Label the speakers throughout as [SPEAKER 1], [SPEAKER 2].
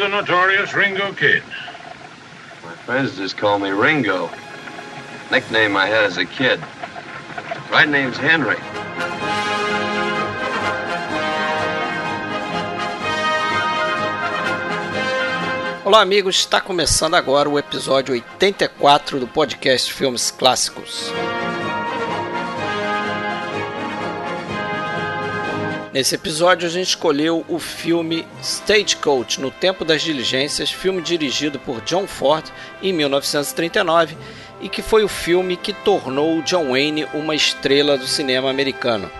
[SPEAKER 1] the notorious Ringo Kid.
[SPEAKER 2] My friends just call me Ringo. Nickname I had as a kid. Right name's Henry.
[SPEAKER 3] Olá, amigos. Está começando agora o episódio 84 do podcast Filmes Clássicos. Nesse episódio a gente escolheu o filme Stagecoach no Tempo das Diligências, filme dirigido por John Ford em 1939 e que foi o filme que tornou John Wayne uma estrela do cinema americano.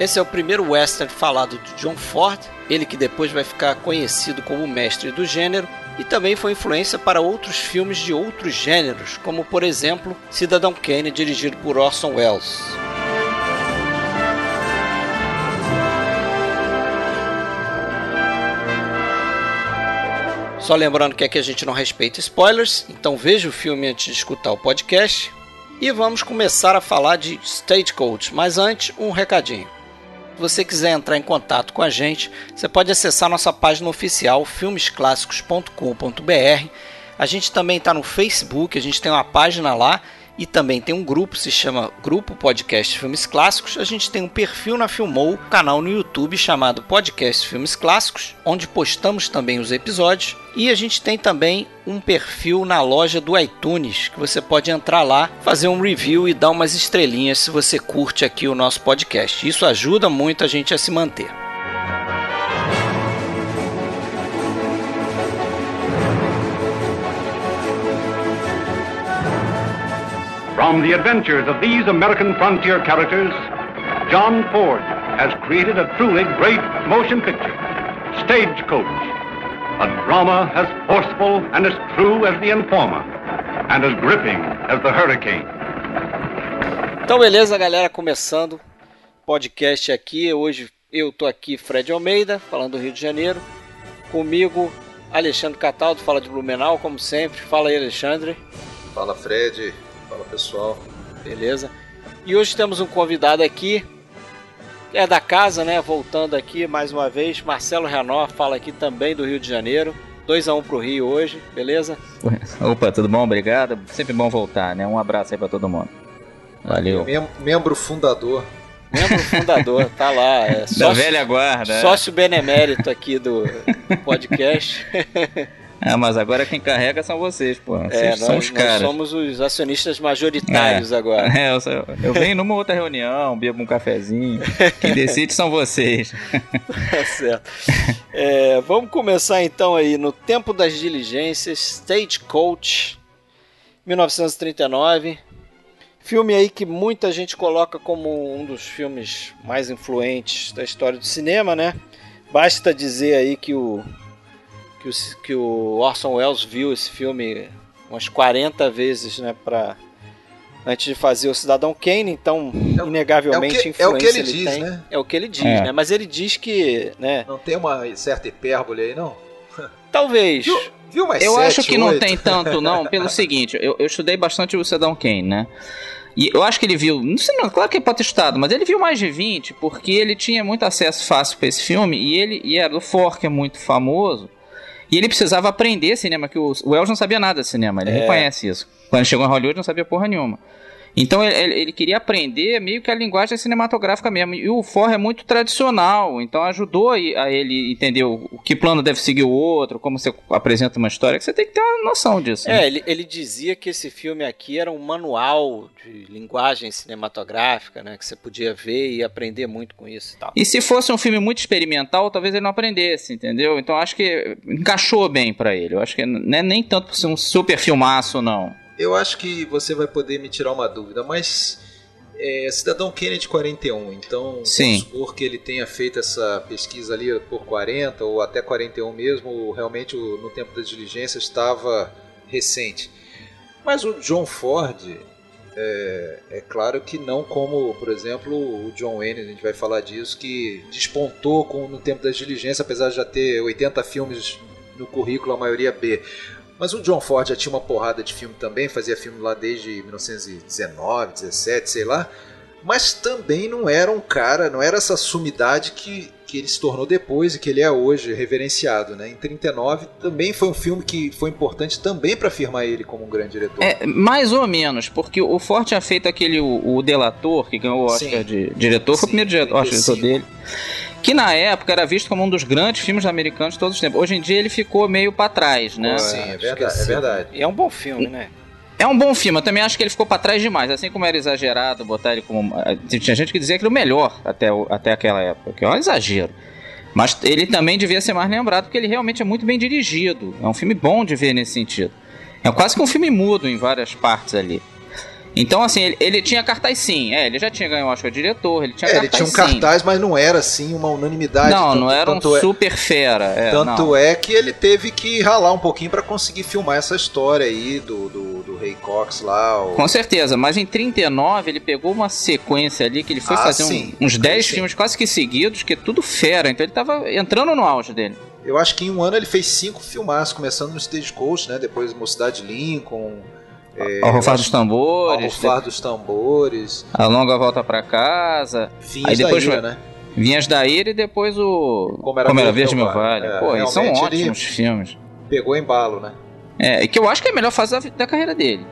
[SPEAKER 3] Esse é o primeiro western falado de John Ford, ele que depois vai ficar conhecido como mestre do gênero e também foi influência para outros filmes de outros gêneros, como por exemplo Cidadão Kane, dirigido por Orson Welles. Só lembrando que aqui a gente não respeita spoilers, então veja o filme antes de escutar o podcast. E vamos começar a falar de Stagecoach, mas antes um recadinho. Se você quiser entrar em contato com a gente, você pode acessar nossa página oficial filmesclassicos.com.br. A gente também está no Facebook, a gente tem uma página lá e também tem um grupo, se chama Grupo Podcast Filmes Clássicos. A gente tem um perfil na Filmou, um canal no YouTube chamado Podcast Filmes Clássicos, onde postamos também os episódios. E a gente tem também um perfil na loja do iTunes, que você pode entrar lá, fazer um review e dar umas estrelinhas se você curte aqui o nosso podcast. Isso ajuda muito a gente a se manter.
[SPEAKER 4] From the adventures of these American frontier characters, John Ford has created a truly great motion picture, Stagecoach. A drama as forceful and as true as the informer, and as gripping as the hurricane.
[SPEAKER 3] Então, beleza, galera, começando podcast aqui. Hoje eu tô aqui, Fred Almeida, falando do Rio de Janeiro. Comigo, Alexandre Cataldo, fala de Blumenau, como sempre. Fala aí, Alexandre.
[SPEAKER 5] Fala, Fred. Fala, pessoal.
[SPEAKER 3] Beleza. E hoje temos um convidado aqui, é da casa, né? Voltando aqui mais uma vez, Marcelo Renó fala aqui também do Rio de Janeiro. 2 a 1 um pro Rio hoje, beleza?
[SPEAKER 6] Opa, tudo bom? Obrigado. Sempre bom voltar, né? Um abraço aí pra todo mundo. Valeu.
[SPEAKER 5] Mem membro fundador.
[SPEAKER 3] Membro fundador, tá lá. É
[SPEAKER 6] sócio, da velha guarda.
[SPEAKER 3] Sócio benemérito aqui do podcast.
[SPEAKER 6] Ah, mas agora quem carrega são vocês, pô. Vocês é, são
[SPEAKER 3] nós,
[SPEAKER 6] os caras.
[SPEAKER 3] Nós somos os acionistas majoritários
[SPEAKER 6] é.
[SPEAKER 3] agora.
[SPEAKER 6] É, eu, eu, venho numa outra reunião, bebo um cafezinho. Quem decide são vocês.
[SPEAKER 3] tá certo. É, vamos começar então aí no Tempo das Diligências, Stagecoach, 1939. Filme aí que muita gente coloca como um dos filmes mais influentes da história do cinema, né? Basta dizer aí que o que o, que o Orson Welles viu esse filme umas 40 vezes, né, pra, antes de fazer o Cidadão Kane, então é, inegavelmente
[SPEAKER 5] é que, é o que ele, ele diz,
[SPEAKER 3] tem.
[SPEAKER 5] né?
[SPEAKER 3] É o que ele diz, é. né? Mas ele diz que, né?
[SPEAKER 5] Não tem uma certa hipérbole aí, não?
[SPEAKER 3] Talvez.
[SPEAKER 5] Viu, viu mais
[SPEAKER 6] eu
[SPEAKER 5] 7,
[SPEAKER 6] acho que
[SPEAKER 5] 8?
[SPEAKER 6] não tem tanto, não, pelo seguinte, eu, eu estudei bastante o Cidadão Kane, né? E eu acho que ele viu, não sei, não, claro que é patestado, mas ele viu mais de 20, porque ele tinha muito acesso fácil para esse filme, e ele e era do For, que é muito famoso, e ele precisava aprender cinema, que o Wells não sabia nada de cinema, ele é. reconhece isso. Quando chegou em Hollywood não sabia porra nenhuma. Então ele, ele, queria aprender meio que a linguagem cinematográfica mesmo. E o For é muito tradicional, então ajudou a ele entender o, que plano deve seguir o outro, como você apresenta uma história, que você tem que ter uma noção disso.
[SPEAKER 3] É, né? ele, ele dizia que esse filme aqui era um manual de linguagem cinematográfica, né? Que você podia ver e aprender muito com isso e tal.
[SPEAKER 6] E se fosse um filme muito experimental, talvez ele não aprendesse, entendeu? Então acho que encaixou bem para ele. Eu acho que não é nem tanto por ser um super filmaço, não.
[SPEAKER 5] Eu acho que você vai poder me tirar uma dúvida, mas é Cidadão Kennedy 41, então
[SPEAKER 6] Sim.
[SPEAKER 5] vamos supor que ele tenha feito essa pesquisa ali por 40 ou até 41 mesmo, realmente no tempo das diligências estava recente. Mas o John Ford, é, é, claro que não como, por exemplo, o John Wayne, a gente vai falar disso, que despontou com, no tempo das diligências, apesar de já ter 80 filmes no currículo, a maioria B. Mas o John Ford já tinha uma porrada de filme também, fazia filme lá desde 1919, 17, sei lá. Mas também não era um cara, não era essa sumidade que, que ele se tornou depois e que ele é hoje reverenciado, né? Em 39 também foi um filme que foi importante também para afirmar ele como um grande diretor.
[SPEAKER 6] É, mais ou menos, porque o Ford tinha feito aquele o, o Delator, que ganhou o Oscar
[SPEAKER 5] Sim.
[SPEAKER 6] de diretor, foi
[SPEAKER 5] Sim,
[SPEAKER 6] o primeiro diretor, Oscar diretor
[SPEAKER 5] 35.
[SPEAKER 6] dele. Que na época era visto como um dos grandes filmes americanos de todos os tempos. Hoje em dia ele ficou meio pra trás, né?
[SPEAKER 5] Sim, é verdade, é verdade.
[SPEAKER 3] E é um bom filme, né?
[SPEAKER 6] É um bom filme, eu também acho que ele ficou pra trás demais. Assim como era exagerado botar ele como. eh, Tinha gente que dizia que era o melhor até, o- até aquela época, que é um exagero. Mas ele também devia ser mais lembrado porque ele realmente é muito bem dirigido. É um filme bom de ver nesse sentido. É quase que um filme mudo em várias partes ali. Então, assim, ele, ele tinha cartaz sim. É, ele já tinha ganho o Oscar de diretor, ele tinha
[SPEAKER 5] É, ele
[SPEAKER 6] cartaz
[SPEAKER 5] tinha um
[SPEAKER 6] sim.
[SPEAKER 5] cartaz, mas não era assim uma unanimidade.
[SPEAKER 6] Não,
[SPEAKER 5] tanto-
[SPEAKER 6] não era um
[SPEAKER 5] é-
[SPEAKER 6] super fera. É,
[SPEAKER 5] Tanto
[SPEAKER 6] não.
[SPEAKER 5] é que ele teve que ralar um pouquinho para conseguir filmar essa história aí do, do, do Ray Cox lá. o-
[SPEAKER 6] Com certeza, mas em 39 ele pegou uma sequência ali que ele foi
[SPEAKER 5] Ah,
[SPEAKER 6] fazer um- uns 10
[SPEAKER 5] Sim.
[SPEAKER 6] filmes quase que seguidos, que é tudo fera. Então ele tava entrando no auge dele.
[SPEAKER 5] Eu acho que em um ano ele fez cinco filmaços, começando no Stagecoach, né? Depois Mocidade Lincoln, é,
[SPEAKER 6] Ao Rufar dos Tambores,
[SPEAKER 5] Ao Rufar dos Tambores,
[SPEAKER 6] A Longa Volta pra Casa,
[SPEAKER 5] Vinhas
[SPEAKER 6] Aí depois
[SPEAKER 5] da
[SPEAKER 6] vai-
[SPEAKER 5] né?
[SPEAKER 6] Vinhas da e depois o
[SPEAKER 5] Como Era
[SPEAKER 6] Verde Meu Vale.
[SPEAKER 5] Vale. É,
[SPEAKER 6] Pô, eles são ótimos filmes.
[SPEAKER 5] Pegou embalo, né?
[SPEAKER 6] É, e que eu acho que é a melhor fase da, da carreira dele.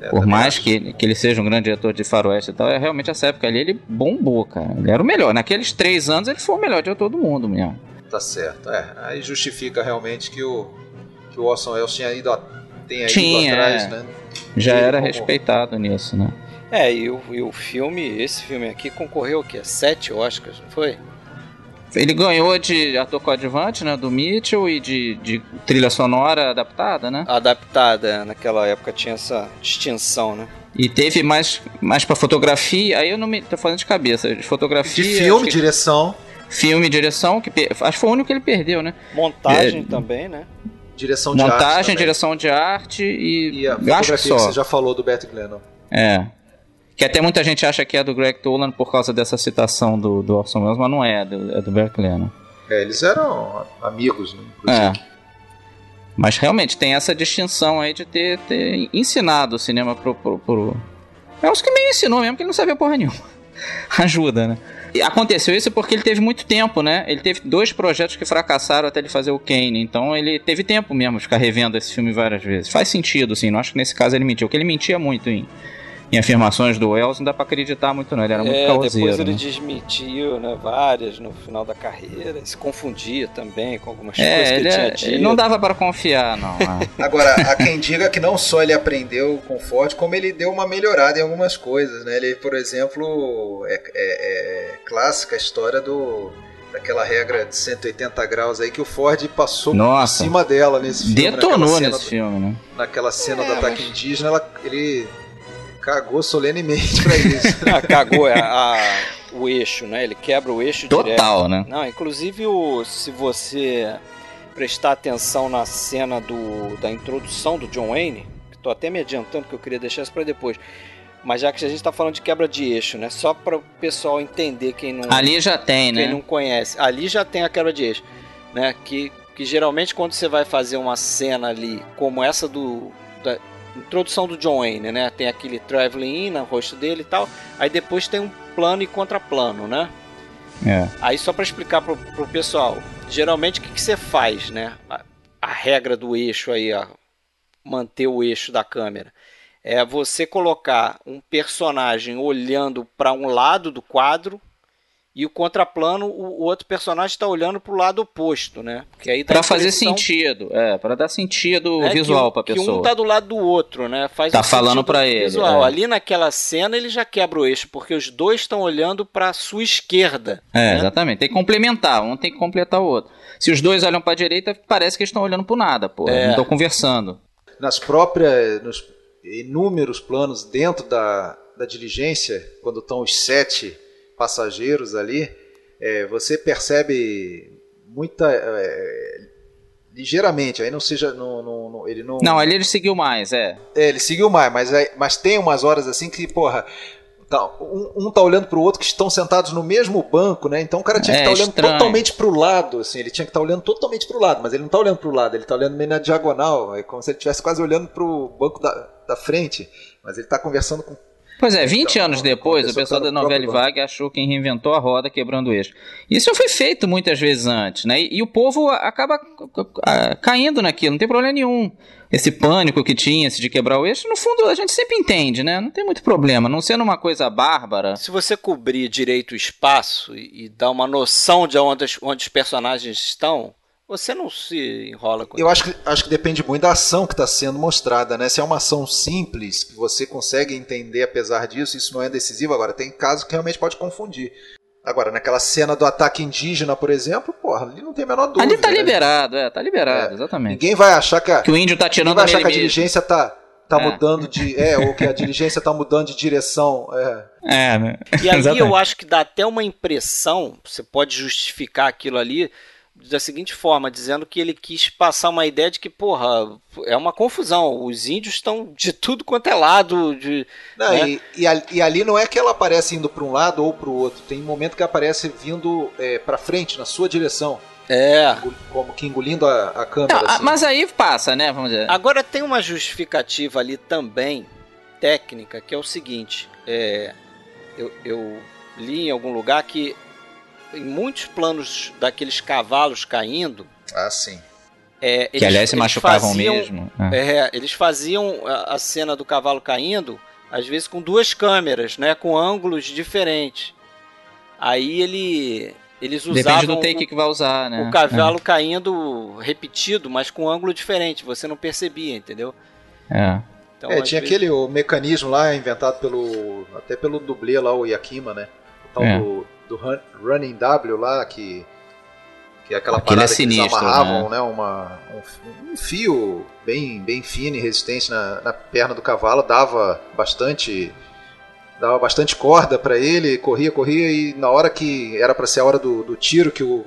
[SPEAKER 5] É,
[SPEAKER 6] Por mais
[SPEAKER 5] acho.
[SPEAKER 6] que ele, que ele seja um grande diretor de faroeste e tal, é realmente essa época ali ele bombou, cara. Ele era o melhor. Naqueles três anos ele foi o melhor diretor do mundo mesmo.
[SPEAKER 5] Tá certo, é. Aí justifica realmente que o, que o Orson Welles tinha ido, a- tenha ido
[SPEAKER 6] Tinha,
[SPEAKER 5] atrás,
[SPEAKER 6] é.
[SPEAKER 5] né?
[SPEAKER 6] Já era
[SPEAKER 5] como-
[SPEAKER 6] respeitado nisso, né?
[SPEAKER 3] É, e o, e o filme, esse filme aqui concorreu o quê? Sete Oscars, não foi?
[SPEAKER 6] Ele ganhou de ator coadjuvante, né? Do Mitchell e de, de trilha sonora adaptada, né?
[SPEAKER 3] Adaptada, naquela época tinha essa distinção, né?
[SPEAKER 6] E teve mais, mais pra fotografia, aí eu não me. tô falando de cabeça. De fotografia.
[SPEAKER 5] De filme,
[SPEAKER 6] que-
[SPEAKER 5] direção,
[SPEAKER 6] Filme e direção, que acho que foi o único que ele perdeu, né?
[SPEAKER 3] Montagem
[SPEAKER 6] É.
[SPEAKER 3] também, né?
[SPEAKER 5] Direção de arte
[SPEAKER 6] Montagem, direção de arte e.
[SPEAKER 5] E a fotografia
[SPEAKER 6] que
[SPEAKER 5] que, você já falou do Bert Glennon.
[SPEAKER 6] É. Que até muita gente acha que é do Greg Toland por causa dessa citação do, do Orson Welles, mas não é, é do, é do Bert Lennon.
[SPEAKER 5] É, eles eram amigos, né?
[SPEAKER 6] É.
[SPEAKER 5] inclusive.
[SPEAKER 6] Mas realmente tem essa distinção aí de ter, ter ensinado o cinema pro, pro, pro... É os que meio ensinou mesmo, que ele não sabia porra nenhuma. Ajuda, né? Aconteceu isso porque ele teve muito tempo, né? Ele teve dois projetos que fracassaram até ele fazer o Kane. Então ele teve tempo mesmo de ficar revendo esse filme várias vezes. Faz sentido, sim. Não acho que nesse caso ele mentiu. Porque ele mentia muito em, em afirmações do Wells, não dá pra acreditar muito, não. Ele era muito
[SPEAKER 3] é,
[SPEAKER 6] caoseiro.
[SPEAKER 3] depois ele
[SPEAKER 6] né?
[SPEAKER 3] desmentiu, né? Várias no final da carreira. Se confundia também com algumas coisas
[SPEAKER 6] É,
[SPEAKER 3] que
[SPEAKER 6] ele,
[SPEAKER 3] ele tinha
[SPEAKER 6] é-
[SPEAKER 3] dito.
[SPEAKER 6] não dava pra confiar, não. é.
[SPEAKER 5] Agora, há quem diga que não só ele aprendeu com Ford, como ele deu uma melhorada em algumas coisas, né? Ele, por exemplo, é, é- é clássica a história do daquela regra de 180 graus aí que o Ford passou
[SPEAKER 6] Nossa.
[SPEAKER 5] por cima dela nesse filme.
[SPEAKER 6] Detonou nesse
[SPEAKER 5] do-
[SPEAKER 6] filme, né?
[SPEAKER 5] Naquela cena
[SPEAKER 3] É,
[SPEAKER 5] do ataque
[SPEAKER 3] mas-
[SPEAKER 5] indígena, ela- ele cagou solenemente pra isso.
[SPEAKER 3] Ah, cagou a- a- o eixo, né? Ele quebra o eixo direto.
[SPEAKER 6] Total, né?
[SPEAKER 3] Não, inclusive o, se você prestar atenção na cena do, da introdução do John Wayne, que tô até me adiantando que eu queria deixar isso para depois. Mas já que a gente tá falando de quebra de eixo, né? Só para o pessoal entender quem não
[SPEAKER 6] Ali já tem,
[SPEAKER 3] quem
[SPEAKER 6] né?
[SPEAKER 3] não conhece. Ali já tem a quebra de eixo, né? Que, que geralmente quando você vai fazer uma cena ali, como essa do da introdução do John Wayne, né? Tem aquele traveling in no rosto dele e tal. Aí depois tem um plano e contraplano, né?
[SPEAKER 6] É.
[SPEAKER 3] Aí só para explicar pro, pro pessoal, geralmente o que, que você faz, né? A, a regra do eixo aí, ó, manter o eixo da câmera, é você colocar um personagem olhando para um lado do quadro e o contraplano, o, o outro personagem está olhando para o lado oposto, né? Porque aí dá
[SPEAKER 6] Pra
[SPEAKER 3] a
[SPEAKER 6] fazer sentido, é, pra dar sentido
[SPEAKER 3] né,
[SPEAKER 6] visual
[SPEAKER 3] que,
[SPEAKER 6] pra
[SPEAKER 3] Que
[SPEAKER 6] pessoa.
[SPEAKER 3] um tá do lado do outro, né? Faz
[SPEAKER 6] Tá
[SPEAKER 3] um
[SPEAKER 6] falando pra ele,
[SPEAKER 3] Visual.
[SPEAKER 6] é.
[SPEAKER 3] Ali naquela cena ele já quebra o eixo, porque os dois estão olhando para sua esquerda.
[SPEAKER 6] É,
[SPEAKER 3] né?
[SPEAKER 6] exatamente. Tem que complementar, um tem que completar o outro. Se os dois olham pra direita, parece que eles estão olhando pro nada, pô.
[SPEAKER 3] É.
[SPEAKER 6] Não estão conversando.
[SPEAKER 5] Nas próprias. Nos inúmeros planos dentro da, da diligência, quando estão os sete passageiros ali, é, você percebe muita. é, ligeiramente, aí não seja. Não, não- não- ele não.
[SPEAKER 6] Não, ali ele seguiu mais, é.
[SPEAKER 5] É, ele seguiu mais, mas, aí- mas tem umas horas assim que, porra. tá, um, um tá olhando pro outro que estão sentados no mesmo banco, né? Então o cara tinha que
[SPEAKER 6] É,
[SPEAKER 5] estar olhando
[SPEAKER 6] estranho.
[SPEAKER 5] totalmente pro lado, assim, ele tinha que estar olhando totalmente pro lado, mas ele não tá olhando pro lado, ele tá olhando meio na diagonal, é como se ele estivesse quase olhando pro banco da, da frente, mas ele tá conversando com
[SPEAKER 6] Pois é, 20
[SPEAKER 5] Então,
[SPEAKER 6] anos depois, o pessoal da novela Vague achou quem reinventou a roda quebrando o eixo. Isso já foi feito muitas vezes antes, né? E, e o povo acaba caindo naquilo, não tem problema nenhum. Esse pânico que tinha esse de quebrar o eixo, no fundo a gente sempre entende, né? Não tem muito problema, não sendo uma coisa bárbara.
[SPEAKER 3] Se você cobrir direito o espaço e, e dar uma noção de onde, onde os personagens estão, você não se enrola com
[SPEAKER 5] Eu acho que, acho que depende muito da ação que está sendo mostrada, né? Se é uma ação simples, que você consegue entender apesar disso, isso não é decisivo. Agora, tem casos que realmente pode confundir. Agora, naquela cena do ataque indígena, por exemplo, porra, ali não tem a menor dúvida.
[SPEAKER 6] Ali tá
[SPEAKER 5] né?
[SPEAKER 6] liberado, é, tá liberado,
[SPEAKER 5] É.
[SPEAKER 6] exatamente.
[SPEAKER 5] Ninguém vai achar que a,
[SPEAKER 6] Que o índio tá
[SPEAKER 5] ninguém
[SPEAKER 6] tirando
[SPEAKER 5] vai achar que a
[SPEAKER 6] mesmo.
[SPEAKER 5] diligência tá, tá
[SPEAKER 6] É.
[SPEAKER 5] mudando de. É, ou que a diligência tá mudando de direção. É.
[SPEAKER 6] É, né?
[SPEAKER 3] E aí
[SPEAKER 6] Exatamente.
[SPEAKER 3] eu acho que dá até uma impressão, você pode justificar aquilo ali da seguinte forma, dizendo que ele quis passar uma ideia de que, porra, é uma confusão. Os índios estão de tudo quanto é lado. De,
[SPEAKER 5] Não,
[SPEAKER 3] né?
[SPEAKER 5] e, e, ali, e ali não é que ela aparece indo para um lado ou para o outro. Tem momento que aparece vindo é, para frente, na sua direção.
[SPEAKER 3] É.
[SPEAKER 5] Como que engolindo a, a câmera.
[SPEAKER 6] Não,
[SPEAKER 5] assim.
[SPEAKER 6] mas aí passa, né? Vamos dizer.
[SPEAKER 3] Agora tem uma justificativa ali também, técnica, que é o seguinte: é, eu, eu li em algum lugar que em muitos planos daqueles cavalos caindo,
[SPEAKER 5] Ah, sim.
[SPEAKER 3] é,
[SPEAKER 6] que aliás se
[SPEAKER 3] eles
[SPEAKER 6] machucavam
[SPEAKER 3] faziam-
[SPEAKER 6] mesmo. É.
[SPEAKER 3] É, eles faziam a, a cena do cavalo caindo, às vezes com duas câmeras, né, com ângulos diferentes. Aí ele, eles
[SPEAKER 6] Depende
[SPEAKER 3] usavam
[SPEAKER 6] do take
[SPEAKER 3] o,
[SPEAKER 6] que vai usar, né?
[SPEAKER 3] o cavalo caindo repetido, mas com ângulo diferente. Você não percebia, entendeu?
[SPEAKER 6] É.
[SPEAKER 3] Então,
[SPEAKER 5] é, tinha
[SPEAKER 3] vezes-
[SPEAKER 5] aquele o mecanismo lá inventado pelo. até pelo dublê lá, o Yakima, né? O tal
[SPEAKER 6] É.
[SPEAKER 5] do, do Run- Running W lá, que. Que é aquela
[SPEAKER 6] Aquele é
[SPEAKER 5] parada que eles
[SPEAKER 6] sinistro,
[SPEAKER 5] amarravam, né? uma, um, um fio bem, bem fino e resistente na, na perna do cavalo, dava bastante. Dava bastante corda pra ele, corria, corria, e na hora que era pra ser a hora do, do tiro, que o,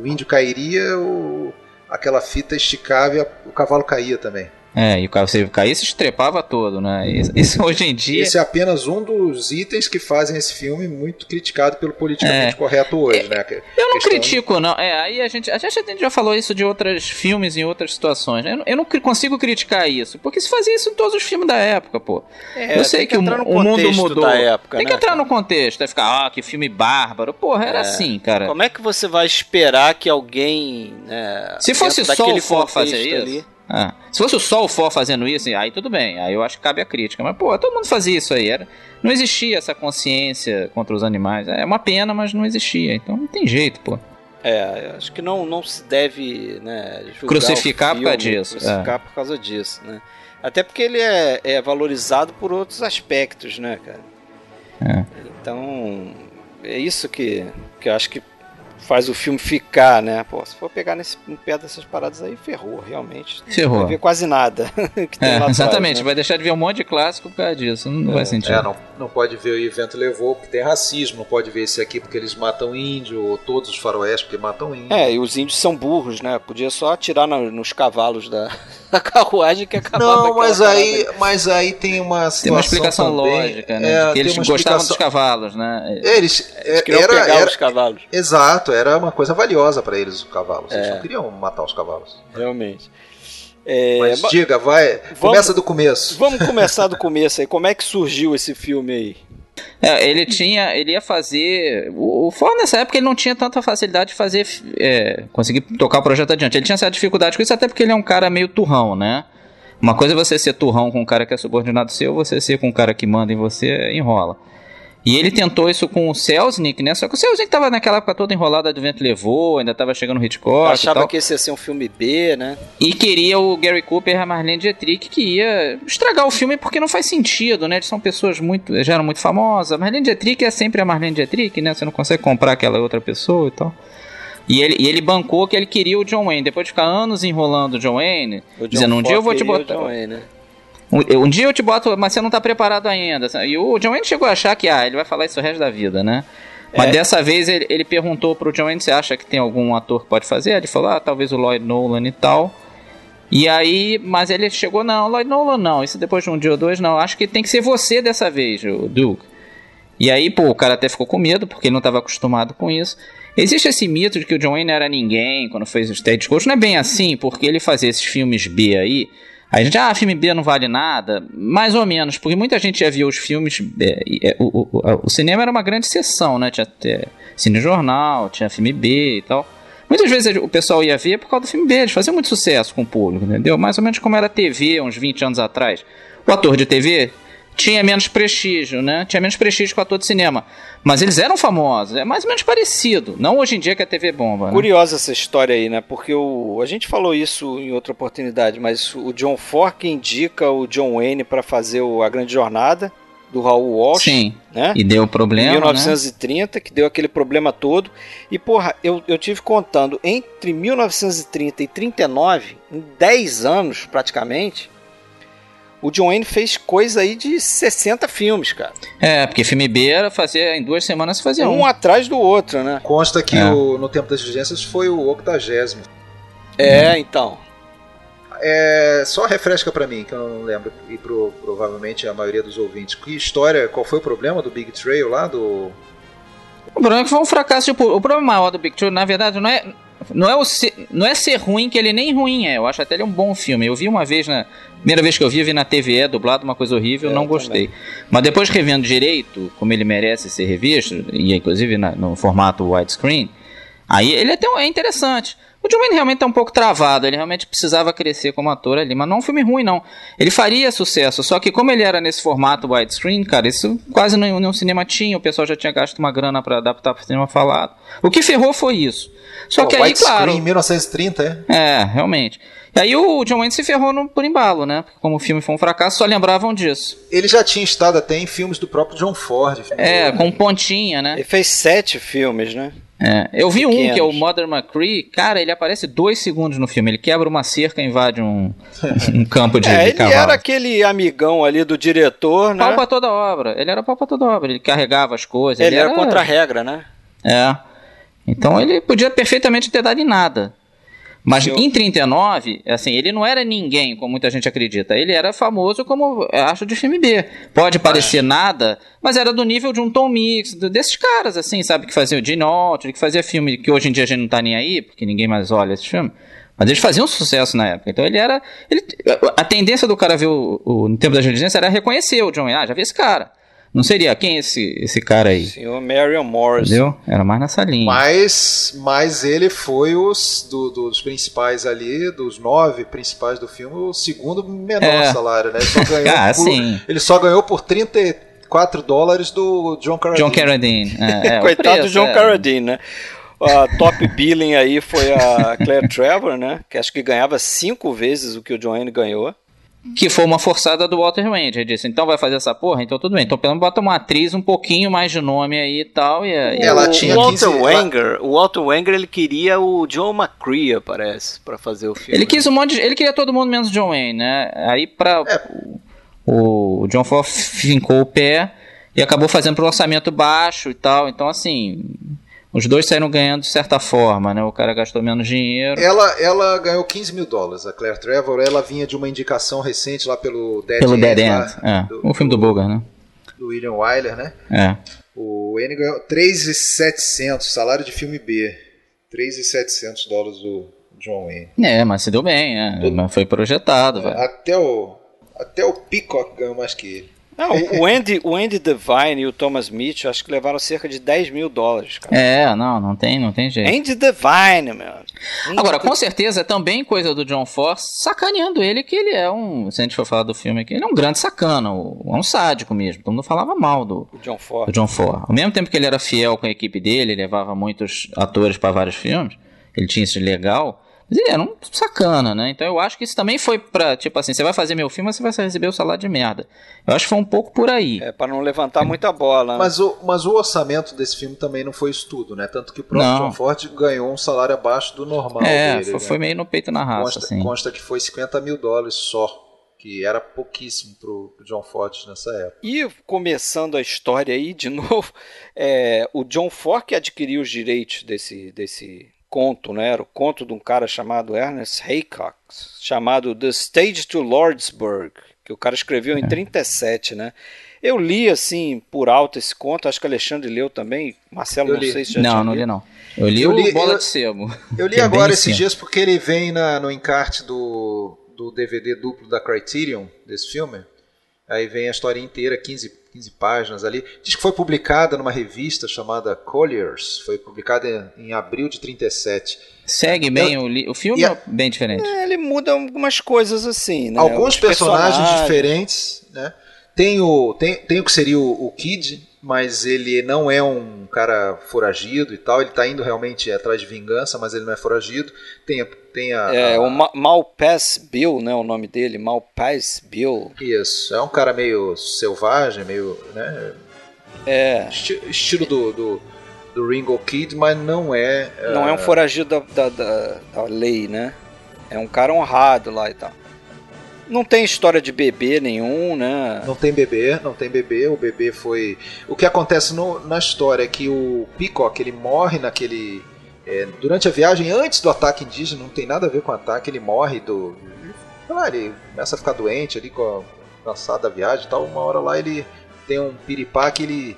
[SPEAKER 5] o índio cairia, o, aquela fita esticava e a- o cavalo caía também.
[SPEAKER 6] É, e o cara, você caía se estrepava todo, né? Isso, isso hoje em dia.
[SPEAKER 5] Esse é apenas um dos itens que fazem esse filme muito criticado pelo politicamente
[SPEAKER 6] É.
[SPEAKER 5] correto hoje, né? Que-
[SPEAKER 6] Eu não
[SPEAKER 5] questão-
[SPEAKER 6] critico, não. É, aí a gente, a gente já falou isso de outros filmes em outras situações. né? Eu, não- eu não consigo criticar isso, porque se fazia isso em todos os filmes da época, pô.
[SPEAKER 3] É,
[SPEAKER 6] eu sei
[SPEAKER 3] tem
[SPEAKER 6] que, o, o mundo mudou.
[SPEAKER 3] da época,
[SPEAKER 6] tem que
[SPEAKER 3] né,
[SPEAKER 6] entrar
[SPEAKER 3] cara?
[SPEAKER 6] no contexto, aí ficar, ah, que filme bárbaro. Porra, era
[SPEAKER 3] É.
[SPEAKER 6] assim, cara.
[SPEAKER 3] Como é que você vai esperar que alguém. né,
[SPEAKER 6] Se fosse só o For fazer isso.
[SPEAKER 3] ali-
[SPEAKER 6] Ah, se fosse só o For fazendo isso, aí tudo bem. Aí eu acho que cabe a crítica. Mas, pô, todo mundo fazia isso aí. Era, não existia essa consciência contra os animais. É uma pena, mas não existia. Então não tem jeito, pô.
[SPEAKER 3] É, acho que não, não se deve né, julgar
[SPEAKER 6] Crucificar
[SPEAKER 3] o
[SPEAKER 6] por causa
[SPEAKER 3] filme,
[SPEAKER 6] disso,
[SPEAKER 3] Crucificar por causa disso, né? Até porque ele é, é valorizado por outros aspectos, né, cara?
[SPEAKER 6] É.
[SPEAKER 3] Então, é isso que, que eu acho que faz o filme ficar, né? Pô, se for pegar nesse, no pé dessas paradas aí, ferrou, realmente. Não
[SPEAKER 6] Ferrou.
[SPEAKER 3] vai ver quase nada que tem
[SPEAKER 6] É,
[SPEAKER 3] atrás,
[SPEAKER 6] exatamente,
[SPEAKER 3] né?
[SPEAKER 6] vai deixar de ver um monte de clássico por causa disso. Não vai sentir.
[SPEAKER 5] É, não, não pode ver o evento levou porque tem racismo, não pode ver esse aqui porque eles matam índio, ou todos os faroeste porque matam índio.
[SPEAKER 3] É, e os índios são burros, né? Podia só atirar na- nos cavalos da, da carruagem que acabava
[SPEAKER 5] Não, mas
[SPEAKER 3] parada
[SPEAKER 5] aí, mas aí tem uma situação
[SPEAKER 6] Tem uma explicação
[SPEAKER 5] também,
[SPEAKER 6] lógica, né?
[SPEAKER 5] é,
[SPEAKER 6] de que eles gostavam
[SPEAKER 5] explicação-
[SPEAKER 6] dos cavalos, né?
[SPEAKER 5] Eles,
[SPEAKER 3] Eles
[SPEAKER 5] é,
[SPEAKER 3] queriam
[SPEAKER 5] era,
[SPEAKER 3] pegar
[SPEAKER 5] era-
[SPEAKER 3] os cavalos,
[SPEAKER 5] exato, era uma coisa valiosa para eles os cavalos. Eles
[SPEAKER 3] É.
[SPEAKER 5] não queriam matar os cavalos.
[SPEAKER 3] realmente. É,
[SPEAKER 5] Mas
[SPEAKER 3] ba-
[SPEAKER 5] diga, vai, começa do começo.
[SPEAKER 3] Vamos começar do começo aí. Como é que surgiu esse filme aí?
[SPEAKER 6] É, ele tinha, ele ia fazer. O, o Ford nessa época ele não tinha tanta facilidade de fazer, é, conseguir tocar o projeto adiante. Ele tinha certa dificuldade com isso, até porque ele é um cara meio turrão, né? Uma coisa é você ser turrão com um cara que é subordinado seu, você ser com um cara que manda em você, enrola. E ele tentou isso com o Selznick, né? Só que o Selznick tava naquela época toda enrolada do vento levou, ainda tava chegando o Hitchcock
[SPEAKER 3] achava que esse ia ser um filme B, né?
[SPEAKER 6] E queria o Gary Cooper e a Marlene Dietrich, que ia estragar o filme porque não faz sentido, né? Eles são pessoas muito. já eram muito famosas. Marlene Dietrich é sempre a Marlene Dietrich, né? Você não consegue comprar aquela outra pessoa e tal. E ele, e ele bancou que ele queria o John Wayne. Depois de ficar anos enrolando o John Wayne,
[SPEAKER 3] O John
[SPEAKER 6] dizendo: um dia eu
[SPEAKER 3] Ford
[SPEAKER 6] vou te botar. Um, um dia eu te boto, mas você não tá preparado ainda. E o John Wayne chegou a achar que ah, ele vai falar isso o resto da vida, né? Mas
[SPEAKER 3] É.
[SPEAKER 6] dessa vez ele, ele perguntou pro John Wayne: você acha que tem algum ator que pode fazer? Ele falou: ah, talvez o Lloyd Nolan e tal. E aí, mas ele chegou: não, Lloyd Nolan não. Isso depois de um dia ou dois, não. Acho que tem que ser você dessa vez, o Duke. E aí, pô, o cara até ficou com medo, porque ele não estava acostumado com isso. Existe esse mito de que o John Wayne era ninguém quando fez o Stagecoach. Não é bem assim, porque ele fazia esses filmes B aí. A gente, ah, filme B não vale nada, mais ou menos, porque muita gente já viu os filmes. É, é, o, o, o, cinema era uma grande sessão, né? Tinha até cinejornal, tinha filme B e tal. Muitas vezes o pessoal ia ver por causa do filme B, eles faziam muito sucesso com o público, entendeu? Mais ou menos como era a TV uns 20 anos atrás. O ator de TV tinha menos prestígio, né? Tinha menos prestígio o ator de cinema. Mas eles eram famosos, é mais ou menos parecido. Não hoje em dia que a TV bomba. Né?
[SPEAKER 3] Curiosa essa história aí, né? Porque o, a gente falou isso em outra oportunidade, mas o John Ford indica o John Wayne para fazer o, a Grande Jornada do Raul Walsh.
[SPEAKER 6] Sim.
[SPEAKER 3] Né?
[SPEAKER 6] E deu problema. Em
[SPEAKER 3] 1930, né? que deu aquele problema todo. E, porra, eu, eu tive contando, entre 1930 e 39, em 10 anos praticamente, o John Wayne fez coisa aí de 60 filmes, cara.
[SPEAKER 6] É, porque filme B era fazer em duas semanas fazia
[SPEAKER 3] um. Um atrás do outro, né?
[SPEAKER 5] Consta que é. o, no tempo das diligências foi o octagésimo.
[SPEAKER 3] É, então.
[SPEAKER 5] É, só refresca para mim, que eu não lembro, e pro, provavelmente a maioria dos ouvintes. Que história, qual foi o problema do Big Trail lá, do...
[SPEAKER 6] O problema é que foi um fracasso. Tipo, o problema maior do Big Trail, na verdade, não é, não é, o ser, não é ser ruim, que ele nem ruim é. Eu acho até ele um bom filme. Eu vi uma vez na. Primeira vez que eu vi, eu vi na TVE, dublado, uma coisa horrível, eu não gostei. Também. Mas depois revendo direito, como ele merece ser revisto, e inclusive na, no formato widescreen, aí ele até é interessante. O John Wayne realmente tá um pouco travado, ele realmente precisava crescer como ator ali, mas não é um filme ruim, não. Ele faria sucesso, só que como ele era nesse formato widescreen, cara, isso quase nenhum, nenhum cinema tinha, o pessoal já tinha gasto uma grana para adaptar para cinema falado. O que ferrou foi isso. Só que aí, claro.
[SPEAKER 5] Em 1930, é?
[SPEAKER 6] É, realmente. E aí o John Wayne se ferrou no, por embalo, né? Porque como o filme foi um fracasso, só lembravam disso.
[SPEAKER 5] Ele já tinha estado até em filmes do próprio John Ford.
[SPEAKER 6] É, com pontinha, né?
[SPEAKER 3] Ele fez sete filmes, né?
[SPEAKER 6] É, eu vi Pequenos. um que é o Mother McCree, cara, ele aparece dois segundos no filme. Ele quebra uma cerca e invade um, um campo de, é,
[SPEAKER 3] de ele era aquele amigão ali do diretor, né?
[SPEAKER 6] Pau pra toda obra. Ele era pau pra toda obra. Ele carregava as coisas.
[SPEAKER 3] Ele, ele era, era contra a regra, né?
[SPEAKER 6] É. Então ele podia perfeitamente ter dado em nada. Mas em 39, assim, ele não era ninguém, como muita gente acredita. Ele era famoso como acho de filme B. Pode parecer é. nada, mas era do nível de um Tom Mix, desses caras, assim, sabe, que faziam o Gene Autry, que fazia filme que hoje em dia a gente não tá nem aí, porque ninguém mais olha esse filme. Mas eles faziam sucesso na época. Então ele era. Ele, a tendência do cara ver o, o no tempo da diligência era reconhecer o John Wayne. Ah, já vi esse cara. Não seria quem é esse, esse cara aí?
[SPEAKER 3] Senhor Marion Morris.
[SPEAKER 6] Entendeu? Era mais nessa linha.
[SPEAKER 5] Mas, mas ele foi os do, dos principais ali, dos nove principais do filme, o segundo menor é. salário, né? Ele só ganhou ah, por, sim. Ele só ganhou por 34 dólares do John Carradine.
[SPEAKER 6] John Carradine.
[SPEAKER 3] É, é Coitado preço, do John é. Carradine, né? A top billing aí foi a Claire Trevor, né? Que acho que ganhava cinco vezes o que o John Wayne ganhou.
[SPEAKER 6] Que foi uma forçada do Walter Range. Ele disse, então vai fazer essa porra? Então tudo bem. Então pelo menos bota uma atriz um pouquinho mais de nome aí e tal. E,
[SPEAKER 3] ela o, tinha Walter 15... Wanger, o Walter Wanger ele queria o John McCrea, parece, para fazer o filme.
[SPEAKER 6] Ele quis um monte de, Ele queria todo mundo menos John Wayne, né? Aí pra. É. O, o John Ford fincou o pé e acabou fazendo pro orçamento baixo e tal. Então, assim, os dois saíram ganhando de certa forma, né? O cara gastou menos dinheiro.
[SPEAKER 5] Ela, ela ganhou 15 mil dólares, a Claire Trevor. Ela vinha de uma indicação recente lá pelo
[SPEAKER 6] Dead Pelo End. Dead End, é. Do, o filme do, Booger, né?
[SPEAKER 5] Do William Wyler, né?
[SPEAKER 6] É.
[SPEAKER 5] O N ganhou 3,700, salário de filme B. 3,700 dólares do John Wayne.
[SPEAKER 6] É, mas se deu bem, é. Mas foi projetado,
[SPEAKER 5] é, Até o, até o Peacock ganhou mais que ele.
[SPEAKER 3] Não, o Andy, o Andy Devine e o Thomas Mitchell acho que levaram cerca de 10 mil dólares, cara.
[SPEAKER 6] É, não, não tem, não tem jeito.
[SPEAKER 3] Andy Devine, meu.
[SPEAKER 6] Andy Agora, com certeza, é também coisa do John Force sacaneando ele, que ele é um, se a gente for falar do filme aqui, ele é um grande sacana, é um sádico mesmo. Todo mundo falava mal do,
[SPEAKER 3] o John Ford.
[SPEAKER 6] do John Ford. Ao mesmo tempo que ele era fiel com a equipe dele, levava muitos atores para vários filmes, ele tinha isso de legal ele era um sacana, né? Então eu acho que isso também foi pra, tipo assim, você vai fazer meu filme, mas você vai receber o salário de merda. Eu acho que foi um pouco por aí.
[SPEAKER 3] É, pra não levantar muita bola. Né?
[SPEAKER 5] Mas, o, mas o orçamento desse filme também não foi isso tudo, né? Tanto que o próprio não. John Ford ganhou um salário abaixo do normal
[SPEAKER 6] é,
[SPEAKER 5] dele.
[SPEAKER 6] Foi, né? foi meio no peito na raça,
[SPEAKER 5] consta,
[SPEAKER 6] assim.
[SPEAKER 5] Consta que foi 50 mil dólares só que era pouquíssimo pro, pro John Ford nessa época.
[SPEAKER 3] E começando a história aí de novo, é, o John Ford que adquiriu os direitos desse, desse conto, né? Era o conto de um cara chamado Ernest Haycock, chamado The Stage to Lordsburg, que o cara escreveu em 37, é. né? Eu li assim por alto esse conto, acho que Alexandre leu também. Marcelo, eu não sei se já
[SPEAKER 6] Não,
[SPEAKER 3] tinha
[SPEAKER 6] não li não. Eu li, eu li o Bola eu, de Sebo.
[SPEAKER 5] Eu li é agora esses dias porque ele vem na, no encarte do, do DVD duplo da Criterion, desse filme. Aí vem a história inteira, 15, 15 páginas ali. Diz que foi publicada numa revista chamada Colliers. Foi publicada em, em abril de 37.
[SPEAKER 6] Segue bem o, li- o filme
[SPEAKER 5] a-
[SPEAKER 6] ou bem diferente?
[SPEAKER 3] É, ele muda algumas coisas assim, né?
[SPEAKER 5] Alguns
[SPEAKER 3] Os
[SPEAKER 5] personagens, diferentes, né? Tem o, tem, tem o que seria o, o Kid, mas ele não é um cara foragido e tal. Ele tá indo realmente atrás de vingança, mas ele não é foragido. Tem, a- tem a,
[SPEAKER 3] É,
[SPEAKER 5] a-
[SPEAKER 3] o Ma Malpass Bill, né? O nome dele, Malpass Bill.
[SPEAKER 5] Isso, é um cara meio selvagem, meio. Né,
[SPEAKER 3] É,
[SPEAKER 5] esti- estilo do, do, do Ringo Kid, mas não é.
[SPEAKER 3] não é um foragido da, da, da, da lei, né? É um cara honrado lá e tal. Não tem história de bebê nenhum, né?
[SPEAKER 5] Não tem bebê, não tem bebê. O bebê foi. O que acontece no- na história é que o Peacock ele morre naquele. é, durante a viagem, antes do ataque indígena, não tem nada a ver com o ataque, ele morre do. Lá, ele começa a ficar doente ali com a cansado da viagem e tal. Uma hora lá ele tem um piripá que ele.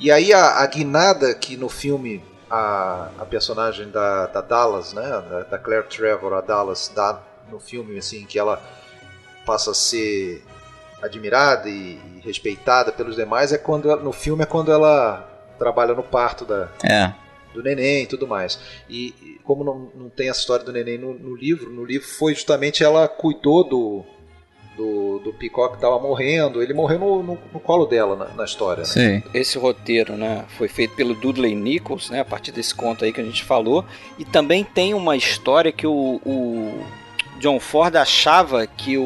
[SPEAKER 5] E aí a, a guinada que no filme a, a personagem da, da Dallas, né? Da, da Claire Trevor, a Dallas, dá no filme, assim, que ela passa a ser admirada e, e respeitada pelos demais é quando ela- no filme é quando ela trabalha no parto da,
[SPEAKER 6] É.
[SPEAKER 5] do neném e tudo mais. E, e como não, não tem essa história do neném no, no livro, no livro foi justamente ela cuidou do do, do Peacock que estava morrendo, ele morreu no, no, no colo dela na, na história. Né?
[SPEAKER 6] Sim.
[SPEAKER 3] Esse roteiro, né, foi feito pelo Dudley Nichols, né, a partir desse conto aí que a gente falou, e também tem uma história que o, o John Ford achava que o,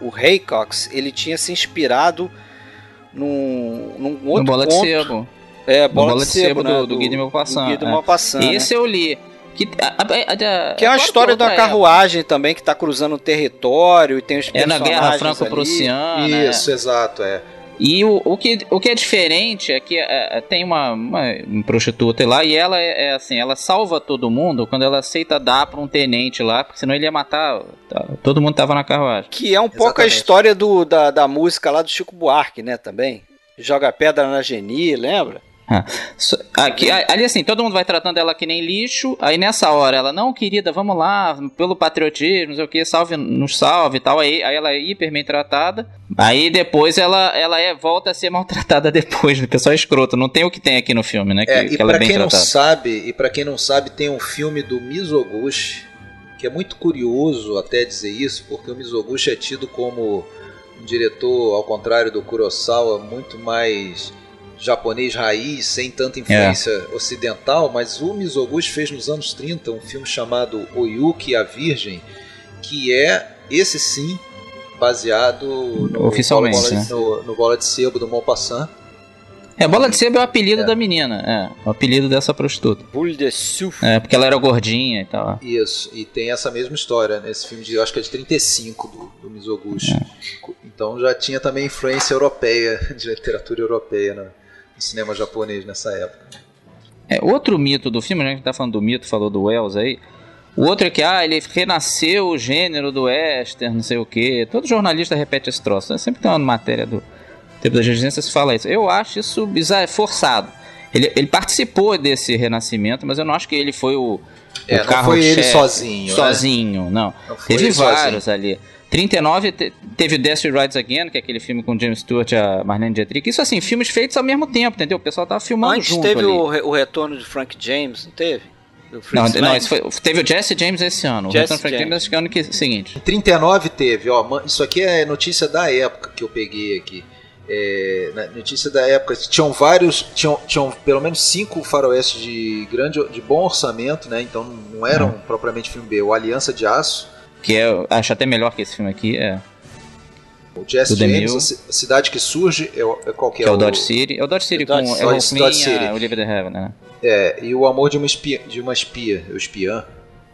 [SPEAKER 3] o Haycox ele tinha se inspirado num, num outro
[SPEAKER 6] No Bola de
[SPEAKER 3] conto.
[SPEAKER 6] Sebo.
[SPEAKER 3] É, Bola,
[SPEAKER 6] Bola
[SPEAKER 3] de Sebo, né,
[SPEAKER 6] do, do Guy de Maupassant.
[SPEAKER 3] do Guy de
[SPEAKER 6] é.
[SPEAKER 3] Maupassant, né?
[SPEAKER 6] Esse eu li. Que, a- a- a-
[SPEAKER 3] Que é uma história de uma
[SPEAKER 6] outra
[SPEAKER 3] carruagem também que tá cruzando o território e tem os
[SPEAKER 6] época. É na
[SPEAKER 3] personagens
[SPEAKER 6] Guerra. Franco-Prussiana. né?
[SPEAKER 5] Isso, exato, é.
[SPEAKER 6] E o, o, que, o que é diferente é que é, é, tem uma, uma prostituta lá e ela é, é assim, ela salva todo mundo quando ela aceita dar pra um tenente lá, porque senão ele ia matar. tá, Todo mundo tava na carruagem.
[SPEAKER 3] Que é um pouco a
[SPEAKER 5] Exatamente.
[SPEAKER 3] história do, da, da música lá do Chico Buarque, né, também. Joga pedra na Geni, lembra?
[SPEAKER 6] So- Aqui, ali assim, todo mundo vai tratando ela que nem lixo. Aí nessa hora ela, não, querida, vamos lá, pelo patriotismo, não sei o que, salve, nos salve e tal. Aí, aí ela é hiper bem tratada. Aí depois ela, ela é, volta a ser maltratada depois. O pessoal é escroto. Não tem o que tem aqui no filme, né? Que,
[SPEAKER 5] É, e
[SPEAKER 6] que ela é
[SPEAKER 5] pra
[SPEAKER 6] bem
[SPEAKER 5] quem não
[SPEAKER 6] tratada.
[SPEAKER 5] sabe, e para quem não sabe, tem um filme do Mizoguchi, que é muito curioso até dizer isso, porque o Mizoguchi é tido como um diretor, ao contrário do Kurosawa, muito mais japonês raiz, sem tanta influência ocidental, mas o Mizoguchi fez nos anos 30 um filme chamado Oyuki a Virgem, que é esse sim baseado no
[SPEAKER 6] Oficialmente,
[SPEAKER 5] bola de,
[SPEAKER 6] né?
[SPEAKER 5] no, no Bola de Sebo do Maupassant.
[SPEAKER 6] É, bola de sebo é o apelido da menina. É, o apelido dessa prostituta.
[SPEAKER 3] Boule de Souf.
[SPEAKER 6] É, porque ela era gordinha e tal.
[SPEAKER 5] Isso, e tem essa mesma história nesse filme de, eu acho que é de 35 do, do Mizoguchi. Então já tinha também influência europeia, de literatura europeia no, cinema japonês nessa época.
[SPEAKER 6] É, outro mito do filme, né? A gente tá falando do mito, falou do Wells aí. O outro é que, ah, ele renasceu o gênero do western, não sei o quê. Todo jornalista repete esse troço. né? Sempre tem uma matéria do Tempo das Resistências que fala isso. Eu acho isso bizarro, forçado. Ele, ele participou desse renascimento, mas eu não acho que ele foi o,
[SPEAKER 5] É,
[SPEAKER 6] o
[SPEAKER 5] não foi ele sozinho, né?
[SPEAKER 6] Sozinho, não.
[SPEAKER 5] Não foi
[SPEAKER 6] Teve
[SPEAKER 5] ele sozinho.
[SPEAKER 6] vários ali. 39 te- teve Death Rides Again, que é aquele filme com James Stewart e a Marlene Dietrich. Isso assim, filmes feitos ao mesmo tempo, entendeu? O pessoal tava filmando
[SPEAKER 3] Antes
[SPEAKER 6] junto
[SPEAKER 3] teve
[SPEAKER 6] ali.
[SPEAKER 3] o, re- o retorno de Frank James, não teve?
[SPEAKER 6] Não, não foi, teve o Jesse James esse ano. O
[SPEAKER 3] Jesse
[SPEAKER 6] Return Frank
[SPEAKER 3] James.
[SPEAKER 6] James acho que é ano que, seguinte.
[SPEAKER 5] Em 39 teve, ó, isso aqui é notícia da época que eu peguei aqui. É, na- notícia da época, tinham vários, tinham, tinham pelo menos cinco faroestes de grande, de bom orçamento, né? Então não eram propriamente filme B. O Aliança de Aço,
[SPEAKER 6] Que é, eu acho até melhor que esse filme aqui, é,
[SPEAKER 5] o Jesse James, a, ci- a cidade que surge é, o- é qual que
[SPEAKER 6] que
[SPEAKER 5] é,
[SPEAKER 6] é o Dodge City. É o Dodge City
[SPEAKER 3] O Dodge
[SPEAKER 6] com
[SPEAKER 3] City.
[SPEAKER 6] Errol
[SPEAKER 5] Dodge- City.
[SPEAKER 6] Olivia de Heaven, né?
[SPEAKER 5] É, e o amor de uma espia, de uma espia, o espiã.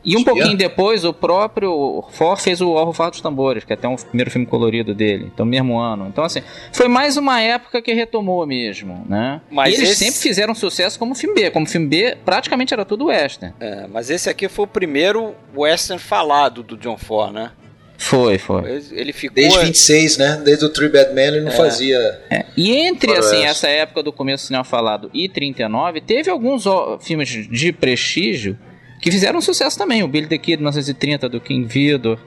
[SPEAKER 6] E um pouquinho depois, o próprio Ford fez o Ao Rufar dos Tambores, que é até um primeiro filme colorido dele, então mesmo ano. Então, assim, foi mais uma época que retomou mesmo, né?
[SPEAKER 3] Mas
[SPEAKER 6] e eles
[SPEAKER 3] esse-
[SPEAKER 6] sempre fizeram sucesso como filme B. Como filme B, praticamente era tudo western.
[SPEAKER 3] É, mas esse aqui foi o primeiro western falado do John Ford, né?
[SPEAKER 6] Foi, foi.
[SPEAKER 3] Ele ficou...
[SPEAKER 5] Desde 26, né? Desde o Three Bad Men ele não fazia.
[SPEAKER 6] É, E entre
[SPEAKER 5] Faroeste.
[SPEAKER 6] assim essa época do começo do cinema falado e 39, teve alguns filmes de prestígio que fizeram sucesso também. O Billy the Kid, 1930, do King Vidor.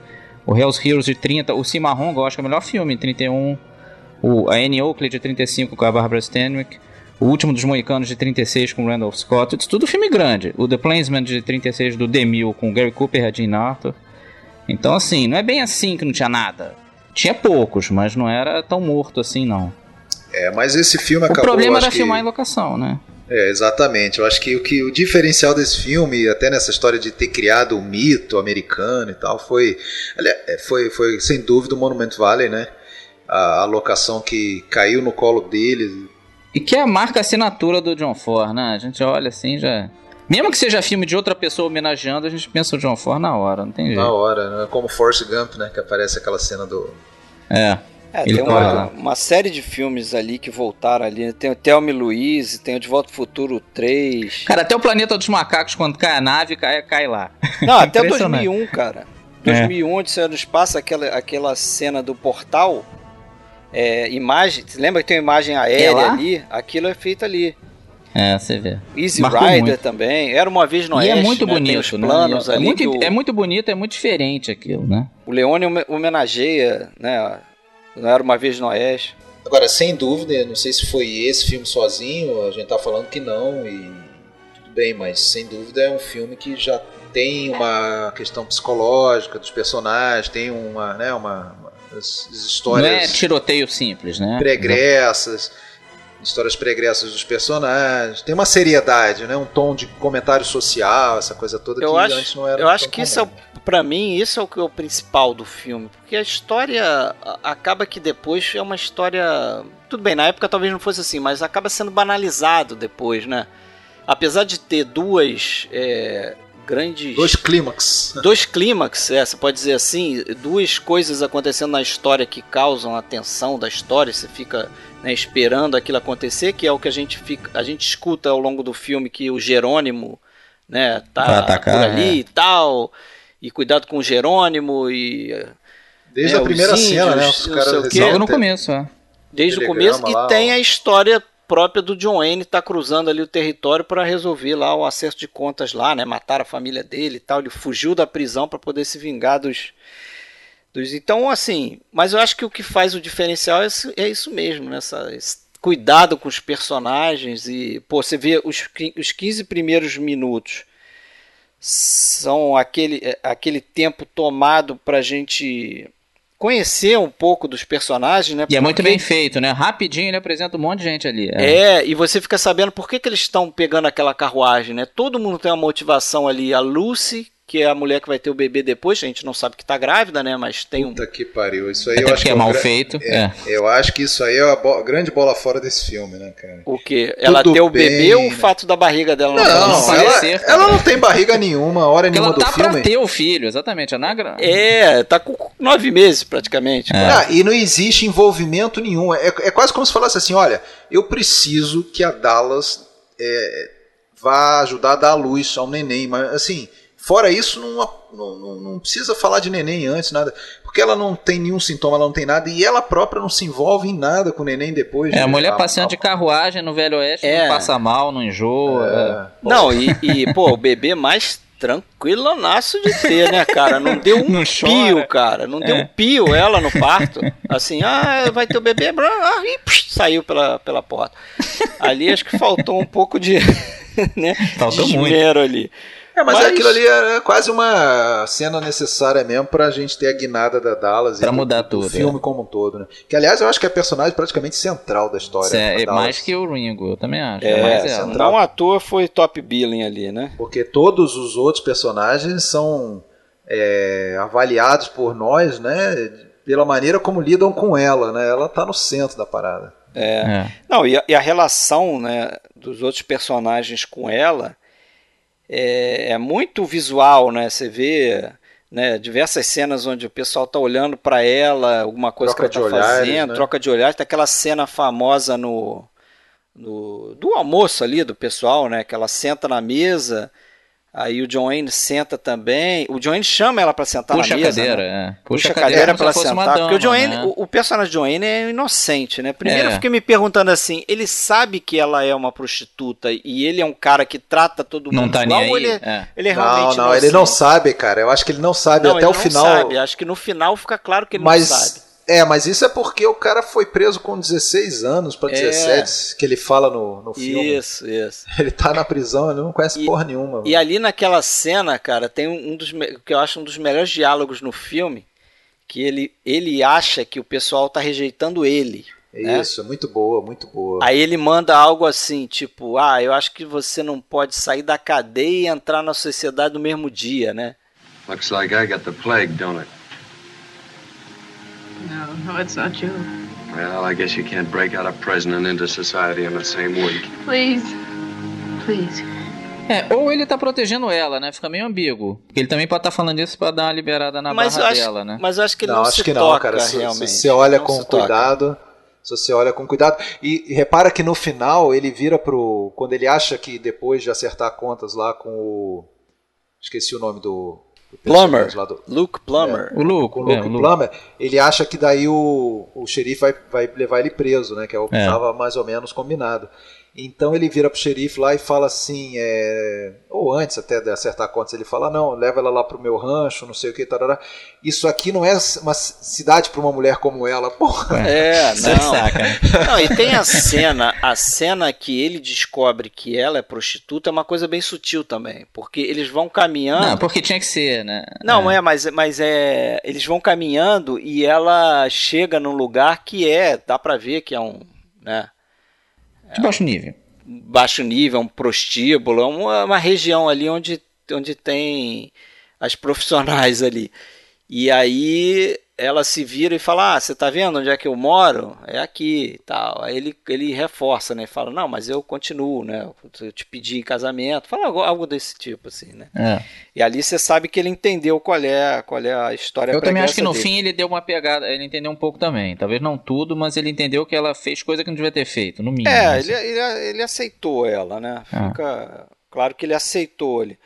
[SPEAKER 6] O Hell's Heroes de 30, o Cimarron, eu acho que é o melhor filme, 31. O, a Annie Oakley de 35 com a Barbara Stanwyck. O Último dos Moicanos de 36 com Randolph Scott. Isso tudo filme grande. O The Plainsman de 36 do Demille com Gary Cooper e Regina Arthur. Então, assim, não é bem assim que não tinha nada. Tinha poucos, mas não era tão morto assim, não.
[SPEAKER 5] É, mas esse filme
[SPEAKER 6] o
[SPEAKER 5] acabou.
[SPEAKER 6] O problema era
[SPEAKER 5] que...
[SPEAKER 6] filmar em locação, né?
[SPEAKER 5] É, exatamente. Eu acho que o, que o diferencial desse filme, até nessa história de ter criado o mito americano e tal, foi, é, foi, foi sem dúvida o Monument Valley, né? A, a locação que caiu no colo dele.
[SPEAKER 6] E que é a marca assinatura do John Ford, né? A gente olha assim já. Mesmo que seja filme de outra pessoa homenageando, a gente pensa o John Ford na hora, não tem jeito.
[SPEAKER 5] Na hora, né? Como Force Gump, né? Que aparece aquela cena do.
[SPEAKER 6] É.
[SPEAKER 3] É, tem uma, uma, série de filmes ali que voltaram ali. Tem o Thelma Louise, tem o De Volta ao Futuro 3.
[SPEAKER 6] Cara, até o Planeta dos Macacos, quando cai a nave, cai, cai lá.
[SPEAKER 3] Não, até 2001, cara. 2001, é. Odisseia no Espaço, aquela, aquela cena do portal. É, imagem, lembra que tem uma imagem aérea é ali? Aquilo é feito ali.
[SPEAKER 6] É, você vê.
[SPEAKER 3] Easy Marcou Rider muito. também. Era uma vez no
[SPEAKER 6] e
[SPEAKER 3] Oeste,
[SPEAKER 6] é muito
[SPEAKER 3] né?
[SPEAKER 6] bonito,
[SPEAKER 3] né? planos
[SPEAKER 6] é,
[SPEAKER 3] ali
[SPEAKER 6] muito,
[SPEAKER 3] o...
[SPEAKER 6] é muito bonito, é muito diferente aquilo, né?
[SPEAKER 3] O Leone homenageia, né? Não era uma vez no Oeste.
[SPEAKER 5] Agora, sem dúvida, não sei se foi esse filme sozinho, a gente tá falando que não, e tudo bem, mas sem dúvida é um filme que já tem uma questão psicológica dos personagens, tem uma, né, uma, uma as histórias.
[SPEAKER 6] Não é tiroteio simples, né?
[SPEAKER 5] Pregressas, histórias pregressas dos personagens, tem uma seriedade, né, um tom de comentário social, essa coisa toda
[SPEAKER 3] eu
[SPEAKER 5] que
[SPEAKER 3] acho,
[SPEAKER 5] antes não era.
[SPEAKER 3] Eu acho que comum. isso é para mim, isso é o que é o principal do filme. Porque a história acaba que depois é uma história. Tudo bem, na época talvez não fosse assim, mas acaba sendo banalizado depois, né? Apesar de ter duas é, grandes.
[SPEAKER 5] Dois clímax.
[SPEAKER 3] Dois clímax, é, você pode dizer assim, duas coisas acontecendo na história que causam a tensão da história, você fica né, esperando aquilo acontecer, que é o que a gente, fica, a gente escuta ao longo do filme que o Jerônimo né, tá
[SPEAKER 6] atacar,
[SPEAKER 3] por ali
[SPEAKER 6] é.
[SPEAKER 3] e tal e cuidado com o Jerônimo e
[SPEAKER 5] desde
[SPEAKER 3] né,
[SPEAKER 5] a primeira
[SPEAKER 3] índios,
[SPEAKER 5] cena, né? Os caras
[SPEAKER 6] Logo no começo, é.
[SPEAKER 3] Desde o começo e tem a história própria do John Wayne tá cruzando ali o território para resolver lá o acerto de contas lá, né? Matar a família dele e tal. Ele fugiu da prisão para poder se vingar dos, dos. Então, assim, mas eu acho que o que faz o diferencial é é isso mesmo, né? cuidado com os personagens e pô, você vê os, os 15 primeiros minutos são aquele, é, aquele tempo tomado para a gente conhecer um pouco dos personagens, né?
[SPEAKER 6] E é muito bem feito, né? Rapidinho ele apresenta um monte de gente ali.
[SPEAKER 3] É, é e você fica sabendo por que, que eles estão pegando aquela carruagem, né? Todo mundo tem uma motivação ali. A Lucy, que é a mulher que vai ter o bebê depois, a gente não sabe que tá grávida, né? Mas tem
[SPEAKER 5] Puta
[SPEAKER 3] um.
[SPEAKER 5] que pariu. Isso aí
[SPEAKER 6] Até
[SPEAKER 5] eu acho
[SPEAKER 6] que é mal feito.
[SPEAKER 5] É,
[SPEAKER 6] é.
[SPEAKER 5] Eu acho que isso aí é a bo grande bola fora desse filme, né, cara?
[SPEAKER 3] O quê? Ela ter o bebê
[SPEAKER 5] bem,
[SPEAKER 3] ou o
[SPEAKER 5] né?
[SPEAKER 3] fato da barriga dela
[SPEAKER 5] Não,
[SPEAKER 3] não,
[SPEAKER 5] ela,
[SPEAKER 6] parecer,
[SPEAKER 5] ela não tem barriga nenhuma, hora
[SPEAKER 6] Porque
[SPEAKER 5] nenhuma
[SPEAKER 6] ela tá
[SPEAKER 5] do filme.
[SPEAKER 6] pra ter o filho, exatamente. A Nagra.
[SPEAKER 3] É, tá com nove meses praticamente.
[SPEAKER 6] É.
[SPEAKER 5] Ah, e não existe envolvimento nenhum. É, é quase como se falasse assim: olha, eu preciso que a Dallas é, vá ajudar a dar a luz ao neném, mas assim, fora isso, não, não, não, precisa falar de neném antes, nada. Porque ela não tem nenhum sintoma, ela não tem nada, e ela própria não se envolve em nada com o neném depois.
[SPEAKER 6] É, a mulher passeando de carruagem no Velho Oeste,
[SPEAKER 3] É.
[SPEAKER 6] não passa mal, não enjoa.
[SPEAKER 5] É.
[SPEAKER 3] Não, e, e, pô, o bebê mais tranquilonaço de ter, né, cara? Não deu um
[SPEAKER 6] Não
[SPEAKER 3] pio,
[SPEAKER 6] chora.
[SPEAKER 3] cara. Não deu
[SPEAKER 6] É.
[SPEAKER 3] um pio ela no parto. Assim, ah, vai ter o bebê, ah, e psh, saiu pela, pela porta. Ali acho que faltou um pouco de né,
[SPEAKER 6] Faltou
[SPEAKER 3] de
[SPEAKER 6] muito.
[SPEAKER 3] ali.
[SPEAKER 5] É, mas,
[SPEAKER 3] Mas-
[SPEAKER 5] aquilo ali é quase uma cena necessária mesmo pra gente ter a guinada da Dallas
[SPEAKER 6] Pra
[SPEAKER 5] e
[SPEAKER 6] mudar
[SPEAKER 5] do,
[SPEAKER 6] tudo,
[SPEAKER 5] filme como um todo, né? Que aliás eu acho que é a personagem praticamente central da história.
[SPEAKER 6] É, é mais que o Ringo, eu também acho. É,
[SPEAKER 3] É,
[SPEAKER 6] mais ela.
[SPEAKER 5] central.
[SPEAKER 3] não à toa foi top billing ali, né?
[SPEAKER 5] Porque todos os outros personagens são é, avaliados por nós, né? Pela maneira como lidam com ela, né? Ela tá no centro da parada.
[SPEAKER 6] É.
[SPEAKER 3] Não, e a, e a relação né, dos outros personagens com ela é, é muito visual, né? Você vê né, diversas cenas onde o pessoal tá olhando para ela, alguma coisa
[SPEAKER 5] Troca
[SPEAKER 3] que ela tá
[SPEAKER 5] olhares,
[SPEAKER 3] fazendo,
[SPEAKER 5] né?
[SPEAKER 3] troca de olhar. Tem aquela cena famosa no, no do almoço ali do pessoal, né? Que ela senta na mesa, Aí o John Wayne senta também. O John Wayne chama ela para sentar
[SPEAKER 6] Puxa
[SPEAKER 3] na mesa.
[SPEAKER 6] a cadeira,
[SPEAKER 3] né?
[SPEAKER 6] é.
[SPEAKER 3] Puxa, a cadeira, para
[SPEAKER 6] para
[SPEAKER 3] sentar. porque o John Wayne, o, o, personagem de John Wayne é inocente, né? Primeiro
[SPEAKER 6] É.
[SPEAKER 3] eu fiquei me perguntando assim: ele sabe que ela é uma prostituta e ele é um cara que trata todo mundo
[SPEAKER 6] Não tá
[SPEAKER 3] igual,
[SPEAKER 6] nem
[SPEAKER 3] ou
[SPEAKER 6] aí.
[SPEAKER 3] Ele,
[SPEAKER 6] é.
[SPEAKER 3] ele é
[SPEAKER 5] Não,
[SPEAKER 3] realmente
[SPEAKER 5] não, ele não
[SPEAKER 3] inocente?
[SPEAKER 5] sabe, cara. Eu acho que ele não sabe
[SPEAKER 3] Não,
[SPEAKER 5] até
[SPEAKER 3] ele
[SPEAKER 5] o
[SPEAKER 3] não
[SPEAKER 5] final.
[SPEAKER 3] sabe. Acho que no final fica claro que ele
[SPEAKER 5] Mas
[SPEAKER 3] não sabe.
[SPEAKER 5] É, mas isso é porque o cara foi preso com 16 anos para
[SPEAKER 3] É.
[SPEAKER 5] 17, que ele fala no, no filme.
[SPEAKER 3] Isso, isso.
[SPEAKER 5] Ele tá na prisão, ele não conhece
[SPEAKER 3] E-
[SPEAKER 5] porra nenhuma.
[SPEAKER 3] E ali naquela cena, cara, tem um dos que eu acho um dos melhores diálogos no filme, que ele, ele acha que o pessoal tá rejeitando ele. né?
[SPEAKER 5] Isso, é muito boa, muito boa.
[SPEAKER 3] Aí ele manda algo assim, tipo, ah, eu acho que você não pode sair da cadeia e entrar na sociedade no mesmo dia, né?
[SPEAKER 2] Looks like I got the plague, don't it?
[SPEAKER 7] No, no, it's not you.
[SPEAKER 2] Well, I guess you can't break out of prison and into society in the same week.
[SPEAKER 7] Please. Please.
[SPEAKER 6] É, ou ele tá protegendo ela, né? Fica meio ambíguo. Ele também pode estar falando isso pra dar uma liberada na
[SPEAKER 3] mas,
[SPEAKER 6] barra
[SPEAKER 3] acho,
[SPEAKER 6] dela, né?
[SPEAKER 3] mas eu acho que ele
[SPEAKER 5] não,
[SPEAKER 3] não,
[SPEAKER 5] acho
[SPEAKER 3] se
[SPEAKER 5] que não,
[SPEAKER 3] toca
[SPEAKER 5] cara. Se, se
[SPEAKER 3] realmente.
[SPEAKER 5] você olha
[SPEAKER 3] Não
[SPEAKER 5] com
[SPEAKER 3] se toca.
[SPEAKER 5] cuidado, se você olha com cuidado. E, e repara que no final ele vira pro. Quando ele acha que depois de acertar contas lá com o. Esqueci o nome do.
[SPEAKER 3] Plummer.
[SPEAKER 5] do-
[SPEAKER 3] Luke Plummer.
[SPEAKER 6] O Luke,
[SPEAKER 5] com o
[SPEAKER 6] é,
[SPEAKER 5] Luke
[SPEAKER 6] o Luke.
[SPEAKER 5] Plummer, ele acha que daí o, o xerife vai, vai levar ele preso, né? Que é o que
[SPEAKER 6] É.
[SPEAKER 5] estava mais ou menos combinado. Então ele vira pro xerife lá e fala assim, é, ou antes até de acertar contas, ele fala, não, leva ela lá pro meu rancho, não sei o que, tarará. Isso aqui não é uma cidade para uma mulher como ela, porra.
[SPEAKER 3] É,
[SPEAKER 6] Você
[SPEAKER 3] não.
[SPEAKER 6] né?
[SPEAKER 3] Não, e tem a cena, a cena que ele descobre que ela é prostituta é uma coisa bem sutil também, porque eles vão caminhando.
[SPEAKER 6] Não, porque tinha que ser, né?
[SPEAKER 3] Não, é, mas, mas é. Eles vão caminhando e ela chega num lugar que é. Dá pra ver que é um. Né,
[SPEAKER 6] De baixo nível.
[SPEAKER 3] baixo nível, um prostíbulo, é uma, uma região ali onde, onde tem as profissionais ali. E aí ela se vira e fala: Ah, você tá vendo onde é que eu moro? É aqui e tal. Aí ele, ele reforça, né? Fala: Não, mas eu continuo, né? Eu te pedi em casamento. Fala algo, algo desse tipo, assim, né?
[SPEAKER 6] É.
[SPEAKER 3] E ali você sabe que ele entendeu qual é, qual é a história
[SPEAKER 6] Eu também acho que no
[SPEAKER 3] dele.
[SPEAKER 6] fim ele deu uma pegada, ele entendeu um pouco também. Talvez não tudo, mas ele entendeu que ela fez coisa que não devia ter feito, no mínimo.
[SPEAKER 3] É,
[SPEAKER 6] assim.
[SPEAKER 3] ele, ele, ele aceitou ela, né?
[SPEAKER 6] Ah.
[SPEAKER 3] Fica claro que ele aceitou ele.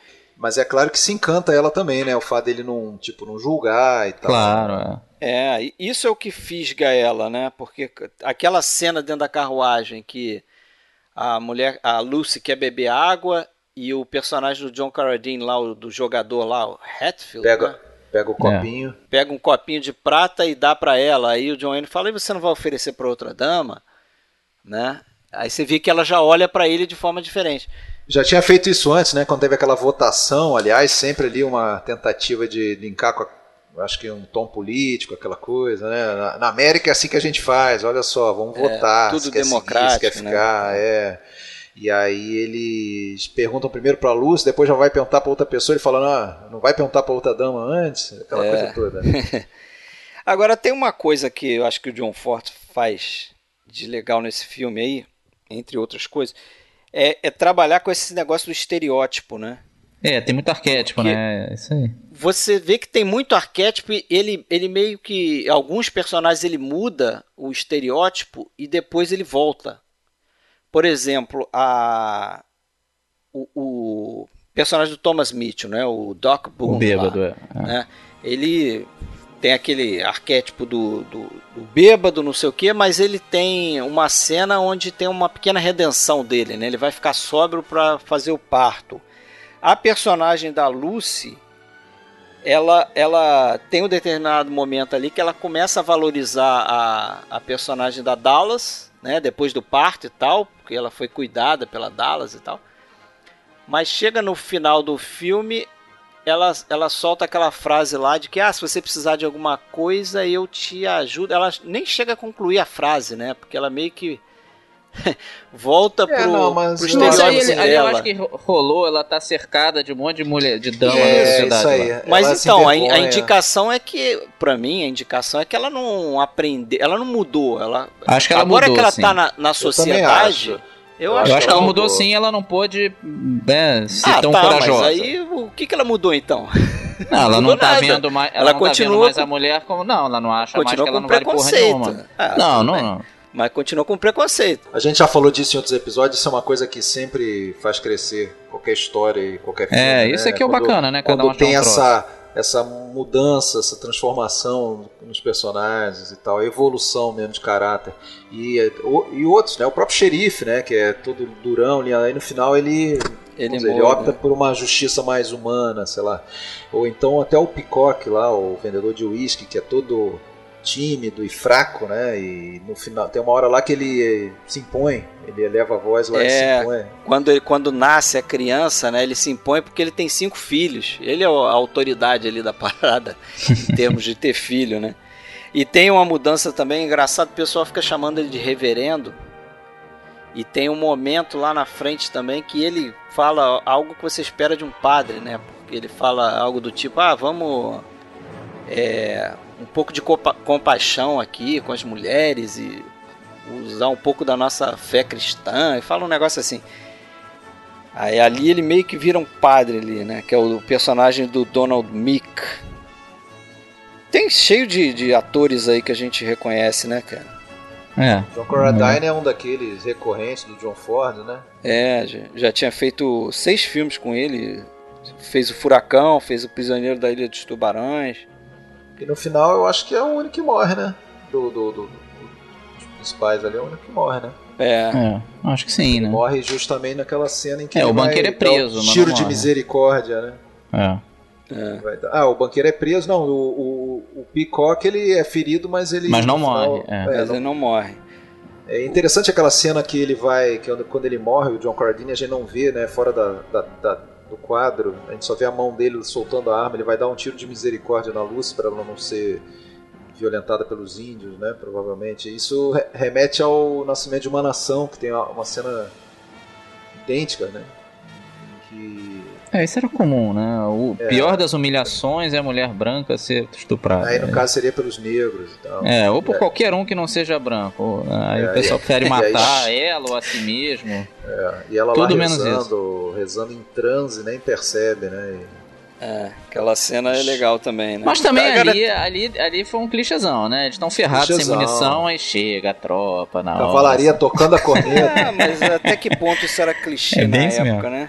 [SPEAKER 5] Mas é claro que se encanta ela também, né? O fato dele não, tipo, não julgar e tal.
[SPEAKER 6] Claro, é.
[SPEAKER 3] É, isso é o que fisga ela, né? Porque aquela cena dentro da carruagem que a mulher, a Lucy quer beber água e o personagem do John Carradine lá, o- do jogador lá, o Hatfield,
[SPEAKER 5] Pega,
[SPEAKER 3] né?
[SPEAKER 5] pega o copinho.
[SPEAKER 3] pega um copinho de prata e dá pra ela. Aí o John Wayne fala: "E você não vai oferecer pra outra dama?" Né? Aí você vê que ela já olha pra ele de forma diferente.
[SPEAKER 5] Já tinha feito isso antes, né? Quando teve aquela votação, aliás, sempre ali uma tentativa de linkar com, a, acho que um tom político, aquela coisa, né? Na, na América é assim que a gente faz, olha só, vamos
[SPEAKER 3] É,
[SPEAKER 5] votar,
[SPEAKER 3] tudo
[SPEAKER 5] se quer seguir, se
[SPEAKER 3] democrático,
[SPEAKER 5] quer
[SPEAKER 3] né?
[SPEAKER 5] ficar, é. E aí eles perguntam primeiro pra Lúcia, depois já vai perguntar pra outra pessoa, ele falando, ah, não vai perguntar pra outra dama antes, aquela
[SPEAKER 3] É.
[SPEAKER 5] coisa toda. né?
[SPEAKER 3] Agora tem uma coisa que eu acho que o John Ford faz de legal nesse filme aí, entre outras coisas, é, é trabalhar com esse negócio do estereótipo, né?
[SPEAKER 6] É, tem muito arquétipo,
[SPEAKER 3] Porque-
[SPEAKER 6] né? É Isso aí.
[SPEAKER 3] Você vê que tem muito arquétipo e ele, ele meio que. Alguns personagens ele muda o estereótipo e depois ele volta. Por exemplo, a, o, o personagem do Thomas Mitchell, né? o Doc Boone.
[SPEAKER 6] O bêbado,
[SPEAKER 3] lá,
[SPEAKER 6] é. é.
[SPEAKER 3] né? Ele tem aquele arquétipo do, do, do bêbado, não sei o que, mas ele tem uma cena onde tem uma pequena redenção dele, né? Ele vai ficar sóbrio para fazer o parto. A personagem da Lucy, ela, ela tem um determinado momento ali que ela começa a valorizar a, a personagem da Dallas, né? Depois do parto e tal, porque ela foi cuidada pela Dallas e tal. Mas chega no final do filme, ela, ela solta aquela frase lá de que ah, se você precisar de alguma coisa, eu te ajudo. Ela nem chega a concluir a frase, né? Porque ela meio que volta
[SPEAKER 5] É,
[SPEAKER 3] pro,
[SPEAKER 5] não, mas-
[SPEAKER 3] pro
[SPEAKER 6] aí,
[SPEAKER 3] estereótipo
[SPEAKER 6] ele- aí eu
[SPEAKER 3] dela.
[SPEAKER 6] acho que ro- rolou, ela tá cercada de um monte de mulher, de dama na
[SPEAKER 5] É,
[SPEAKER 6] sociedade.
[SPEAKER 5] isso aí.
[SPEAKER 6] lá.
[SPEAKER 3] Mas
[SPEAKER 5] Ela
[SPEAKER 3] então, a, a indicação é que, pra mim, a indicação é que ela não aprendeu, ela não mudou. Ela,
[SPEAKER 6] Acho que ela
[SPEAKER 3] agora
[SPEAKER 6] mudou,
[SPEAKER 3] que ela
[SPEAKER 6] sim.
[SPEAKER 3] tá na, na sociedade. Eu,
[SPEAKER 5] Eu
[SPEAKER 3] acho,
[SPEAKER 6] Eu acho que ela
[SPEAKER 5] mudou.
[SPEAKER 6] mudou sim, ela não pôde né, ser
[SPEAKER 3] ah,
[SPEAKER 6] tão
[SPEAKER 3] tá,
[SPEAKER 6] corajosa.
[SPEAKER 3] mas aí o que, que ela mudou então?
[SPEAKER 6] Não, ela não
[SPEAKER 3] mudou
[SPEAKER 6] tá
[SPEAKER 3] nada.
[SPEAKER 6] vendo mais, ela,
[SPEAKER 3] Ela
[SPEAKER 6] não tá
[SPEAKER 3] continua
[SPEAKER 6] vendo mais
[SPEAKER 3] com-
[SPEAKER 6] a mulher como. Não, ela não acha mais que
[SPEAKER 3] Continua
[SPEAKER 6] ela não vale porra nenhuma.
[SPEAKER 3] Ah,
[SPEAKER 6] não, não, não.
[SPEAKER 3] Mas continua com preconceito.
[SPEAKER 5] A gente já falou disso em outros episódios, isso é uma coisa que sempre faz crescer qualquer história e qualquer filme.
[SPEAKER 6] É, isso
[SPEAKER 5] né?
[SPEAKER 6] aqui é o
[SPEAKER 5] Quando-
[SPEAKER 6] bacana, né? Cada
[SPEAKER 5] Quando
[SPEAKER 6] um
[SPEAKER 5] tem
[SPEAKER 6] um troço.
[SPEAKER 5] Essa, mudança, essa transformação nos personagens e tal, a evolução mesmo de caráter. E, e outros, né? O próprio xerife, né? Que é todo durão, aí no final ele
[SPEAKER 3] Ele,
[SPEAKER 5] dizer, ele opta por uma justiça mais humana, sei lá. Ou então até o Peacock lá, o vendedor de uísque, que é todo tímido e fraco, né? E no final tem uma hora lá que ele se impõe, ele eleva a voz lá e se
[SPEAKER 3] É.
[SPEAKER 5] impõe.
[SPEAKER 3] Quando, ele- quando nasce a criança, né, ele se impõe porque ele tem cinco filhos. Ele é a autoridade ali da parada, em termos de ter filho, né? E tem uma mudança também, engraçado, o pessoal fica chamando ele de reverendo. E tem um momento lá na frente também que ele fala algo que você espera de um padre, né? Porque ele fala algo do tipo, ah, vamos é, um pouco de compa- compaixão aqui com as mulheres e usar um pouco da nossa fé cristã. E fala um negócio assim. Aí ali ele meio que vira um padre ali, né? Que é o personagem do Donald Meek. Tem cheio de, de atores aí que a gente reconhece, né, cara?
[SPEAKER 6] É.
[SPEAKER 5] John Corradine é um daqueles recorrentes do John Ford, né?
[SPEAKER 3] É, já, já tinha feito seis filmes com ele. Fez o Furacão, fez o Prisioneiro da Ilha dos Tubarões.
[SPEAKER 5] E no final eu acho que é o único que morre, né? Do, do, do- do- dos principais ali é o único que morre, né?
[SPEAKER 3] É,
[SPEAKER 6] É, acho que sim, né?
[SPEAKER 5] Morre justamente naquela cena em que
[SPEAKER 6] É,
[SPEAKER 5] ele
[SPEAKER 6] o
[SPEAKER 5] vai
[SPEAKER 6] banqueiro é preso, mas
[SPEAKER 5] tiro
[SPEAKER 6] não
[SPEAKER 5] de
[SPEAKER 6] morre.
[SPEAKER 5] misericórdia, né?
[SPEAKER 6] É.
[SPEAKER 3] é.
[SPEAKER 5] Vai dar- Ah, o banqueiro é preso, não. O, o, o Peacock ele é ferido, mas ele.
[SPEAKER 6] Mas não
[SPEAKER 5] final-
[SPEAKER 6] morre, é.
[SPEAKER 3] Mas
[SPEAKER 5] não-
[SPEAKER 3] ele não morre.
[SPEAKER 5] é interessante aquela cena que ele vai. Que quando ele morre, o John Cardini, a gente não vê, né? Fora da, da- da- do quadro, a gente só vê a mão dele soltando a arma. Ele vai dar um tiro de misericórdia na luz para ela não ser violentada pelos índios, né? Provavelmente. Isso re- remete ao nascimento de uma nação, que tem uma cena idêntica, né? Em que
[SPEAKER 6] É, isso era comum, né? O
[SPEAKER 5] É.
[SPEAKER 6] pior das humilhações é a mulher branca ser estuprada.
[SPEAKER 5] Aí no caso seria pelos negros e tal.
[SPEAKER 6] É, ou por
[SPEAKER 5] É.
[SPEAKER 6] qualquer um que não seja branco. Aí
[SPEAKER 5] É,
[SPEAKER 6] o pessoal
[SPEAKER 5] e-
[SPEAKER 6] prefere
[SPEAKER 5] e aí-
[SPEAKER 6] matar ela ou a si mesmo.
[SPEAKER 5] E ela
[SPEAKER 6] Tudo
[SPEAKER 5] lá
[SPEAKER 6] menos
[SPEAKER 5] rezando, rezando em transe, nem percebe, né? E-
[SPEAKER 3] É, aquela cena é legal também, né?
[SPEAKER 6] Mas também ali, ali, ali foi um clichêzão, né? Eles estão ferrados sem munição, aí chega a tropa na hora.
[SPEAKER 5] Cavalaria tocando a corneta.
[SPEAKER 3] Ah, mas até que ponto isso era clichê
[SPEAKER 6] É
[SPEAKER 3] na
[SPEAKER 6] isso
[SPEAKER 3] época, né?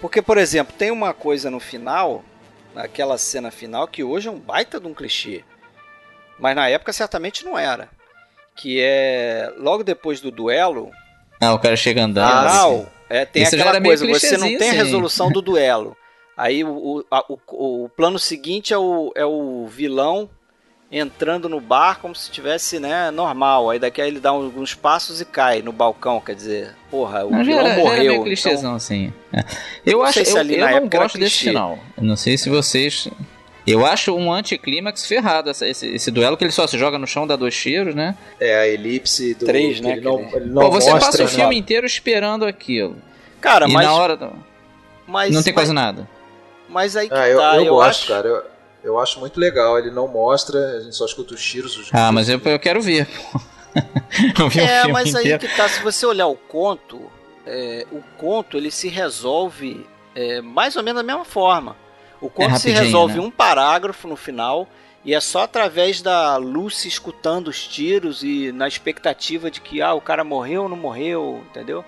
[SPEAKER 3] Porque, por exemplo, tem uma coisa no final, naquela cena final, que hoje é um baita de um clichê. Mas na época certamente não era. Que é logo depois do duelo,
[SPEAKER 6] Ah, o cara chega andando.
[SPEAKER 3] Final,
[SPEAKER 5] sim.
[SPEAKER 3] é, tem
[SPEAKER 6] Isso
[SPEAKER 3] aquela coisa, você não tem a
[SPEAKER 6] sim.
[SPEAKER 3] resolução do duelo. Aí o, o, a- o, o plano seguinte é o, é o vilão entrando no bar como se tivesse, né, normal. Aí daqui a ele dá alguns passos e cai no balcão, quer dizer, porra, o
[SPEAKER 6] Mas já
[SPEAKER 3] vilão
[SPEAKER 6] era, já era
[SPEAKER 3] morreu. então-
[SPEAKER 6] clichêzão, assim. É. Eu
[SPEAKER 3] Não
[SPEAKER 6] acho
[SPEAKER 3] se
[SPEAKER 6] eu,
[SPEAKER 3] ali
[SPEAKER 6] eu
[SPEAKER 3] na
[SPEAKER 6] não gosto desse final. Eu não sei se vocês. Eu acho um anticlímax ferrado essa- esse, esse duelo, que ele só se joga no chão, dá dois tiros, né?
[SPEAKER 5] É a elipse do.
[SPEAKER 3] Três,
[SPEAKER 5] que
[SPEAKER 3] né,
[SPEAKER 5] Ele não, ele não
[SPEAKER 6] Pô, você
[SPEAKER 5] mostra,
[SPEAKER 6] passa o filme inteiro esperando aquilo.
[SPEAKER 3] Cara,
[SPEAKER 6] e
[SPEAKER 3] mas,
[SPEAKER 6] na hora. do-
[SPEAKER 3] mas
[SPEAKER 6] não tem
[SPEAKER 3] mas,
[SPEAKER 6] quase nada.
[SPEAKER 3] Mas aí que
[SPEAKER 5] Ah, eu,
[SPEAKER 3] tá,
[SPEAKER 5] eu,
[SPEAKER 3] eu,
[SPEAKER 5] gosto,
[SPEAKER 3] acho.
[SPEAKER 5] cara. Eu, eu acho muito legal. Ele não mostra, a gente só escuta os tiros. Os
[SPEAKER 6] Ah, mas eu, eu quero ver. eu vi
[SPEAKER 3] É,
[SPEAKER 6] filme
[SPEAKER 3] mas aí
[SPEAKER 6] inteiro.
[SPEAKER 3] que tá, se você olhar o conto, é, o conto ele se resolve é, mais ou menos da mesma forma. O conto se
[SPEAKER 6] rapidinho,
[SPEAKER 3] resolve
[SPEAKER 6] né?
[SPEAKER 3] um parágrafo no final e é só através da Lucy escutando os tiros e na expectativa de que ah, o cara morreu ou não morreu, entendeu?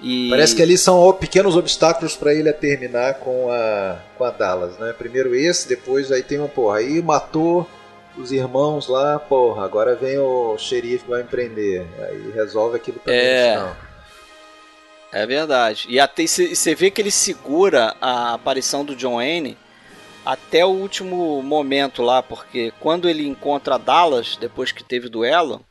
[SPEAKER 3] E
[SPEAKER 5] Parece que ali são pequenos obstáculos pra ele a terminar com a, com a Dallas, né? Primeiro esse, depois aí tem um, porra, aí matou os irmãos lá, porra, agora vem o xerife que vai me prender. Aí resolve aquilo também
[SPEAKER 3] É.
[SPEAKER 5] no final.
[SPEAKER 3] É verdade. E até você vê que ele segura a aparição do John Wayne até o último momento lá, porque quando ele encontra Dallas, depois que teve o duelo,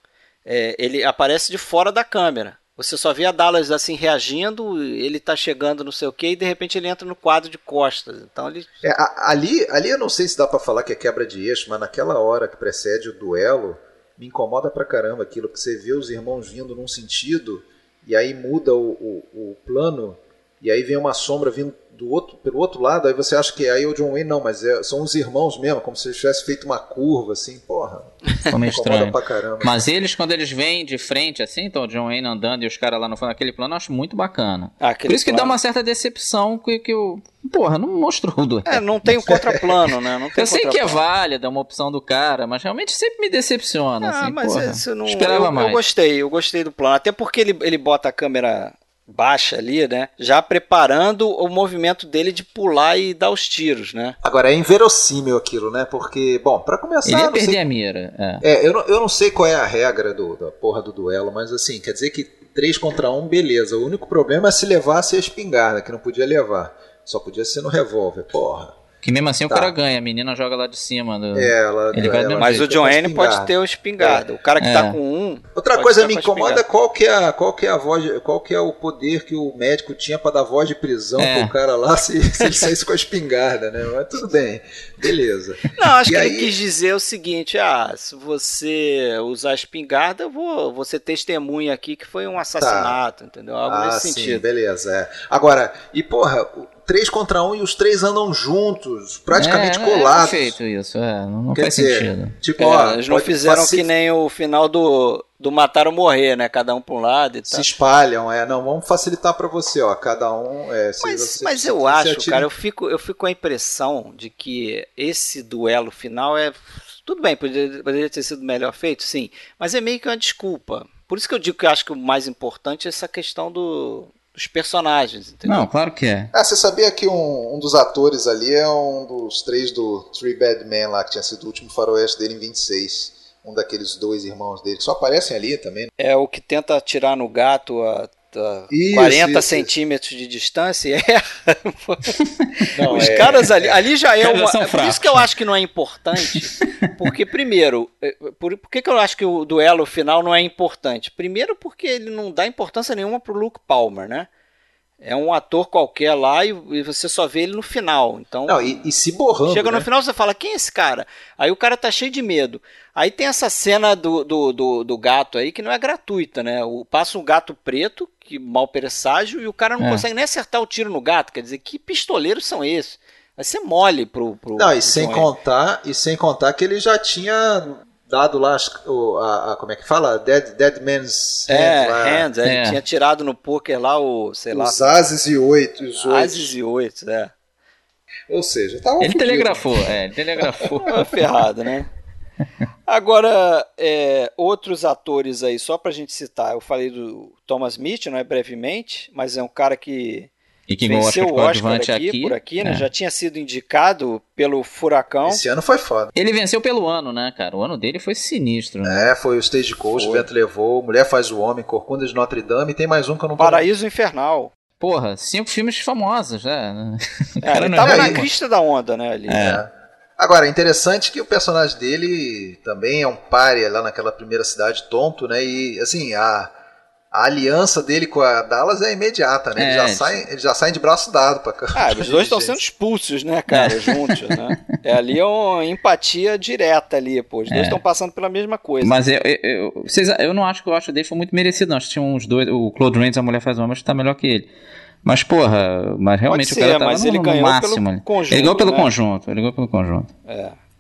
[SPEAKER 3] é, ele aparece de fora da câmera. Você só vê a Dallas assim reagindo, ele tá chegando não sei o que, e de repente ele entra no quadro de costas. Então ele.
[SPEAKER 5] É, ali, ali eu não sei se dá pra falar que é quebra de eixo, mas naquela hora que precede o duelo, me incomoda pra caramba aquilo, que você vê os irmãos vindo num sentido, e aí muda o, o, o plano, e aí vem uma sombra vindo do outro, pelo outro lado, aí você acha que aí é o John Wayne, não, mas é- são os irmãos mesmo, como se eles tivessem feito uma curva, assim, porra.
[SPEAKER 6] Meio
[SPEAKER 5] Incomoda
[SPEAKER 6] estranho.
[SPEAKER 5] pra caramba.
[SPEAKER 6] Mas eles, quando eles vêm de frente, assim, então o John Wayne andando e os caras lá no fundo daquele plano, eu acho muito bacana.
[SPEAKER 3] Ah, aquele
[SPEAKER 6] Por isso que dá uma certa decepção que, que o. Porra, não mostrou o duelo.
[SPEAKER 3] É, não tem o contraplano, né? Não tem
[SPEAKER 6] Eu sei que é válida, é uma opção do cara, mas realmente sempre me decepciona.
[SPEAKER 3] Ah,
[SPEAKER 6] assim,
[SPEAKER 3] mas
[SPEAKER 6] porra.
[SPEAKER 3] esse não.
[SPEAKER 6] Esperava
[SPEAKER 3] eu,
[SPEAKER 6] mais.
[SPEAKER 3] eu gostei, eu gostei do plano. Até porque ele, ele bota a câmera baixa ali, né? Já preparando o movimento dele de pular e dar os tiros, né?
[SPEAKER 5] Agora, é inverossímil aquilo, né? Porque, bom, pra começar,
[SPEAKER 6] Ele ia
[SPEAKER 5] não sei-
[SPEAKER 6] perder a mira. É.
[SPEAKER 5] É, eu não, eu não sei qual é a regra do, da porra do duelo, mas assim, quer dizer que 3 contra 1, beleza. O único problema é se levasse a espingarda, que não podia levar. Só podia ser no revólver, porra.
[SPEAKER 6] Que mesmo assim o
[SPEAKER 5] Tá.
[SPEAKER 6] cara ganha, a menina joga lá de cima. Do...
[SPEAKER 5] É, ela,
[SPEAKER 6] Ele vai do mesmo
[SPEAKER 3] Mas o John Wayne pode ter o espingarda. O cara que
[SPEAKER 6] É.
[SPEAKER 3] tá com um.
[SPEAKER 5] Outra coisa me incomoda qual que é a, qual que é a voz, qual que é o poder que o médico tinha pra dar voz de prisão
[SPEAKER 6] É.
[SPEAKER 5] pro cara lá se, se ele saísse com a espingarda, né? Mas tudo bem, beleza.
[SPEAKER 3] Não, acho
[SPEAKER 5] E
[SPEAKER 3] que
[SPEAKER 5] aí-
[SPEAKER 3] ele quis dizer o seguinte: ah, se você usar a espingarda, eu vou, ser testemunha aqui que foi um assassinato, entendeu? Algo
[SPEAKER 5] ah,
[SPEAKER 3] nesse
[SPEAKER 5] sim,
[SPEAKER 3] sentido.
[SPEAKER 5] beleza. É. Agora, e porra, o 3 contra 1 e os três andam juntos, praticamente
[SPEAKER 6] é, não é
[SPEAKER 5] colados.
[SPEAKER 6] feito isso, é, não, não faz
[SPEAKER 5] dizer,
[SPEAKER 6] sentido.
[SPEAKER 5] Tipo,
[SPEAKER 3] É,
[SPEAKER 5] ó,
[SPEAKER 3] eles não fizeram
[SPEAKER 5] se,
[SPEAKER 3] que nem o final do, do Matar ou Morrer, né? Cada um pra um lado e
[SPEAKER 5] se
[SPEAKER 3] tal.
[SPEAKER 5] espalham, é, não, vamos facilitar pra você, ó, cada um, é, se
[SPEAKER 3] Mas,
[SPEAKER 5] você-
[SPEAKER 3] mas
[SPEAKER 5] se
[SPEAKER 3] eu
[SPEAKER 5] você
[SPEAKER 3] acho, cara, eu fico, eu fico com a impressão de que esse duelo final é. Tudo bem, poderia, poderia ter sido melhor feito, sim. Mas é meio que uma desculpa. Por isso que eu digo que eu acho que o mais importante é essa questão do, dos personagens, entendeu?
[SPEAKER 6] Não, claro que é.
[SPEAKER 5] Ah, você sabia que um, um dos atores ali é um dos três do Three Bad Men lá, que tinha sido o último faroeste dele em 26. Um daqueles dois irmãos dele, que só aparecem ali também.
[SPEAKER 3] É o que tenta atirar no gato a, a
[SPEAKER 5] Isso,
[SPEAKER 3] 40
[SPEAKER 5] isso,
[SPEAKER 3] centímetros de distância e erra.
[SPEAKER 5] Não,
[SPEAKER 3] Os
[SPEAKER 5] é-
[SPEAKER 3] caras ali, ali já é uma. é Por
[SPEAKER 6] fracos,
[SPEAKER 3] isso que eu
[SPEAKER 6] né?
[SPEAKER 3] acho que não é importante. Porque, primeiro, é, por, por que, que eu acho que o duelo final não é importante? Primeiro, porque ele não dá importância nenhuma pro Luke Palmer, né? É um ator qualquer lá e, e você só vê ele no final. Então,
[SPEAKER 5] Não, e, e se borrando.
[SPEAKER 3] Chega no
[SPEAKER 5] né?
[SPEAKER 3] final você fala, quem é esse cara? Aí o cara tá cheio de medo. Aí tem essa cena do, do, do, do gato aí que não é gratuita, né? O, passa um gato preto, que mal presságio, e o cara não
[SPEAKER 6] É.
[SPEAKER 3] consegue nem acertar o tiro no gato. Quer dizer, que pistoleiros são esses? Vai ser mole pro. pro
[SPEAKER 5] Não, e
[SPEAKER 3] pro
[SPEAKER 5] sem contar, e sem contar que ele já tinha dado lá o, a, a- como é que fala? Dead, dead Man's Hand
[SPEAKER 3] É,
[SPEAKER 5] lá.
[SPEAKER 3] hands, é, ele tinha tirado no poker lá o, sei lá,
[SPEAKER 5] Os ases e oito, os
[SPEAKER 3] ases e oito, é.
[SPEAKER 5] Ou seja, tava
[SPEAKER 6] Ele
[SPEAKER 5] fudido.
[SPEAKER 6] telegrafou, é, ele telegrafou.
[SPEAKER 3] Tava ferrado, né? Agora, é, outros atores aí, só pra gente citar, eu falei do Thomas Mitch, não é brevemente, mas é um cara que
[SPEAKER 6] E que ganhou o
[SPEAKER 3] venceu
[SPEAKER 6] Oscar
[SPEAKER 3] o Oscar
[SPEAKER 6] coadjuvante
[SPEAKER 3] aqui,
[SPEAKER 6] aqui.
[SPEAKER 3] por aqui, né?
[SPEAKER 6] é.
[SPEAKER 3] Já tinha sido indicado pelo Furacão.
[SPEAKER 5] Esse ano foi foda.
[SPEAKER 6] Ele venceu pelo ano, né, cara? O ano dele foi sinistro, né?
[SPEAKER 5] É, foi o Stagecoach, o
[SPEAKER 3] Foi.
[SPEAKER 5] Vento Levou, Mulher Faz o Homem, Corcunda de Notre Dame, e tem mais um que eu não tô
[SPEAKER 3] Paraíso Infernal.
[SPEAKER 6] Porra, cinco filmes famosos, né?
[SPEAKER 3] É,
[SPEAKER 6] cara
[SPEAKER 3] ele tava
[SPEAKER 6] é
[SPEAKER 3] na crista da onda, né? Ali.
[SPEAKER 6] É.
[SPEAKER 5] Agora, é interessante que o personagem dele também é um párea lá naquela primeira cidade tonto, né? E assim, a, a aliança dele com a Dallas é imediata, né? Eles,
[SPEAKER 6] É,
[SPEAKER 5] já
[SPEAKER 6] eles-
[SPEAKER 5] saem, eles já saem de braço dado pra cá.
[SPEAKER 3] Ah, os dois estão sendo expulsos, né, cara, juntos, né? É ali é uma empatia direta ali, pô. Os dois
[SPEAKER 6] É.
[SPEAKER 3] estão passando pela mesma coisa.
[SPEAKER 6] Mas eu, eu, eu, vocês- eu não acho que o Oscar dele foi muito merecido, não. Acho que tinha uns dois. O Claude Rains, a mulher faz acho que tá melhor que ele. Mas, porra, mas realmente
[SPEAKER 3] ser,
[SPEAKER 6] o cara tava
[SPEAKER 3] mas
[SPEAKER 6] no,
[SPEAKER 3] ele
[SPEAKER 6] no
[SPEAKER 3] ganhou
[SPEAKER 6] máximo.
[SPEAKER 3] pelo conjunto,
[SPEAKER 6] ele ganhou pelo
[SPEAKER 3] né?
[SPEAKER 6] conjunto, ele ganhou pelo conjunto.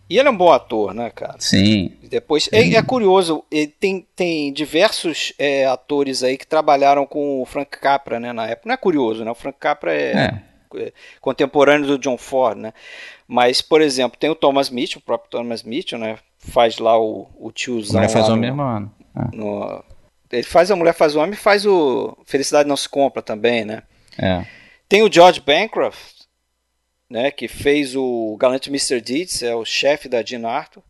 [SPEAKER 3] E ele é um bom ator, né, cara?
[SPEAKER 6] Sim.
[SPEAKER 3] Depois, é, é curioso, tem, tem diversos é, atores aí que trabalharam com o Frank Capra, né, na época. Não é curioso, né? O Frank Capra é,
[SPEAKER 6] É.
[SPEAKER 3] é contemporâneo do John Ford, né? Mas, por exemplo, tem o Thomas Mitchell, o próprio Thomas Mitchell, né? Faz lá o, o tiozão.
[SPEAKER 6] mulher faz
[SPEAKER 3] lá
[SPEAKER 6] o
[SPEAKER 3] no-
[SPEAKER 6] mesmo ano. É.
[SPEAKER 3] no- ele faz a Mulher Faz o Homem e faz o Felicidade Não Se Compra também, né?
[SPEAKER 6] É.
[SPEAKER 3] Tem o George Bancroft, né? Que fez o Galante Mr. Deeds, é o chefe da Jean Arthur.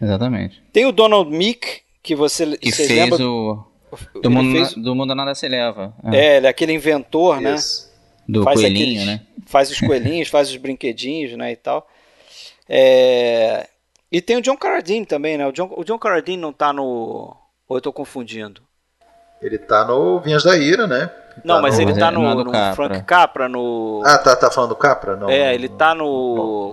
[SPEAKER 6] Exatamente.
[SPEAKER 3] Tem o Donald Meek, que você
[SPEAKER 6] Que fez
[SPEAKER 3] lembram-
[SPEAKER 6] o. Do mundo,
[SPEAKER 3] fez-
[SPEAKER 6] do mundo Nada Se Leva. É.
[SPEAKER 3] É, ele é aquele inventor, né?
[SPEAKER 5] Isso.
[SPEAKER 6] Do
[SPEAKER 3] faz
[SPEAKER 6] coelhinho,
[SPEAKER 3] aqueles-
[SPEAKER 6] né?
[SPEAKER 3] Faz os coelhinhos, faz os brinquedinhos, né, e tal. É, E tem o John Carradine também, né? O John, o John Carradine não tá no... Ou eu tô confundindo?
[SPEAKER 5] Ele tá no Vinhas da Ira, né?
[SPEAKER 3] Não,
[SPEAKER 5] Tá
[SPEAKER 3] mas
[SPEAKER 5] no-
[SPEAKER 3] ele tá no,
[SPEAKER 6] não é do
[SPEAKER 3] no
[SPEAKER 6] Capra.
[SPEAKER 3] Frank Capra, no...
[SPEAKER 5] Ah, tá, tá falando do Capra? Não.
[SPEAKER 3] é, ele tá no...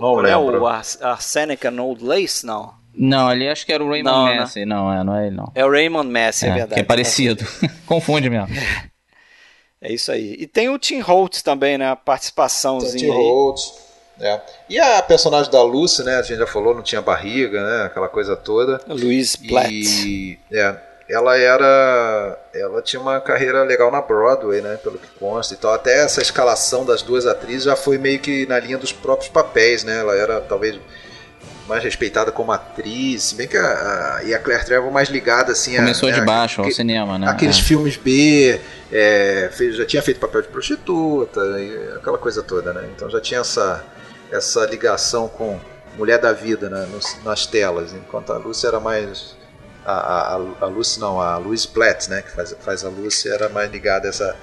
[SPEAKER 5] Não, não
[SPEAKER 3] qual é
[SPEAKER 5] lembro.
[SPEAKER 3] o Ar- Arsenic and Old Lace? Não.
[SPEAKER 6] Não, ali acho que era o Raymond
[SPEAKER 3] Não, né?
[SPEAKER 6] Messi. Não, é, não é ele não.
[SPEAKER 3] É o Raymond Messi, é,
[SPEAKER 6] É,
[SPEAKER 3] verdade.
[SPEAKER 6] que é parecido. Confunde mesmo.
[SPEAKER 3] É isso aí. E tem o Tim Holtz também, né? A participaçãozinha
[SPEAKER 5] Tim
[SPEAKER 3] aí.
[SPEAKER 5] Holtz. É. E a personagem da Lucy, né? A gente já falou, não tinha barriga, né? Aquela coisa toda.
[SPEAKER 3] Luiz Platt.
[SPEAKER 5] E é, ela era. Ela tinha uma carreira legal na Broadway, né? Pelo que consta. Então até essa escalação das duas atrizes já foi meio que na linha dos próprios papéis, né? Ela era talvez mais respeitada como atriz, se bem que a, a, e a Claire Trevor mais ligada assim
[SPEAKER 6] Começou
[SPEAKER 5] a,
[SPEAKER 6] de
[SPEAKER 5] né,
[SPEAKER 6] baixo ao cinema, né?
[SPEAKER 5] aqueles
[SPEAKER 6] É.
[SPEAKER 5] filmes B, é, fez- já tinha feito papel de prostituta, aquela coisa toda, né? Então já tinha essa, essa ligação com mulher da vida né, nos- nas telas, enquanto a Lucy era mais. A, a, a- Lucy não, a Louise Platt, né, que faz, faz a Lucy, era mais ligada a essa,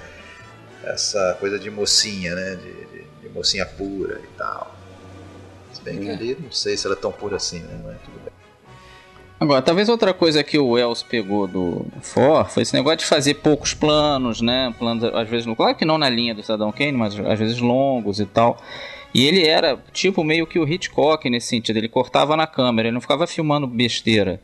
[SPEAKER 5] essa coisa de mocinha, né? De, de- de mocinha pura e tal. Se bem que
[SPEAKER 3] É.
[SPEAKER 5] ali não sei se ela é tão pura assim, né? Mas tudo bem.
[SPEAKER 6] Agora, talvez outra coisa que o Wells pegou do For foi esse negócio de fazer poucos planos, né? Planos, às vezes, claro que não na linha do Cidadão Kane, mas às vezes longos e tal. E ele era tipo meio que o Hitchcock nesse sentido, ele cortava na câmera, ele não ficava filmando besteira.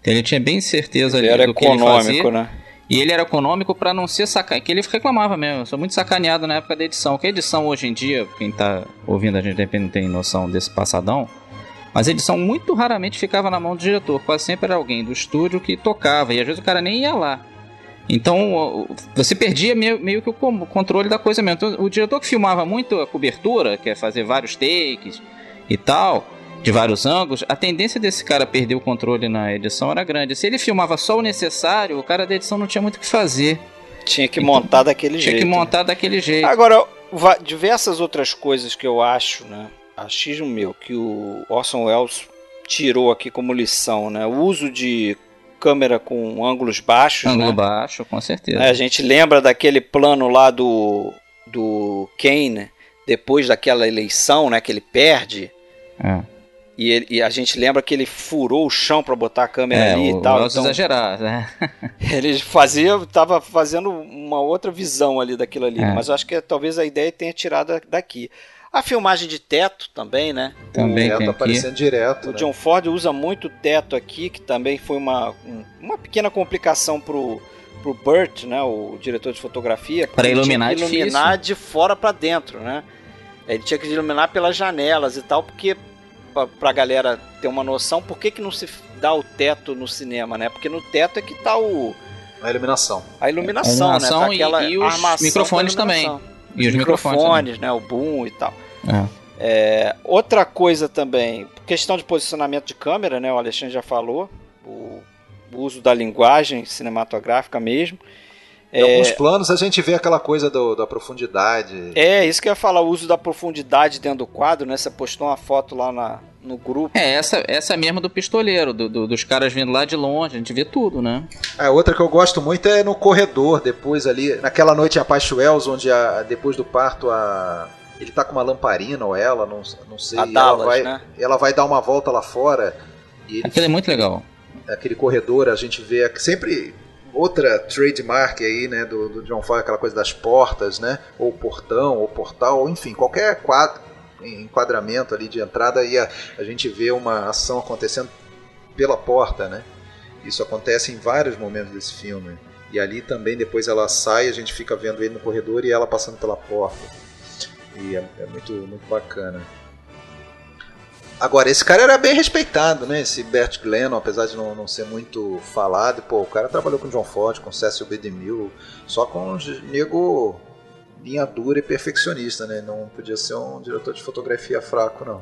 [SPEAKER 6] Então ele tinha bem certeza
[SPEAKER 3] Ele
[SPEAKER 6] ali do que ele fazia.
[SPEAKER 3] econômico, né?
[SPEAKER 6] E ele era econômico pra não ser sacanagem. Que ele reclamava mesmo. Eu sou muito sacaneado na época da edição. Que a edição hoje em dia, quem tá ouvindo a gente de repente não tem noção desse passadão. Mas a edição muito raramente ficava na mão do diretor. Quase sempre era alguém do estúdio que tocava. E às vezes o cara nem ia lá. Então você perdia meio, meio que o controle da coisa mesmo. Então, o diretor que filmava muito a cobertura, que é fazer vários takes e tal, de vários ângulos, a tendência desse cara perder o controle na edição era grande. Se ele filmava só o necessário, o cara da edição não tinha muito o que fazer.
[SPEAKER 3] Tinha que montar daquele
[SPEAKER 6] Tinha
[SPEAKER 3] jeito.
[SPEAKER 6] que montar daquele jeito.
[SPEAKER 3] Agora, diversas outras coisas que eu acho, né? Achismo meu, que o Orson Welles tirou aqui como lição, né? O uso de câmera com ângulos baixos,
[SPEAKER 6] Ângulo
[SPEAKER 3] né?
[SPEAKER 6] baixo, com certeza.
[SPEAKER 3] É, a gente lembra daquele plano lá do, do Kane, depois daquela eleição, né? Que ele perde.
[SPEAKER 6] É,
[SPEAKER 3] E, ele- e a gente lembra que ele furou o chão para botar a câmera
[SPEAKER 6] é
[SPEAKER 3] ali
[SPEAKER 6] o,
[SPEAKER 3] e tal.
[SPEAKER 6] o
[SPEAKER 3] Então,
[SPEAKER 6] exagerar, né?
[SPEAKER 3] ele fazia, tava fazendo uma outra visão ali daquilo ali.
[SPEAKER 6] É.
[SPEAKER 3] Mas eu acho que talvez a ideia tenha tirado daqui. A filmagem de teto também, né?
[SPEAKER 6] Também
[SPEAKER 5] o
[SPEAKER 6] tem
[SPEAKER 5] teto
[SPEAKER 6] aqui.
[SPEAKER 5] aparecendo direto.
[SPEAKER 3] O
[SPEAKER 5] né?
[SPEAKER 3] John Ford usa muito teto aqui, que também foi uma, um- uma pequena complicação pro, pro Burt, né, o diretor de fotografia. ele
[SPEAKER 6] iluminar é
[SPEAKER 3] iluminar de fora para dentro, né? Ele tinha que iluminar pelas janelas e tal, porque pra, pra galera ter uma noção, por que, que não se dá o teto no cinema, né? Porque no teto é que tá o,
[SPEAKER 5] A iluminação.
[SPEAKER 3] a iluminação,
[SPEAKER 6] A iluminação
[SPEAKER 3] né? Tá
[SPEAKER 6] e-
[SPEAKER 3] aquela
[SPEAKER 6] e os microfones
[SPEAKER 3] iluminação.
[SPEAKER 6] E os microfones. também.
[SPEAKER 3] né? O boom e tal.
[SPEAKER 6] É.
[SPEAKER 3] É, outra coisa também, questão de posicionamento de câmera, né? O Alexandre já falou, o, o uso da linguagem cinematográfica mesmo.
[SPEAKER 5] Em alguns planos a gente vê aquela coisa do- da profundidade.
[SPEAKER 3] É, isso que eu ia falar, o uso da profundidade dentro do quadro, né? Você postou uma foto lá na, no grupo.
[SPEAKER 6] É, essa, essa mesmo do pistoleiro, do- do- dos caras vindo lá de longe, a gente vê tudo, né?
[SPEAKER 5] A outra que eu gosto muito é no corredor, depois ali, naquela noite em Apache Wells, onde a- depois do parto a, ele tá com uma lamparina ou ela, não, não sei,
[SPEAKER 3] A Dallas,
[SPEAKER 5] ela, vai,
[SPEAKER 3] né?
[SPEAKER 5] ela vai dar uma volta lá fora e ele,
[SPEAKER 6] Aquilo é muito legal.
[SPEAKER 5] aquele corredor a gente vê sempre outra trademark aí, né, do, do John Ford, aquela coisa das portas, né, ou portão, ou portal, ou enfim, qualquer quadro, enquadramento ali de entrada e a, a gente vê uma ação acontecendo pela porta, né? Isso acontece em vários momentos desse filme. E ali também depois ela sai, a gente fica vendo ele no corredor e ela passando pela porta. E é, é muito, muito bacana. Agora, esse cara era bem respeitado, né? Esse Bert Glennon, apesar de não, não ser muito falado. Pô, o cara trabalhou com John Ford, com Cecil B. DeMille, só com um nego linha dura e perfeccionista, né? Não podia ser um diretor de fotografia fraco, não.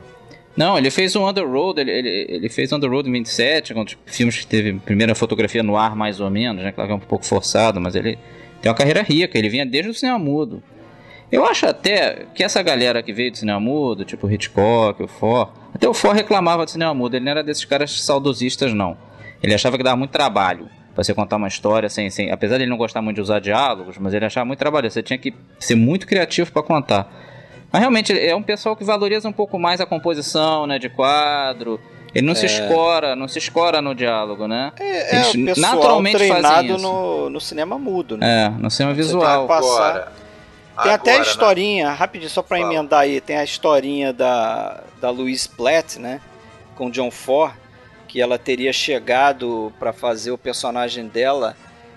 [SPEAKER 6] Não, ele fez o The Road, ele, ele, ele fez Road 27, um dos filmes que teve primeira fotografia no ar, mais ou menos, né? Claro que é um pouco forçado, mas ele tem uma carreira rica, ele vinha desde o cinema mudo. Eu acho até que essa galera que veio do cinema mudo, tipo Hitchcock, o For, até o For reclamava do cinema mudo, ele não era desses caras saudosistas, não. Ele achava que dava muito trabalho pra você contar uma história sem, sem. Apesar de ele não gostar muito de usar diálogos, mas ele achava muito trabalho. Você tinha que ser muito criativo pra contar. Mas realmente é um pessoal que valoriza um pouco mais a composição, né, de quadro. Ele não se escora, não se escora no diálogo, né?
[SPEAKER 3] É, é
[SPEAKER 6] Eles naturalmente
[SPEAKER 3] treinado
[SPEAKER 6] isso.
[SPEAKER 3] no, no cinema mudo, né?
[SPEAKER 6] É, no cinema visual.
[SPEAKER 3] tem passar-
[SPEAKER 5] Agora,
[SPEAKER 3] Tem até a
[SPEAKER 5] agora, né?
[SPEAKER 3] historinha, rapidinho, só pra
[SPEAKER 5] Fala.
[SPEAKER 3] emendar aí, tem a historinha da, da Louise Platt, né? Com John Ford, que ela teria chegado pra fazer o personagem dela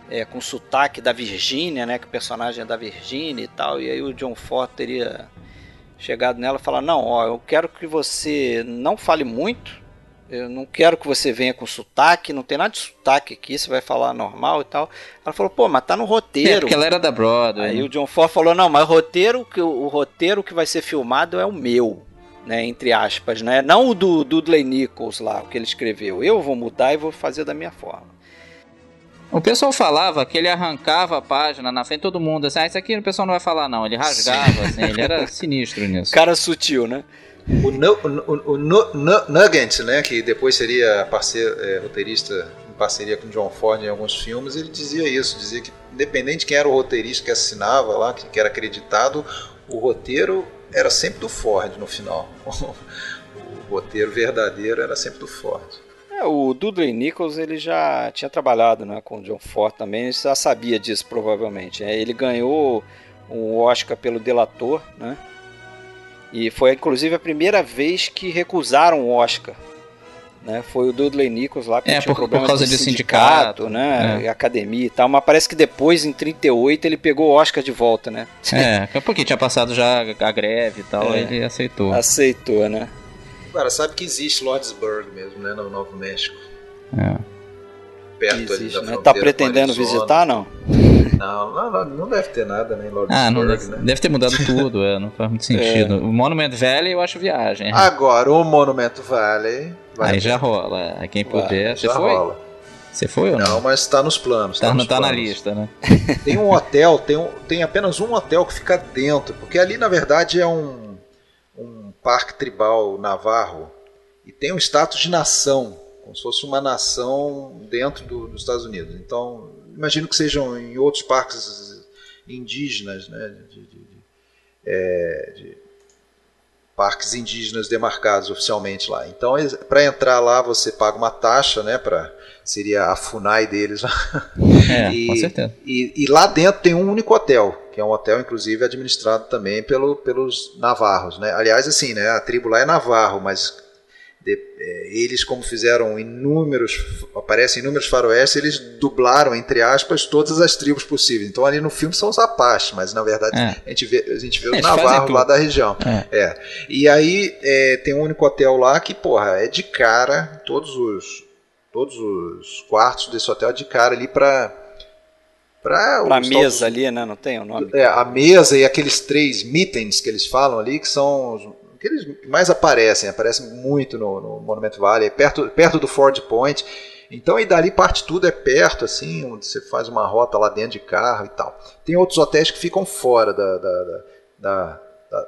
[SPEAKER 3] é, com sotaque da Virgínia, né? Que o personagem é da Virgínia e tal, e aí o John Ford teria chegado nela e falar: Não, ó, eu quero que você não fale muito, eu não quero que você venha com sotaque, não tem nada de sotaque aqui, você vai falar normal e tal. Ela falou: Pô, mas tá no
[SPEAKER 6] É,
[SPEAKER 3] roteiro.
[SPEAKER 6] porque ela era da Broadway.
[SPEAKER 3] Aí
[SPEAKER 6] né?
[SPEAKER 3] o John Ford falou: Não, mas o roteiro, que, o roteiro que vai ser filmado é o meu. Né, entre aspas, né? Não o do Dudley Nichols lá, o que ele escreveu. Eu vou mudar e vou fazer da minha forma.
[SPEAKER 6] O pessoal falava que ele arrancava a página na frente de todo mundo, assim, ah, isso aqui o pessoal não vai falar não, ele rasgava, assim, ele era sinistro nisso.
[SPEAKER 3] Cara sutil, né?
[SPEAKER 5] O, o, o Nu- Nu- Nugent, né, que depois seria parceiro, é, roteirista em parceria com John Ford em alguns filmes, ele dizia isso, dizia que independente de quem era o roteirista que assinava lá, que, que era acreditado, o roteiro era sempre do Ford no final. o roteiro verdadeiro era sempre do Ford.
[SPEAKER 3] É, o Dudley Nichols ele já tinha trabalhado né, com o John Ford também, ele já sabia disso provavelmente. né? Ele ganhou um Oscar pelo Delator, né? E foi inclusive a primeira vez que recusaram o Oscar. Né? Foi o Dudley Nichols lá que
[SPEAKER 6] É,
[SPEAKER 3] tinha
[SPEAKER 6] por- por causa
[SPEAKER 3] de
[SPEAKER 6] de
[SPEAKER 3] sindicato,
[SPEAKER 6] sindicato,
[SPEAKER 3] né?
[SPEAKER 6] é.
[SPEAKER 3] E academia e tal, mas parece que depois, em 38, ele pegou o Oscar de volta, né?
[SPEAKER 6] É, porque tinha passado já a greve e tal,
[SPEAKER 3] É.
[SPEAKER 6] ele aceitou.
[SPEAKER 3] Aceitou, né?
[SPEAKER 5] Agora, sabe que existe Lordsburg mesmo, né, no Novo México,
[SPEAKER 6] É.
[SPEAKER 5] perto ali
[SPEAKER 3] Existe,
[SPEAKER 5] da
[SPEAKER 3] né? Tá pretendendo visitar, não?
[SPEAKER 5] Não, não, não, deve ter nada né, Lordsburg,
[SPEAKER 6] Ah, não deve,
[SPEAKER 5] né?
[SPEAKER 6] deve ter mudado tudo, é, não faz muito sentido. O Monument Valley eu acho viagem. é.
[SPEAKER 5] Agora, o Monumento Valley...
[SPEAKER 6] Aí já rola, aí quem puder. Você
[SPEAKER 5] já
[SPEAKER 6] foi?
[SPEAKER 5] rola.
[SPEAKER 6] Você foi ou não?
[SPEAKER 5] Não, mas está nos planos.
[SPEAKER 6] tá,
[SPEAKER 5] tá
[SPEAKER 6] não
[SPEAKER 5] nos
[SPEAKER 6] tá na
[SPEAKER 5] planos.
[SPEAKER 6] lista, né?
[SPEAKER 5] Tem um hotel, tem, um, tem apenas um hotel que fica dentro, porque ali na verdade é um, um parque tribal navarro e tem um status de nação, como se fosse uma nação dentro do- dos Estados Unidos. Então, imagino que sejam em outros parques indígenas, né, de, de- de- é, de parques indígenas demarcados oficialmente lá. Então, para entrar lá você paga uma taxa, né, para seria a Funai deles lá.
[SPEAKER 6] É,
[SPEAKER 5] E-
[SPEAKER 6] com certeza.
[SPEAKER 5] E, e lá dentro tem um único hotel, que é um hotel, inclusive, administrado também pelo, pelos navarros. Né? Aliás, assim, né, a tribo lá é navarro, mas de- é, eles, como fizeram inúmeros, aparecem inúmeros faroestes, eles dublaram, entre aspas, todas as tribos possíveis. Então ali no filme são os apaches, mas na verdade
[SPEAKER 6] É.
[SPEAKER 5] a gente vê, a gente vê os
[SPEAKER 6] tudo.
[SPEAKER 5] lá da região.
[SPEAKER 6] É.
[SPEAKER 5] É. E aí é, tem um único hotel lá que, porra, é de cara, todos os, todos os quartos desse hotel é de cara ali pra. Pra,
[SPEAKER 3] Pra
[SPEAKER 5] os
[SPEAKER 3] mesa
[SPEAKER 5] todos-
[SPEAKER 3] ali, né? Não tem o nome?
[SPEAKER 5] É, a mesa e aqueles três meetings que eles falam ali, que são que mais aparecem, aparecem muito no, no Monumento Valley, perto, perto do Ford Point. Então, e dali parte tudo é perto, assim, onde você faz uma rota lá dentro de carro e tal. Tem outros hotéis que ficam fora da, da- da- da-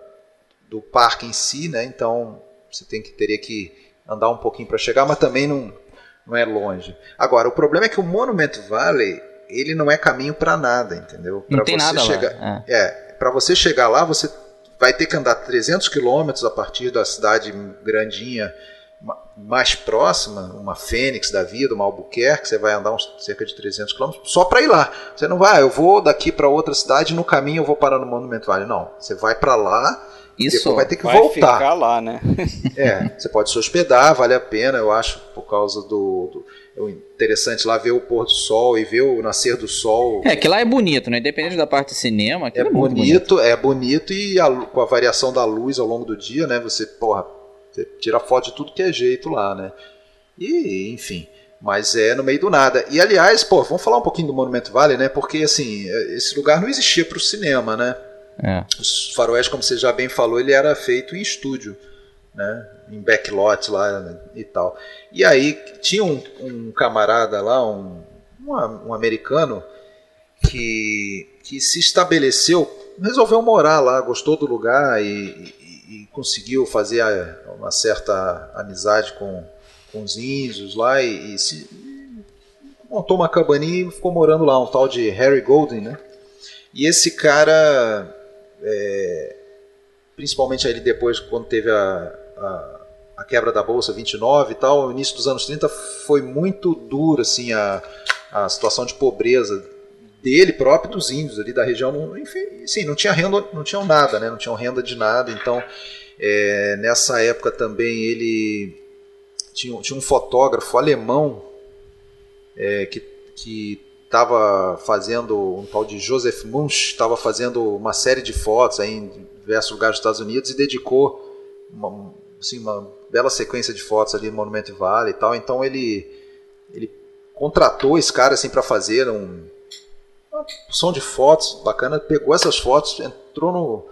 [SPEAKER 5] do parque em si, né? Então, você tem que teria que andar um pouquinho para chegar, mas também não, não é longe. Agora, o problema é que o Monument Valley, ele não é caminho para nada, entendeu?
[SPEAKER 6] Não
[SPEAKER 5] Pra
[SPEAKER 6] tem
[SPEAKER 5] você
[SPEAKER 6] nada
[SPEAKER 5] chegar,
[SPEAKER 6] lá. É.
[SPEAKER 5] é, para você chegar lá, você vai ter que andar 300 quilômetros a partir da cidade grandinha ma- mais próxima, uma Fênix da vida, uma Albuquerque, você vai andar uns cerca de 300 quilômetros só para ir lá. Você não vai, ah, eu vou daqui para outra cidade, no caminho eu vou parar no Monumento Valley. Não, você vai para lá e
[SPEAKER 6] Isso.
[SPEAKER 5] depois vai ter que
[SPEAKER 3] Vai
[SPEAKER 5] voltar.
[SPEAKER 3] ficar lá, né?
[SPEAKER 5] É, você pode se hospedar, vale a pena, eu acho, por causa do, do interessante lá ver o pôr do sol e ver o nascer do sol.
[SPEAKER 6] É, que lá é bonito, né? Independente da parte de cinema,
[SPEAKER 5] É
[SPEAKER 6] é, muito
[SPEAKER 5] bonito, é bonito e a com a variação da luz ao longo do dia, né? Você, porra, você tira foto de tudo que é jeito lá, né? E, enfim, mas é no meio do nada. E aliás, pô, vamos falar um pouquinho do Monumento Valley, né? Porque assim, é, esse lugar não existia para o cinema, né?
[SPEAKER 6] É.
[SPEAKER 5] Os faroés, como você já bem falou, ele era feito em estúdio, né? Em backlot lá e tal. E aí tinha um, um camarada lá, um, um, um americano, que, que se estabeleceu, resolveu morar lá, gostou do lugar e, e- e conseguiu fazer a- uma certa amizade com, com os índios lá e, e se montou uma cabaninha e ficou morando lá, um tal de Harry Golden, né? E esse cara, é, principalmente ali depois, quando teve a, a, a quebra da Bolsa 29 e tal, no início dos anos 30 foi muito duro assim, a, a situação de pobreza dele próprio dos índios ali da região. Enfim, sim, não tinha renda, não tinham nada, né? não tinham renda de nada. Então, é, nessa época também ele tinha, tinha um fotógrafo alemão é, que, que estava fazendo um tal de Joseph Munch, estava fazendo uma série de fotos aí em diversos lugares dos Estados Unidos e dedicou uma, assim, uma bela sequência de fotos ali no Monument Valley e tal. Então ele, ele contratou esse cara assim para fazer um, uma porção de fotos bacana, pegou essas fotos, entrou no,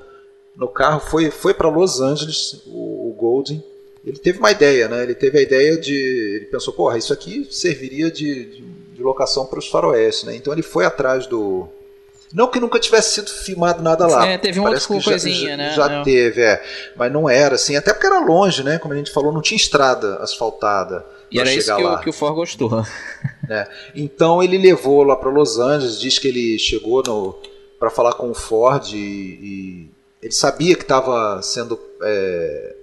[SPEAKER 5] no carro, foi, foi para Los Angeles, o, o Golding. Ele teve uma ideia, né? Ele teve a ideia de. Ele pensou, porra, isso aqui serviria de, de, de locação para os faroeste, né? Então ele foi atrás do. Não que nunca tivesse sido filmado nada lá.
[SPEAKER 6] É, teve uma
[SPEAKER 5] Parece já-
[SPEAKER 6] coisinha,
[SPEAKER 5] já,
[SPEAKER 6] né?
[SPEAKER 5] Já
[SPEAKER 6] É.
[SPEAKER 5] teve, é. Mas não era assim, até porque era longe, né? Como a gente falou, não tinha estrada asfaltada.
[SPEAKER 6] E era isso que
[SPEAKER 5] lá.
[SPEAKER 6] o, que o Ford gostou.
[SPEAKER 5] né? Então ele levou lá para Los Angeles, diz que ele chegou para falar com o Ford e, e ele sabia que estava sendo, é,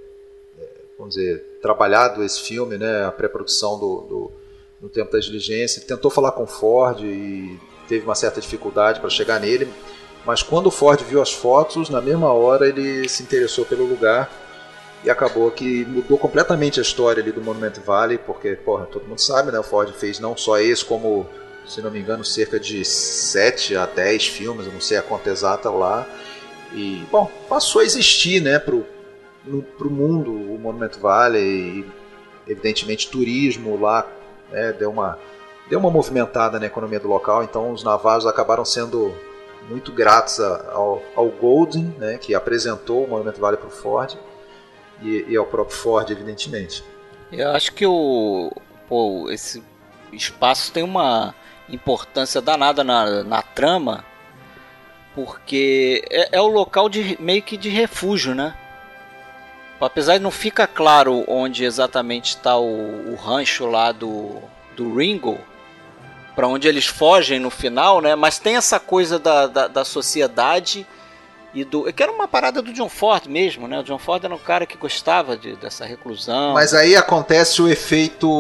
[SPEAKER 5] é, vamos dizer, trabalhado esse filme, né? A pré-produção do, do no tempo da diligência. Tentou falar com o Ford e teve uma certa dificuldade para chegar nele, mas quando o Ford viu as fotos, na mesma hora ele se interessou pelo lugar e acabou que mudou completamente a história ali do Monument Valley, porque, porra, todo mundo sabe, né? O Ford fez não só esse, como, se não me engano, cerca de 7 a 10 filmes, eu não sei a conta exata lá. E, bom, passou a existir, né, pro, no, pro mundo o Monument Valley e, evidentemente, turismo lá, né, deu uma, deu uma movimentada na economia do local, então os navarros acabaram sendo muito gratos ao, ao Golden, né, que apresentou o Monument Valley para o Ford, e, e ao próprio Ford, evidentemente.
[SPEAKER 3] Eu acho que o pô, esse espaço tem uma importância danada na, na trama, porque é, é o local de meio que de refúgio, né? Apesar de não fica claro onde exatamente está o, o rancho lá do, do Ringo, para onde eles fogem no final, né? Mas tem essa coisa da, da, da sociedade e do. Que era uma parada do John Ford mesmo, né? O John Ford era um cara que gostava de, dessa reclusão.
[SPEAKER 5] Mas aí acontece o efeito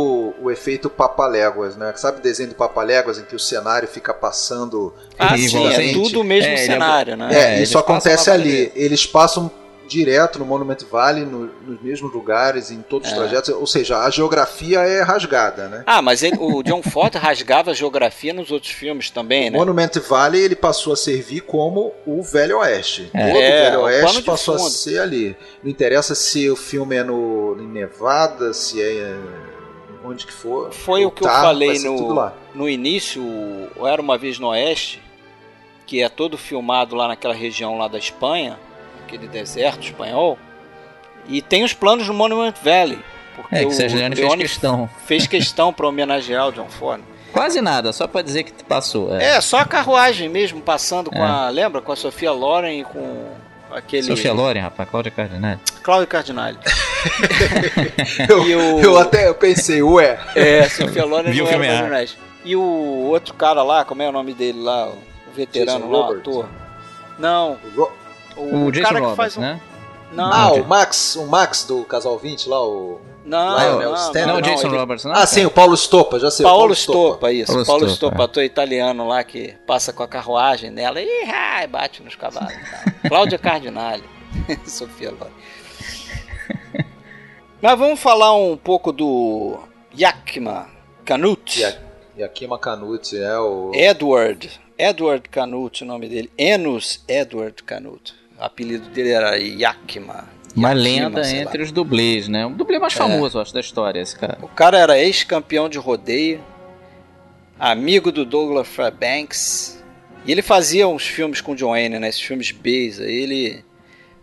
[SPEAKER 5] o efeito Papaléguas, né? Sabe o desenho do Papaléguas em que o cenário fica passando
[SPEAKER 3] Ah, sim, é tudo o mesmo
[SPEAKER 6] É, ele é-
[SPEAKER 3] cenário, né?
[SPEAKER 5] É,
[SPEAKER 6] É,
[SPEAKER 5] isso acontece ali. Eles passam direto no Monument Valley, no- nos mesmos lugares, em todos os
[SPEAKER 3] É.
[SPEAKER 5] trajetos. Ou seja, a geografia é rasgada, né?
[SPEAKER 3] Ah, mas ele- o John Ford rasgava a geografia nos outros filmes também,
[SPEAKER 5] O
[SPEAKER 3] né?
[SPEAKER 5] Monument Valley ele passou a servir como o Velho Oeste.
[SPEAKER 6] É.
[SPEAKER 5] Todo o
[SPEAKER 3] É,
[SPEAKER 5] Velho
[SPEAKER 3] o
[SPEAKER 5] Oeste
[SPEAKER 3] pano de
[SPEAKER 5] passou a ser ali. Não interessa se o filme é no, em Nevada, se é onde que for.
[SPEAKER 3] Foi o que eu
[SPEAKER 5] Utah,
[SPEAKER 3] falei no-. No início, Era Uma Vez no Oeste, que é todo filmado lá naquela região lá da Espanha, aquele deserto espanhol, e tem os planos do Monument Valley. Porque
[SPEAKER 6] É, que o Leone fez questão.
[SPEAKER 3] fez questão para homenagear o John Ford.
[SPEAKER 6] Quase nada, só pra dizer que passou. É.
[SPEAKER 3] É, só a carruagem mesmo, passando com
[SPEAKER 6] É.
[SPEAKER 3] a. Lembra? Com a Sofia Loren e com aquele.
[SPEAKER 6] Sofia Loren, rapaz, Cláudia Cardinale.
[SPEAKER 3] Cláudio Cardinale.
[SPEAKER 5] Eu,
[SPEAKER 3] o-
[SPEAKER 5] eu até pensei, ué.
[SPEAKER 3] É, Sofia Loren
[SPEAKER 6] Viu
[SPEAKER 3] não
[SPEAKER 6] o
[SPEAKER 3] era. Cardinale. E o outro cara lá, como é o nome dele lá? O veterano
[SPEAKER 5] Jason
[SPEAKER 3] lá, o ator. Não,
[SPEAKER 5] Ro-
[SPEAKER 3] o,
[SPEAKER 6] O Jason
[SPEAKER 3] cara que
[SPEAKER 6] Roberts,
[SPEAKER 3] faz um...
[SPEAKER 6] né?
[SPEAKER 3] Não,
[SPEAKER 5] Ah, o Max, o Max do Casal 20 lá, o.
[SPEAKER 3] não,
[SPEAKER 5] Lionel
[SPEAKER 3] não,
[SPEAKER 5] Stanley.
[SPEAKER 6] Não,
[SPEAKER 3] não,
[SPEAKER 6] o Jason
[SPEAKER 3] ele-
[SPEAKER 6] Roberts, não?
[SPEAKER 5] Ah, sim, o Paulo Stopa, já sei. o
[SPEAKER 3] Paulo Stopa, isso.
[SPEAKER 6] Paulo
[SPEAKER 3] Paulo
[SPEAKER 6] Stoppa,
[SPEAKER 3] Stopa,
[SPEAKER 6] é.
[SPEAKER 3] ator italiano lá que passa com a carruagem nela e ai, bate nos cavalos. Cláudia Cardinale. Sofia Loren. Mas vamos falar um pouco do Yakima Canute.
[SPEAKER 5] E, a, e aqui Macanute, é o.
[SPEAKER 3] Edward. Edward Canute, o nome dele. Enos Edward Canute. O apelido dele era Yakima.
[SPEAKER 6] Uma
[SPEAKER 3] Yakima,
[SPEAKER 6] lenda
[SPEAKER 3] sei lá.
[SPEAKER 6] entre os dublês, né? O dublê mais famoso, eu acho, da história, esse cara.
[SPEAKER 3] O cara era ex-campeão de rodeio, amigo do Douglas Fairbanks. E ele fazia uns filmes com o John Wayne, né? Esses filmes B. Aí ele,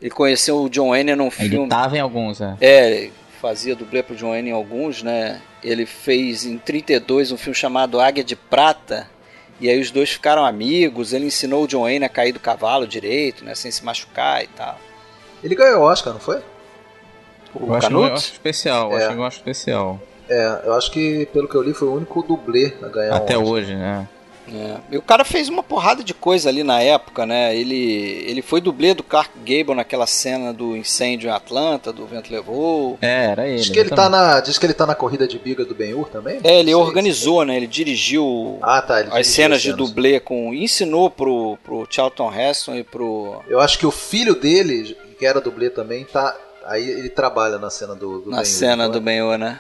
[SPEAKER 3] ele conheceu o John Wayne num
[SPEAKER 6] Ele
[SPEAKER 3] filme.
[SPEAKER 6] tava em alguns, é.
[SPEAKER 3] É, fazia dublê pro John Wayne em alguns, né? Ele fez em 32 um filme chamado Águia de Prata. E aí os dois ficaram amigos. Ele ensinou o John Wayne a cair do cavalo direito, né? Sem se machucar e tal.
[SPEAKER 5] Ele ganhou o Oscar, não foi?
[SPEAKER 3] O
[SPEAKER 6] Eu acho, eu acho especial, eu
[SPEAKER 5] É.
[SPEAKER 6] acho que eu acho especial.
[SPEAKER 5] É, eu acho que, pelo que eu li, foi o único dublê a ganhar um
[SPEAKER 6] Até
[SPEAKER 5] Oscar.
[SPEAKER 6] hoje, né?
[SPEAKER 3] É. E o cara fez uma porrada de coisa ali na época, né? Ele, ele foi dublê do Clark Gable naquela cena do incêndio em Atlanta, do vento levou.
[SPEAKER 6] É, era ele.
[SPEAKER 5] Diz que ele tá na, diz que ele tá na corrida de biga do Ben-Hur também?
[SPEAKER 3] É, ele organizou, né? Ele dirigiu
[SPEAKER 5] Ah, tá. ele
[SPEAKER 3] as
[SPEAKER 5] dirigiu
[SPEAKER 3] cenas de dublê com. ensinou pro, pro Charlton Heston e pro.
[SPEAKER 5] Eu acho que o filho dele, que era dublê também, tá. Aí ele trabalha na cena do, do
[SPEAKER 3] na
[SPEAKER 5] Ben-Hur,
[SPEAKER 3] cena do
[SPEAKER 5] é?
[SPEAKER 3] Ben né?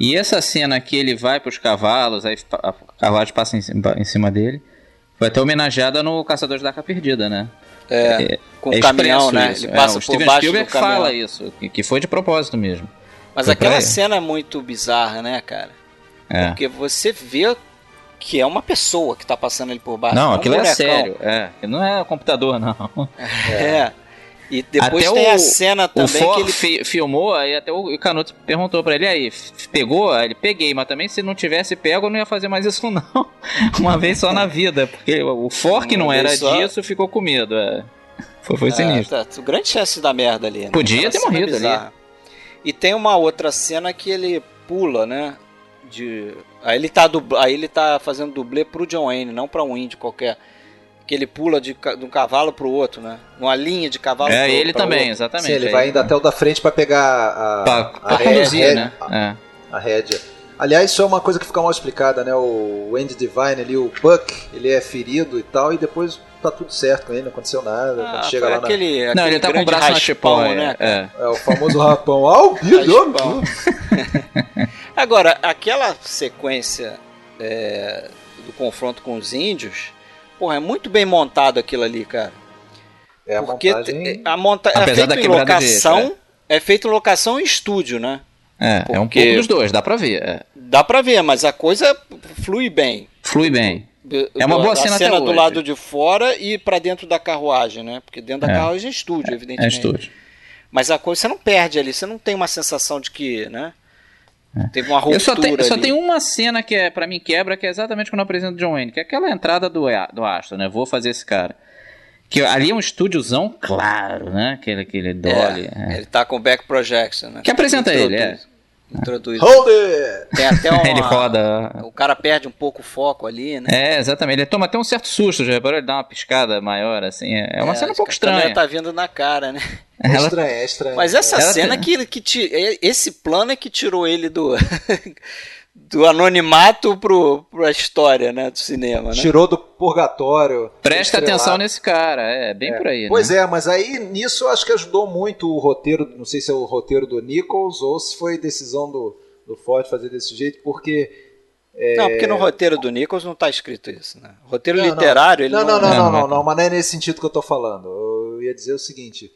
[SPEAKER 6] E essa cena que ele vai pros cavalos, aí a cavalo passa em cima, dele, foi até homenageada no Caçadores da Arca Perdida, né?
[SPEAKER 3] É, com o
[SPEAKER 6] é
[SPEAKER 3] caminhão,
[SPEAKER 6] expresso
[SPEAKER 3] né?
[SPEAKER 6] isso.
[SPEAKER 3] Ele
[SPEAKER 6] É,
[SPEAKER 3] passa
[SPEAKER 6] o
[SPEAKER 3] por
[SPEAKER 6] Steven
[SPEAKER 3] baixo
[SPEAKER 6] Spielberg
[SPEAKER 3] do caminhão.
[SPEAKER 6] fala isso, que- foi de propósito mesmo.
[SPEAKER 3] Mas
[SPEAKER 6] Foi
[SPEAKER 3] aquela
[SPEAKER 6] ele.
[SPEAKER 3] cena é muito bizarra, né, cara?
[SPEAKER 6] É.
[SPEAKER 3] Porque você vê que é uma pessoa que tá passando ali por baixo.
[SPEAKER 6] Não,
[SPEAKER 3] um
[SPEAKER 6] aquilo é sério. É, não é computador, não.
[SPEAKER 3] É. E depois
[SPEAKER 6] Até
[SPEAKER 3] tem
[SPEAKER 6] o-
[SPEAKER 3] a cena
[SPEAKER 6] O
[SPEAKER 3] também que ele.
[SPEAKER 6] fi- filmou, aí até o Canuto perguntou pra ele, aí, pegou? Aí ele, peguei, mas também se não tivesse pego, eu não ia fazer mais isso não. Uma vez só na vida, porque o For que
[SPEAKER 3] Uma
[SPEAKER 6] não era
[SPEAKER 3] só.
[SPEAKER 6] disso ficou com medo, é. Foi, foi sinistro.
[SPEAKER 3] Ah, tá, grande chance da merda ali. Né?
[SPEAKER 6] Podia
[SPEAKER 3] Aquela
[SPEAKER 6] ter morrido ali.
[SPEAKER 3] bizarra. E tem uma outra cena que ele pula, né? De... Aí, ele tá dubl... Aí ele tá fazendo dublê pro John Wayne, não pra um índio qualquer. Que ele pula de, de um cavalo pro outro, né? Uma linha de cavalo
[SPEAKER 6] É,
[SPEAKER 3] pro,
[SPEAKER 6] ele também,
[SPEAKER 3] outro.
[SPEAKER 6] exatamente.
[SPEAKER 5] Sim, ele
[SPEAKER 6] Aí-
[SPEAKER 5] vai indo até o da frente pra pegar a,
[SPEAKER 6] Pra,
[SPEAKER 5] a,
[SPEAKER 6] pra
[SPEAKER 5] ré-
[SPEAKER 6] conduzir,
[SPEAKER 5] ré-
[SPEAKER 6] né? É.
[SPEAKER 5] a rédea. Aliás, isso é uma coisa que fica mal explicada, né? O Andy Divine ali, o Buck, ele é ferido e tal, e depois tá tudo certo com ele, não aconteceu nada.
[SPEAKER 3] Ah,
[SPEAKER 5] chega lá na,
[SPEAKER 3] aquele,
[SPEAKER 6] Não,
[SPEAKER 3] aquele
[SPEAKER 6] ele tá com o braço na
[SPEAKER 3] raspão,
[SPEAKER 6] chipão,
[SPEAKER 3] né?
[SPEAKER 6] é, é.
[SPEAKER 5] É o famoso rapão.
[SPEAKER 3] Raspão. Agora, aquela sequência é, do confronto com os índios, porra, é muito bem montado aquilo ali, cara.
[SPEAKER 5] É a
[SPEAKER 3] Porque
[SPEAKER 5] montagem...
[SPEAKER 3] a monta é
[SPEAKER 6] Apesar da
[SPEAKER 3] feito em
[SPEAKER 6] de eixo,
[SPEAKER 3] locação, é feito em locação em estúdio, né?
[SPEAKER 6] É, é um
[SPEAKER 3] Porque-
[SPEAKER 6] pouco dos dois, dá pra ver. é.
[SPEAKER 3] Dá pra ver, mas a coisa flui bem.
[SPEAKER 6] Flui bem.
[SPEAKER 3] É
[SPEAKER 6] uma boa
[SPEAKER 3] a
[SPEAKER 6] cena
[SPEAKER 3] cena
[SPEAKER 6] até
[SPEAKER 3] do
[SPEAKER 6] hoje.
[SPEAKER 3] lado de fora e pra dentro da carruagem, né? Porque dentro da
[SPEAKER 6] É.
[SPEAKER 3] carruagem é estúdio,
[SPEAKER 6] É
[SPEAKER 3] evidentemente.
[SPEAKER 6] estúdio.
[SPEAKER 3] Mas a coisa você não perde ali, você não tem uma sensação de que, né? Teve uma ruptura
[SPEAKER 6] É. Eu só, tenho, só tenho uma cena que é para mim quebra, que é exatamente quando eu apresento o John Wayne, que é aquela entrada do, do Astro, né? Vou fazer esse cara. Que ali é um estúdiozão claro, né? Aquele, aquele dolly.
[SPEAKER 3] É,
[SPEAKER 6] é.
[SPEAKER 3] Ele tá com back projection, né?
[SPEAKER 6] Que apresenta ele,
[SPEAKER 3] Introduz- Introduz.
[SPEAKER 5] Hold it!
[SPEAKER 3] Tem até uma...
[SPEAKER 6] Ele roda.
[SPEAKER 3] O cara perde um pouco o foco ali, né?
[SPEAKER 6] É, exatamente. Ele toma até um certo susto, já reparou? Ele dá uma piscada maior, assim. É é uma cena um pouco estranha.
[SPEAKER 3] tá vindo na cara, né?
[SPEAKER 5] É
[SPEAKER 6] Ela-
[SPEAKER 5] estranho, é estranho.
[SPEAKER 3] Mas essa
[SPEAKER 6] Ela
[SPEAKER 3] cena
[SPEAKER 6] tem-
[SPEAKER 3] que, que é- esse plano é que tirou ele do do anonimato pro pra história, né, do cinema, né?
[SPEAKER 5] Tirou do purgatório.
[SPEAKER 6] Presta atenção nesse cara, é bem por aí.
[SPEAKER 5] Pois
[SPEAKER 6] né?
[SPEAKER 5] é, mas aí nisso eu acho que ajudou muito o roteiro, não sei se é o roteiro do Nichols ou se foi decisão do, do Ford fazer desse jeito, porque
[SPEAKER 3] Não, porque no roteiro do Nichols não tá escrito isso, né? O roteiro
[SPEAKER 5] Não, não.
[SPEAKER 3] literário, ele
[SPEAKER 5] não,
[SPEAKER 3] não...
[SPEAKER 5] não, não,
[SPEAKER 6] É,
[SPEAKER 5] não,
[SPEAKER 6] não
[SPEAKER 5] não, mas não é nesse sentido que eu tô falando. Eu ia dizer o seguinte.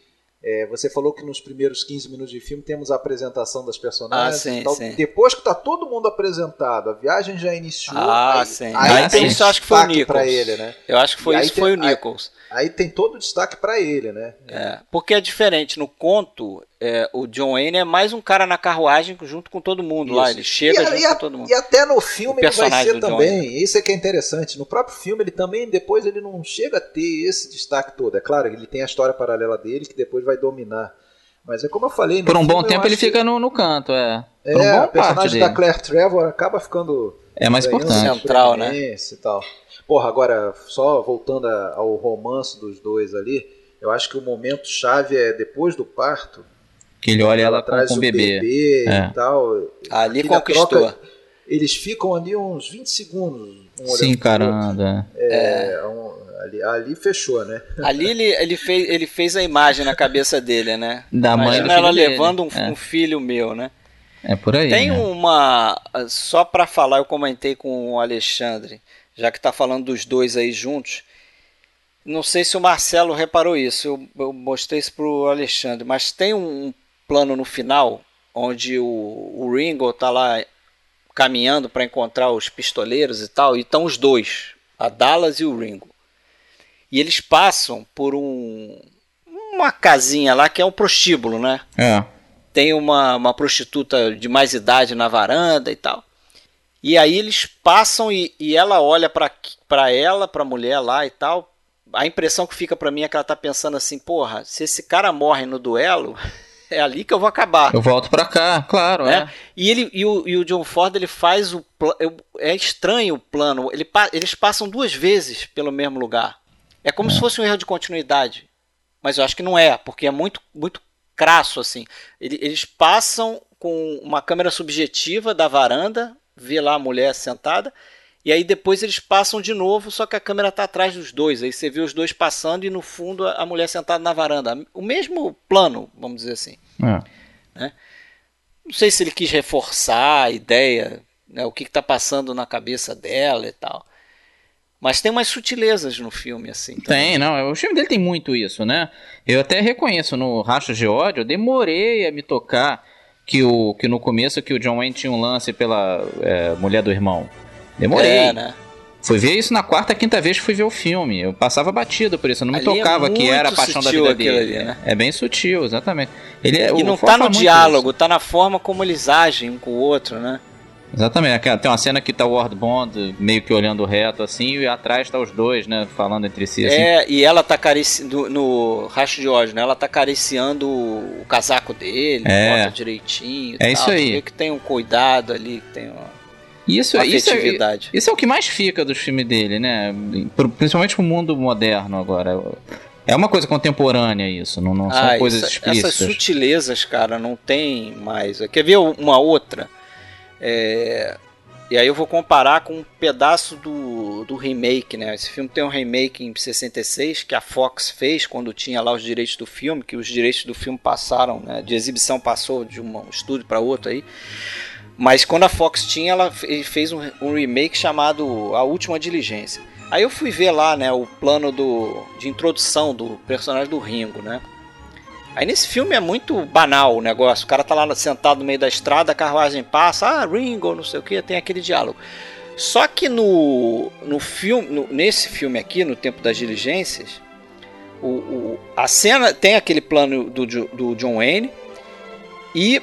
[SPEAKER 5] É, você falou que nos primeiros 15 minutos de filme temos a apresentação das personagens.
[SPEAKER 3] Ah, sim,
[SPEAKER 5] tal.
[SPEAKER 3] sim.
[SPEAKER 5] Depois que tá todo mundo apresentado, a viagem já iniciou.
[SPEAKER 3] Ah,
[SPEAKER 5] aí,
[SPEAKER 3] sim.
[SPEAKER 5] Aí
[SPEAKER 6] Ah,
[SPEAKER 5] tem
[SPEAKER 6] isso
[SPEAKER 3] eu acho que foi o Nichols.
[SPEAKER 5] ele, né?
[SPEAKER 3] Eu acho que foi
[SPEAKER 5] E aí
[SPEAKER 3] isso,
[SPEAKER 5] tem-
[SPEAKER 3] foi o
[SPEAKER 5] aí-
[SPEAKER 3] Nichols.
[SPEAKER 5] Aí tem todo o destaque pra ele, né?
[SPEAKER 3] É, porque é diferente. No conto, é, o John Wayne é mais um cara na carruagem junto com todo mundo lá.
[SPEAKER 5] Isso.
[SPEAKER 3] Ele chega
[SPEAKER 5] e, a-
[SPEAKER 3] junto
[SPEAKER 5] e a-
[SPEAKER 3] com todo mundo.
[SPEAKER 5] e até no filme
[SPEAKER 3] O
[SPEAKER 5] ele vai
[SPEAKER 3] personagem
[SPEAKER 5] ser também. Isso é que é interessante. No próprio filme ele também, depois ele não chega a ter esse destaque todo. É claro, ele tem a história paralela dele que depois vai dominar. Mas é como eu falei. no
[SPEAKER 6] Por um bom
[SPEAKER 5] filme eu
[SPEAKER 6] tempo ele fica no, no canto, é.
[SPEAKER 5] É,
[SPEAKER 6] um bom parte
[SPEAKER 5] personagem da Claire Trevor acaba ficando
[SPEAKER 6] É mais importante.
[SPEAKER 3] Central, né?
[SPEAKER 5] E tal. Porra, agora, só voltando ao romance dos dois ali, eu acho que o momento chave é depois do parto.
[SPEAKER 6] Que ele olha ela com,
[SPEAKER 5] traz
[SPEAKER 6] com o bebê. É.
[SPEAKER 5] e tal.
[SPEAKER 3] Ali
[SPEAKER 5] Aquela
[SPEAKER 3] conquistou.
[SPEAKER 5] troca, eles ficam ali uns 20 segundos. Um pro outro.
[SPEAKER 6] caramba.
[SPEAKER 5] É, um- ali, ali fechou, né?
[SPEAKER 3] Ali ele, ele, fez, ele fez a imagem na cabeça dele, né?
[SPEAKER 6] Da mãe do
[SPEAKER 3] Imagina ela
[SPEAKER 6] filho dele.
[SPEAKER 3] levando um,
[SPEAKER 6] É.
[SPEAKER 3] um filho meu, né?
[SPEAKER 6] É por aí.
[SPEAKER 3] Tem
[SPEAKER 6] né?
[SPEAKER 3] uma. Só pra falar, eu comentei com o Alexandre, já que tá falando dos dois aí juntos. Não sei se o Marcelo reparou isso, eu, eu mostrei isso pro Alexandre, mas tem um plano no final onde o, o Ringo tá lá caminhando para encontrar os pistoleiros e tal, e estão os dois, a Dallas e o Ringo. E eles passam por um uma casinha lá que é um prostíbulo, né?
[SPEAKER 6] É.
[SPEAKER 3] tem uma, uma prostituta de mais idade na varanda e tal. E aí eles passam e, e ela olha pra ela, pra mulher lá e tal. A impressão que fica pra mim é que ela tá pensando assim: porra, se esse cara morre no duelo, é ali que eu vou acabar.
[SPEAKER 6] Eu volto pra cá, claro,
[SPEAKER 3] né?
[SPEAKER 6] é.
[SPEAKER 3] E, ele, e, o, e o John Ford ele faz o É estranho o plano. Ele, eles passam duas vezes pelo mesmo lugar. É como se fosse um erro de continuidade. Mas eu acho que não é, porque é muito, muito crasso assim. Ele- eles passam com uma câmera subjetiva da varanda, vê lá a mulher sentada, e aí depois eles passam de novo, só que a câmera está atrás dos dois. Aí você vê os dois passando e no fundo a mulher sentada na varanda. O mesmo plano, vamos dizer assim.
[SPEAKER 6] É.
[SPEAKER 3] Não sei se ele quis reforçar a ideia, né, o que está passando na cabeça dela e tal. Mas tem umas sutilezas no filme, assim. também.
[SPEAKER 6] Tem, não. O filme dele tem muito isso, né? Eu até reconheço no Rastros de Ódio, eu demorei a me tocar que, o, que no começo que o John Wayne tinha um lance pela é, mulher do irmão. Demorei.
[SPEAKER 3] É, né?
[SPEAKER 6] Fui ver isso na quarta, quinta vez que fui ver o filme. Eu passava batido por isso, eu não me
[SPEAKER 3] Ali é
[SPEAKER 6] tocava que era a paixão da vida dele.
[SPEAKER 3] ali, né?
[SPEAKER 6] É bem sutil, exatamente. Ele é,
[SPEAKER 3] E não tá no
[SPEAKER 6] faz muito
[SPEAKER 3] diálogo,
[SPEAKER 6] isso.
[SPEAKER 3] tá na forma como eles agem um com o outro, né?
[SPEAKER 6] Exatamente. Tem uma cena que tá o Ward Bond meio que olhando reto assim, e atrás tá os dois, né, falando entre si assim.
[SPEAKER 3] É, e ela tá acariciando, no Racho de Ódio, né? Ela tá acariciando o casaco dele,
[SPEAKER 6] É.
[SPEAKER 3] bota direitinho.
[SPEAKER 6] É isso
[SPEAKER 3] tal. Tu
[SPEAKER 6] aí.
[SPEAKER 3] vê que tem um cuidado ali, que tem uma,
[SPEAKER 6] Isso, isso, é, isso é o que mais fica dos filmes dele, né? Principalmente pro mundo moderno agora. É uma coisa contemporânea isso, não, não são
[SPEAKER 3] Ah,
[SPEAKER 6] coisas
[SPEAKER 3] isso-
[SPEAKER 6] explícitas.
[SPEAKER 3] Essas sutilezas, cara, não tem mais. Quer ver uma outra? É, E aí eu vou comparar com um pedaço do, do remake, né? Esse filme tem um remake em 66 que a Fox fez quando tinha lá os direitos do filme, que os direitos do filme passaram, né? De exibição passou de um estúdio para outro aí. Mas quando a Fox tinha, ela fe- fez um, um remake chamado A Última Diligência. Aí eu fui ver lá, né, o plano do, de introdução do personagem do Ringo, né? Aí nesse filme é muito banal o negócio. O cara tá lá sentado no meio da estrada, a carruagem passa, ah, Ringo, não sei o que, tem aquele diálogo. Só que no, no filme, no- nesse filme aqui, no Tempo das Diligências, o, o- a cena tem aquele plano do, do John Wayne e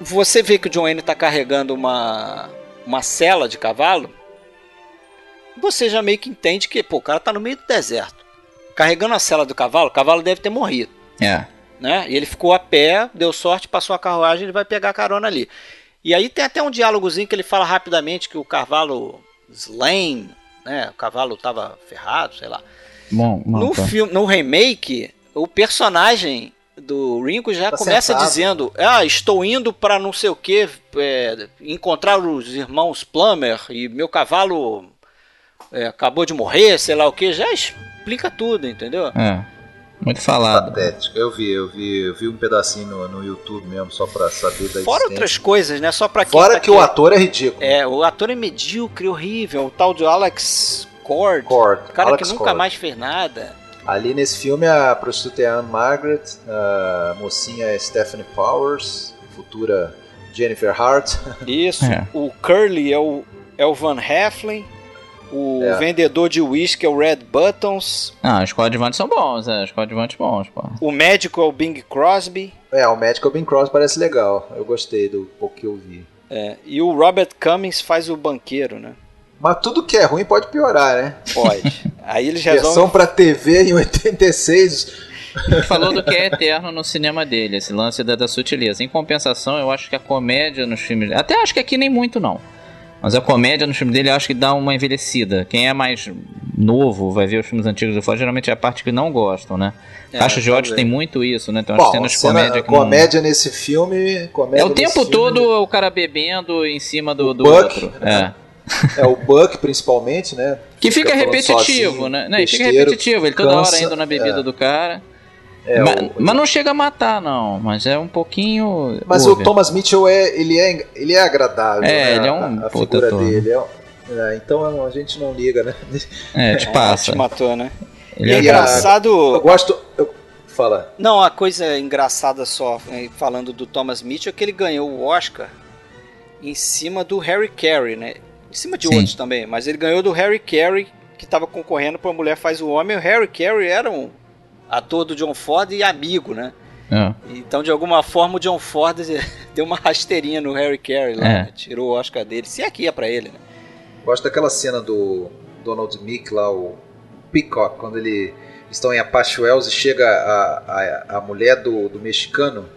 [SPEAKER 3] você vê que o John Wayne tá carregando uma, uma cela de cavalo. Você já meio que entende que pô, o cara tá no meio do deserto. Carregando a cela do cavalo, o cavalo deve ter morrido
[SPEAKER 6] É.
[SPEAKER 3] né? E ele ficou a pé, deu sorte, passou a carruagem, ele vai pegar a carona ali. E aí tem até um diálogozinho que ele fala rapidamente que o cavalo slain, né? O cavalo tava ferrado, sei lá.
[SPEAKER 6] Bom, bom,
[SPEAKER 3] No
[SPEAKER 6] tá.
[SPEAKER 3] filme, no remake, o personagem do Ringo já
[SPEAKER 5] Tá
[SPEAKER 3] começa
[SPEAKER 5] sentado.
[SPEAKER 3] dizendo: "Ah, estou indo para não sei o que, encontrar os irmãos Plummer e meu cavalo é, acabou de morrer, sei lá o que". Já explica tudo, entendeu?
[SPEAKER 6] É. Muito falado.
[SPEAKER 5] Patético. Eu vi, eu vi, eu vi um pedacinho no, no YouTube mesmo, só pra saber da
[SPEAKER 3] Fora outras coisas, né? Só para quem
[SPEAKER 5] Fora
[SPEAKER 3] tá
[SPEAKER 5] que o
[SPEAKER 3] querendo-
[SPEAKER 5] ator é ridículo.
[SPEAKER 3] É, o ator é medíocre, horrível. O tal de Alex Cord.
[SPEAKER 5] Cord,
[SPEAKER 3] cara
[SPEAKER 5] Alex
[SPEAKER 3] que nunca
[SPEAKER 5] Cord.
[SPEAKER 3] mais fez nada.
[SPEAKER 5] Ali nesse filme a prostituta é a Anne Margaret, a mocinha é Stephanie Powers, futura Jennifer Hart.
[SPEAKER 3] Isso.
[SPEAKER 6] É.
[SPEAKER 3] O Curly é o, é o Van Heflin. O
[SPEAKER 5] É.
[SPEAKER 3] vendedor de uísque é o Red Buttons.
[SPEAKER 6] Ah, os coadjuvantes são bons, é. Os coadjuvantes bons, pô.
[SPEAKER 3] O médico é o Bing Crosby.
[SPEAKER 5] É, o médico Bing Cross parece legal. Eu gostei do pouco que eu vi.
[SPEAKER 3] é, e o Robert Cummings faz o banqueiro, né?
[SPEAKER 5] Mas tudo que é ruim pode piorar, né?
[SPEAKER 3] Pode. Aí eles resolvem.
[SPEAKER 5] Versão pra TV em 86.
[SPEAKER 6] Ele falou do que é eterno no cinema dele, esse lance da, da sutileza. Em compensação, eu acho que a comédia nos filmes. Até acho que aqui nem muito, não. Mas a comédia nos filmes dele eu acho que dá uma envelhecida. Quem é mais novo vai ver os filmes antigos do Ford, geralmente é a parte que não gostam, né?
[SPEAKER 3] É,
[SPEAKER 6] Caixa de ódio
[SPEAKER 3] talvez.
[SPEAKER 6] tem muito isso, né? Tem umas
[SPEAKER 5] Bom,
[SPEAKER 6] cenas de
[SPEAKER 5] cena-
[SPEAKER 6] comédia que não-
[SPEAKER 5] comédia nesse filme. Comédia
[SPEAKER 6] É o tempo
[SPEAKER 5] filme-
[SPEAKER 6] todo o cara bebendo em cima do,
[SPEAKER 5] O
[SPEAKER 6] do
[SPEAKER 5] Buck,
[SPEAKER 6] outro.
[SPEAKER 5] né?
[SPEAKER 6] É.
[SPEAKER 5] É o Buck, principalmente, né?
[SPEAKER 6] Que fica,
[SPEAKER 5] falando
[SPEAKER 6] repetitivo,
[SPEAKER 5] sozinho,
[SPEAKER 6] né? Não, fica repetitivo, ele toda hora
[SPEAKER 5] cansa,
[SPEAKER 6] indo na bebida
[SPEAKER 5] é.
[SPEAKER 6] do cara.
[SPEAKER 5] É,
[SPEAKER 6] mas,
[SPEAKER 5] o-
[SPEAKER 6] mas não chega a matar, não. Mas é um pouquinho.
[SPEAKER 5] Mas
[SPEAKER 6] over.
[SPEAKER 5] o Thomas Mitchell é, ele é, ele é agradável.
[SPEAKER 6] É,
[SPEAKER 5] né?
[SPEAKER 6] ele é
[SPEAKER 5] A-
[SPEAKER 6] um
[SPEAKER 5] a,
[SPEAKER 6] puta
[SPEAKER 5] figura dele. É, é, então a gente não liga, né?
[SPEAKER 6] É, te passa.
[SPEAKER 3] te matou, né?
[SPEAKER 6] Ele
[SPEAKER 3] E é
[SPEAKER 5] a-
[SPEAKER 3] engraçado.
[SPEAKER 5] Eu gosto. Eu, fala.
[SPEAKER 3] Não, a coisa engraçada só, eh, falando do Thomas Mitchell, é que ele ganhou o Oscar em cima do Harry Carey, né? Em cima de
[SPEAKER 6] Sim.
[SPEAKER 3] outros também, mas ele ganhou do Harry Carey, que estava concorrendo para Mulher Faz o Homem. O Harry Carey era um ator do John Ford e amigo, né?
[SPEAKER 6] É.
[SPEAKER 3] Então, de alguma forma, o John Ford deu uma rasteirinha no Harry Carey lá,
[SPEAKER 6] É.
[SPEAKER 3] né? tirou o Oscar dele. Se aqui é pra ele, né?
[SPEAKER 5] Gosto daquela cena do Donald Mick lá, o Peacock, quando ele eles estão em Apache Wells e chega a, a, a mulher do, do mexicano,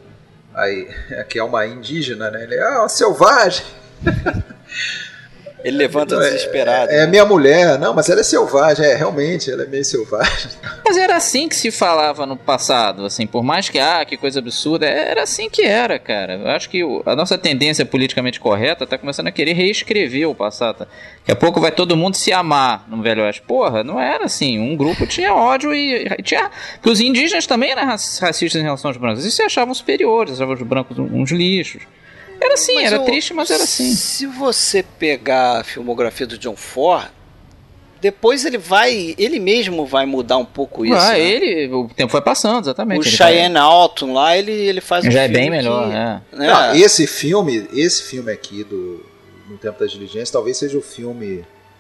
[SPEAKER 5] aí, que é uma indígena, né? Ele é ah, uma selvagem.
[SPEAKER 3] Ele levanta
[SPEAKER 5] Não, é-
[SPEAKER 3] desesperado.
[SPEAKER 5] É,
[SPEAKER 3] né?
[SPEAKER 5] minha mulher, não, mas ela é selvagem, é, realmente, ela é meio selvagem.
[SPEAKER 6] Mas era assim que se falava no passado, assim, por mais que, ah, que coisa absurda, era assim que era, cara. Eu acho que a nossa tendência politicamente correta tá começando a querer reescrever o passado. Daqui a pouco vai todo mundo se amar no Velho Oeste. Porra, não era assim. Um grupo tinha ódio e, e tinha... Porque os indígenas também eram raci- racistas em relação aos brancos. Eles se achavam superiores, achavam os brancos uns lixos. Era assim,
[SPEAKER 3] Mas
[SPEAKER 6] era
[SPEAKER 3] o-
[SPEAKER 6] triste, mas era assim.
[SPEAKER 3] Se você pegar a filmografia do John Ford, depois ele vai, ele mesmo vai mudar um pouco isso.
[SPEAKER 6] ah,
[SPEAKER 3] né?
[SPEAKER 6] ele, o tempo foi passando, exatamente.
[SPEAKER 3] O
[SPEAKER 6] ele vai-
[SPEAKER 3] Cheyenne Alton lá, ele, ele faz um
[SPEAKER 6] Já é
[SPEAKER 3] filme
[SPEAKER 6] bem melhor,
[SPEAKER 3] que,
[SPEAKER 6] né?
[SPEAKER 3] né,
[SPEAKER 5] Não, esse filme, esse filme aqui do No Tempo das Diligências, talvez seja o filme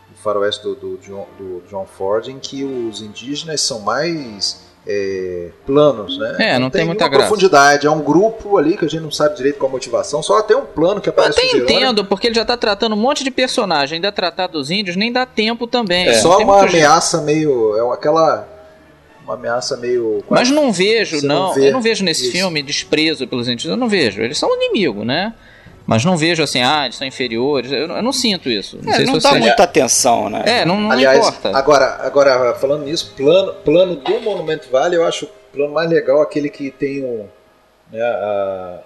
[SPEAKER 5] do faroeste do, do, John, do John Ford em que os indígenas são mais é, planos, né?
[SPEAKER 6] É, não tem muita
[SPEAKER 5] nenhuma
[SPEAKER 6] graça.
[SPEAKER 5] profundidade. É um grupo ali que a gente não sabe direito qual a motivação, só tem um plano que
[SPEAKER 6] Eu
[SPEAKER 5] aparece
[SPEAKER 6] até
[SPEAKER 5] o Jerônimo.
[SPEAKER 6] entendo, porque ele já tá tratando um monte de personagem, ainda tratar dos índios, nem dá tempo também.
[SPEAKER 5] É
[SPEAKER 6] Não
[SPEAKER 5] só
[SPEAKER 6] tem
[SPEAKER 5] uma
[SPEAKER 6] muito jeito.
[SPEAKER 5] ameaça meio. É aquela. Uma ameaça meio.
[SPEAKER 6] Mas não vejo, não.
[SPEAKER 5] vê
[SPEAKER 6] eu não vejo nesse
[SPEAKER 5] isso.
[SPEAKER 6] filme desprezo pelos índios. Eu não vejo. Eles são inimigo, né? Mas não vejo assim, ah, eles são inferiores. Eu, eu não sinto isso. Não
[SPEAKER 3] É,
[SPEAKER 6] sei
[SPEAKER 3] não
[SPEAKER 6] se
[SPEAKER 3] dá
[SPEAKER 6] você.
[SPEAKER 3] muita atenção, né?
[SPEAKER 6] É, não, não
[SPEAKER 5] Aliás,
[SPEAKER 6] importa.
[SPEAKER 5] Agora, agora, falando nisso, plano, plano do Monument Valley, eu acho o plano mais legal aquele que tem um. Né, a,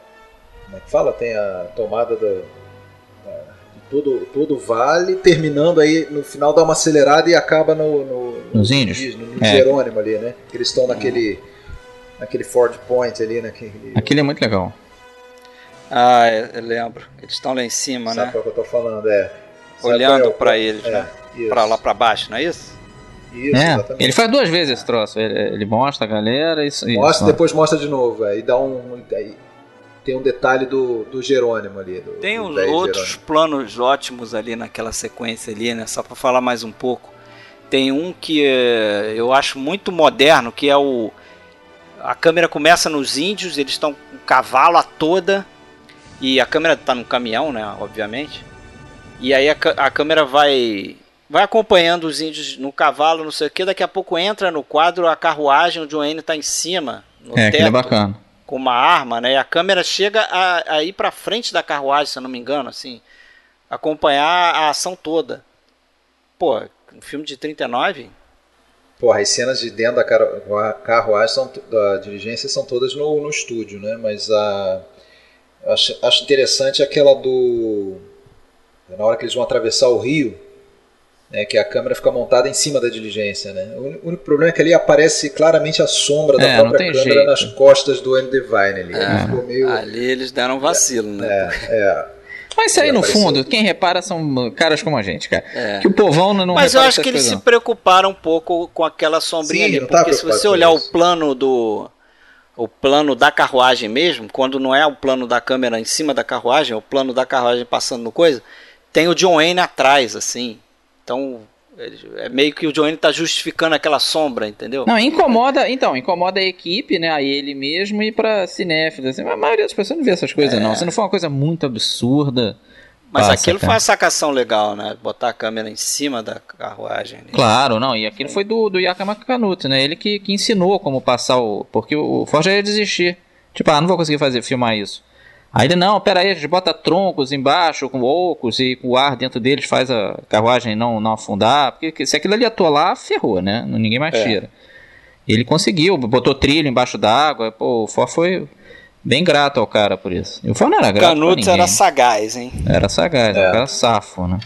[SPEAKER 5] como é que fala? Tem a tomada da, da- de todo, todo o vale, terminando aí, no final dá uma acelerada e acaba no. no
[SPEAKER 6] Nos índios?
[SPEAKER 5] No, no
[SPEAKER 6] É.
[SPEAKER 5] Jerônimo ali, né? Que eles estão naquele. Naquele Ford Point ali, naquele.
[SPEAKER 6] Aquele é muito legal.
[SPEAKER 3] Ah, eu eu lembro. Eles estão lá em cima,
[SPEAKER 5] Sabe
[SPEAKER 3] né?
[SPEAKER 5] qual que eu tô falando? É. Sabe
[SPEAKER 3] Olhando
[SPEAKER 5] é o-
[SPEAKER 3] pra eles,
[SPEAKER 5] é,
[SPEAKER 3] né?
[SPEAKER 5] Isso,
[SPEAKER 3] Pra lá pra baixo, não é isso?
[SPEAKER 5] Isso,
[SPEAKER 6] é,
[SPEAKER 5] exatamente.
[SPEAKER 6] ele faz duas vezes esse troço. Ele, ele mostra a galera isso.
[SPEAKER 5] Mostra
[SPEAKER 6] isso.
[SPEAKER 5] e depois mostra de novo. Aí dá um. Aí tem um detalhe do, do Jerônimo ali. Do,
[SPEAKER 3] Tem
[SPEAKER 5] do
[SPEAKER 3] outros
[SPEAKER 5] Jerônimo.
[SPEAKER 3] planos ótimos ali naquela sequência ali, né? Só pra falar mais um pouco. Tem um que eh, eu acho muito moderno, que é o a câmera começa nos índios, eles estão com o cavalo a toda e a câmera tá no caminhão, né, obviamente. E aí a, a câmera vai vai acompanhando os índios no cavalo, não sei o que, daqui a pouco entra no quadro a carruagem, o Joanne tá em cima, no
[SPEAKER 6] É, é
[SPEAKER 3] teto
[SPEAKER 6] bacana.
[SPEAKER 3] com uma arma, né? E a câmera chega a, a ir para frente da carruagem, se eu não me engano, assim, acompanhar a ação toda. Pô, um filme de 39?
[SPEAKER 5] Porra, as cenas de dentro da carru- carruagem são, da diligência são todas no, no estúdio, né? Mas a. eu Acho, acho interessante aquela do. Na hora que eles vão atravessar o rio, né, que a câmera fica montada em cima da diligência, né? O único- problema é que ali aparece claramente a sombra da
[SPEAKER 6] É,
[SPEAKER 5] própria câmera
[SPEAKER 6] jeito.
[SPEAKER 5] nas costas do Andy Devine ali.
[SPEAKER 3] É.
[SPEAKER 5] Ele meio.
[SPEAKER 3] Ali eles deram um vacilo, né?
[SPEAKER 5] É,
[SPEAKER 6] Mas isso aí, no fundo, quem repara são caras como a gente, cara.
[SPEAKER 3] É.
[SPEAKER 6] Que o povão não,
[SPEAKER 3] Mas eu acho que eles se preocuparam um pouco com aquela sombrinha
[SPEAKER 5] Sim,
[SPEAKER 3] ali,
[SPEAKER 5] tá
[SPEAKER 3] porque se você olhar o plano do o plano da carruagem mesmo, quando não é o plano da câmera em cima da carruagem, é o plano da carruagem passando no coisa, tem o John Wayne atrás, assim. Então, é meio que o John Wayne tá justificando aquela sombra, entendeu?
[SPEAKER 6] Não, incomoda, então, incomoda a equipe, né, a ele mesmo e pra cinéfilos, assim, mas a maioria das pessoas não vê essas coisas, não. Se não for uma coisa muito absurda,
[SPEAKER 3] Mas
[SPEAKER 6] passa,
[SPEAKER 3] aquilo
[SPEAKER 6] cara.
[SPEAKER 3] foi uma sacação legal, né? Botar a câmera em cima da carruagem. ali.
[SPEAKER 6] Claro, não, e aquilo foi do, do Yakama Kanuto, né? Ele que, que ensinou como passar o. Porque o Ford já ia desistir. Tipo, ah, não vou conseguir fazer, filmar isso. Aí ele, não, pera aí, a gente bota troncos embaixo, com ocos e com o ar dentro deles faz a carruagem não, não afundar. Porque se aquilo ali atolar, ferrou, né? Ninguém mais
[SPEAKER 3] É.
[SPEAKER 6] tira. Ele conseguiu, botou trilho embaixo d'água. Pô, o Ford foi bem grato ao cara por isso. E o não era grato
[SPEAKER 3] Canutos era sagaz, hein?
[SPEAKER 6] Era sagaz,
[SPEAKER 5] É.
[SPEAKER 6] cara safo, né?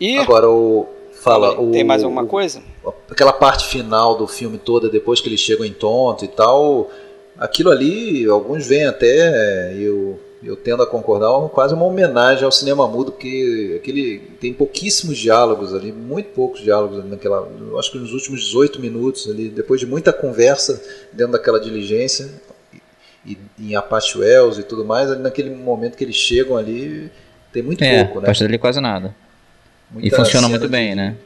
[SPEAKER 3] E
[SPEAKER 5] Agora o. Fala, o,
[SPEAKER 3] tem mais alguma coisa?
[SPEAKER 5] aquela parte final do filme toda, depois que eles chegam em Tonto e tal, aquilo ali, alguns veem até, e eu, eu tendo a concordar, quase uma homenagem ao cinema mudo, porque aquele, tem pouquíssimos diálogos ali, muito poucos diálogos ali naquela, acho que nos últimos 18 minutos ali, depois de muita conversa dentro daquela diligência, e, e em Apache Wells e tudo mais, ali naquele momento que eles chegam ali, tem muito
[SPEAKER 6] É,
[SPEAKER 5] pouco,
[SPEAKER 6] a
[SPEAKER 5] né?
[SPEAKER 6] partir dali quase nada. E
[SPEAKER 5] Muita
[SPEAKER 6] funciona
[SPEAKER 5] cena
[SPEAKER 6] muito
[SPEAKER 5] de-
[SPEAKER 6] bem, né?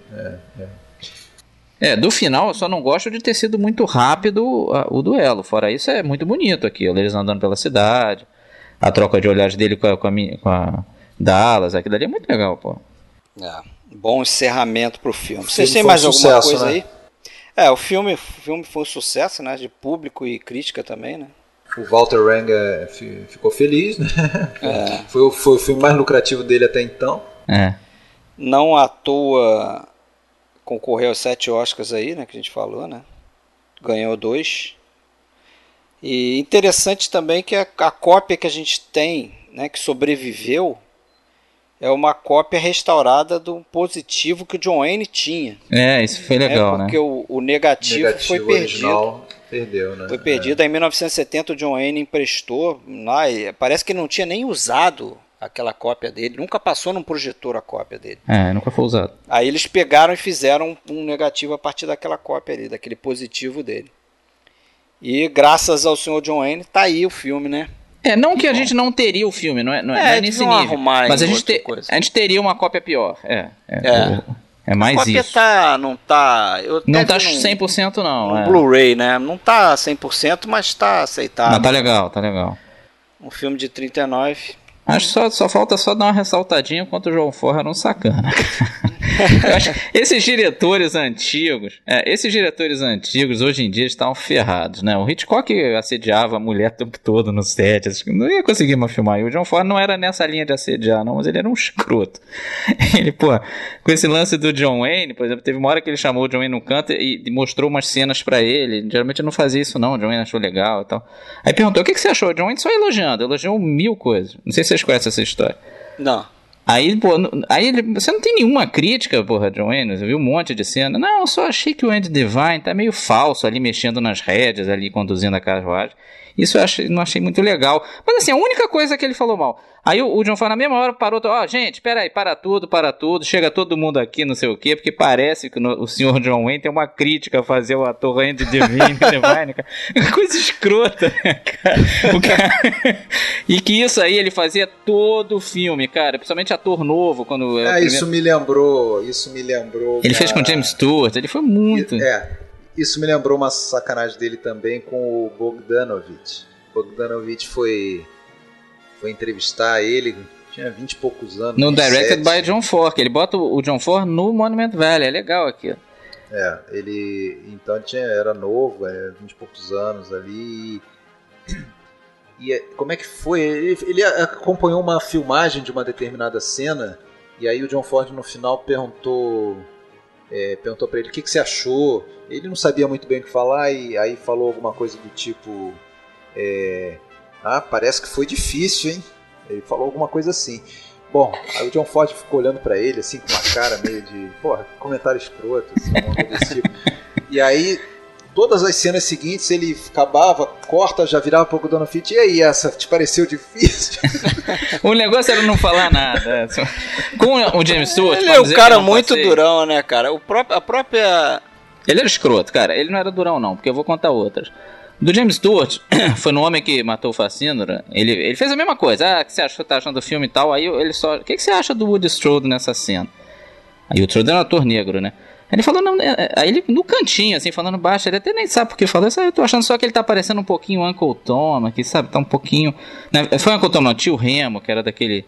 [SPEAKER 6] É, do final eu só não gosto de ter sido muito rápido a- o duelo. Fora isso, é muito bonito aquilo. Eles andando pela cidade, a troca de olhares dele com a, com a, com a Dallas, aquilo ali é muito legal, pô.
[SPEAKER 3] É, bom encerramento pro filme. Vocês têm
[SPEAKER 5] um
[SPEAKER 3] mais alguma
[SPEAKER 5] sucesso,
[SPEAKER 3] coisa
[SPEAKER 5] né?
[SPEAKER 3] aí? É, o filme, o filme foi um sucesso, né? De público e crítica também, né?
[SPEAKER 5] O Walter Ranga fi- ficou feliz, né?
[SPEAKER 3] É.
[SPEAKER 5] Foi, o- foi o filme mais lucrativo dele até então.
[SPEAKER 6] É.
[SPEAKER 3] Não à toa concorreu aos sete Oscars aí, né? Que a gente falou, né? Ganhou dois. E interessante também que a, a cópia que a gente tem, né? Que sobreviveu, é uma cópia restaurada do positivo que o John Wayne tinha.
[SPEAKER 6] É, isso foi legal,
[SPEAKER 3] é
[SPEAKER 6] né?
[SPEAKER 3] porque o, o negativo,
[SPEAKER 5] Negativo
[SPEAKER 3] foi perdido.
[SPEAKER 5] original perdeu, né?
[SPEAKER 3] Foi perdido. Aí, Em 1970, o John Wayne emprestou lá. e Parece que não tinha nem usado aquela cópia dele. Nunca passou num projetor a cópia dele.
[SPEAKER 6] É, nunca foi usado.
[SPEAKER 3] Aí eles pegaram e fizeram um negativo a partir daquela cópia ali, daquele positivo dele. E graças ao senhor John Wayne, tá aí o filme, né?
[SPEAKER 6] É, não que a gente não teria o filme, não é, não é,
[SPEAKER 3] É,
[SPEAKER 6] não é nesse
[SPEAKER 3] deviam
[SPEAKER 6] nível.
[SPEAKER 3] arrumar
[SPEAKER 6] Mas a gente, te- a gente teria uma cópia pior. É. É,
[SPEAKER 3] É.
[SPEAKER 6] o- é mais
[SPEAKER 3] a cópia
[SPEAKER 6] isso.
[SPEAKER 3] tá, não tá... Eu
[SPEAKER 6] Não tá
[SPEAKER 3] vi num-
[SPEAKER 6] 100% não.
[SPEAKER 3] num
[SPEAKER 6] é.
[SPEAKER 3] Blu-ray, né? Não tá 100%, mas tá aceitável.
[SPEAKER 6] Mas tá legal, tá legal.
[SPEAKER 3] Um filme de 39.
[SPEAKER 6] Acho que só, só falta só dar uma ressaltadinha quanto o João Forra era um sacana. Esses diretores antigos, é, esses diretores antigos hoje em dia estavam ferrados, né? O Hitchcock assediava a mulher o tempo todo no set, não ia conseguir mais filmar. E o John Ford não era nessa linha de assediar, não, mas ele era um escroto. Ele, pô, com esse lance do John Wayne, por exemplo, teve uma hora que ele chamou o John Wayne no canto e mostrou umas cenas pra ele. Geralmente não fazia isso, não. O John Wayne achou legal e tal. Aí perguntou: o que, que você achou? O John Wayne só elogiando, elogiou mil coisas. Não sei se vocês conhecem essa história.
[SPEAKER 3] Não.
[SPEAKER 6] Aí, pô, aí ele- você não tem nenhuma crítica, porra, John Wayne, você viu um monte de cena. Não, eu só achei que o Andy Devine tá meio falso ali, mexendo nas rédeas, ali, conduzindo a carruagem. Isso eu achei, não achei muito legal. Mas assim, a única coisa que ele falou mal. Aí o, o John Ford na mesma hora parou, ó, gente, peraí, para tudo, para tudo, chega todo mundo aqui, não sei o quê, porque parece que no- o senhor John Wayne tem uma crítica a fazer o ator Andy Devine, Devine cara. Coisa escrota, né, cara? Cara- E que isso aí ele fazia todo o filme, cara, principalmente ator novo, quando... é
[SPEAKER 5] Ah,
[SPEAKER 6] primeiro-
[SPEAKER 5] isso me lembrou, isso me lembrou.
[SPEAKER 6] Ele fez com James Stewart, ele foi muito...
[SPEAKER 5] É, isso me lembrou uma sacanagem dele também com o Bogdanovich. Bogdanovich foi, foi entrevistar ele, tinha 20 e poucos anos.
[SPEAKER 6] No
[SPEAKER 5] 27.
[SPEAKER 6] Directed by John Ford, ele bota o John Ford no Monument Valley, é legal aqui.
[SPEAKER 5] É, ele então tinha, era novo, é, 20 e poucos anos ali. E é, como é que foi? Ele, ele acompanhou uma filmagem de uma determinada cena e aí o John Ford no final perguntou é, perguntou para ele o que, que você achou. Ele não sabia muito bem o que falar e aí falou alguma coisa do tipo é, ah parece que foi difícil, hein? Ele falou alguma coisa assim. Bom, aí o John Ford ficou olhando pra ele, assim, com uma cara meio de, porra, comentário escroto, assim, alguma coisa desse tipo. E aí, todas as cenas seguintes, ele acabava, corta, já virava pro Donovan, e aí, essa te pareceu difícil?
[SPEAKER 6] O negócio era não falar nada. é, Com o James Stewart.
[SPEAKER 3] Ele é um cara muito
[SPEAKER 6] passei-
[SPEAKER 3] durão, né, cara? O próprio, a própria.
[SPEAKER 6] Ele era escroto, cara. Ele não era durão, não, porque eu vou contar outras. Do James Stewart, foi no Homem que Matou o Facínora. Ele, ele fez a mesma coisa. Ah, o que você achou, tá achando do filme e tal? Aí ele só. O que, que você acha do Woody Strode nessa cena? Aí o Strode era um ator negro, né? Ele falou, não, é, é, aí ele no cantinho, assim, falando baixo, ele até nem sabe porque falou isso. aí Eu tô achando só que ele tá parecendo um pouquinho Uncle Tom aqui, sabe? Tá um pouquinho. né? Foi Uncle Tom, não, tio Remo, que era daquele.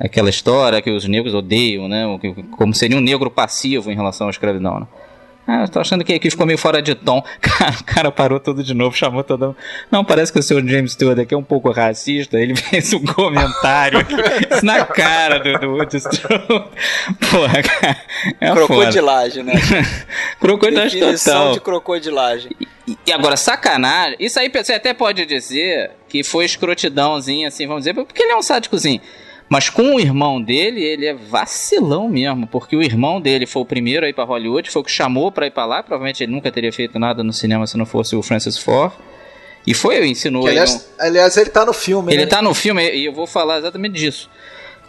[SPEAKER 6] Aquela história que os negros odeiam, né? Como seria um negro passivo em relação à escravidão, né? Ah, eu tô achando que aqui ficou meio fora de tom. Cara, o cara parou tudo de novo, chamou todo mundo. Não, parece que o senhor James Stewart aqui é um pouco racista. Ele fez um comentário aqui, na cara do, do. Porra, cara. É foda.
[SPEAKER 3] crocodilagem, né?
[SPEAKER 6] Crocodilagem
[SPEAKER 3] Definição
[SPEAKER 6] total.
[SPEAKER 3] de crocodilagem.
[SPEAKER 6] E- E agora, sacanagem, isso aí você até pode dizer que foi escrotidãozinho, assim, vamos dizer, porque ele é um sádicozinho. Mas com o irmão dele, ele é vacilão mesmo, porque o irmão dele foi o primeiro a ir pra Hollywood, foi o que chamou pra ir pra lá, provavelmente ele nunca teria feito nada no cinema se não fosse o Francis Ford. E foi, ensinou
[SPEAKER 5] Que,
[SPEAKER 6] ele. um-
[SPEAKER 5] aliás, ele tá no filme,
[SPEAKER 6] Ele
[SPEAKER 5] né?
[SPEAKER 6] tá no filme e eu vou falar exatamente disso.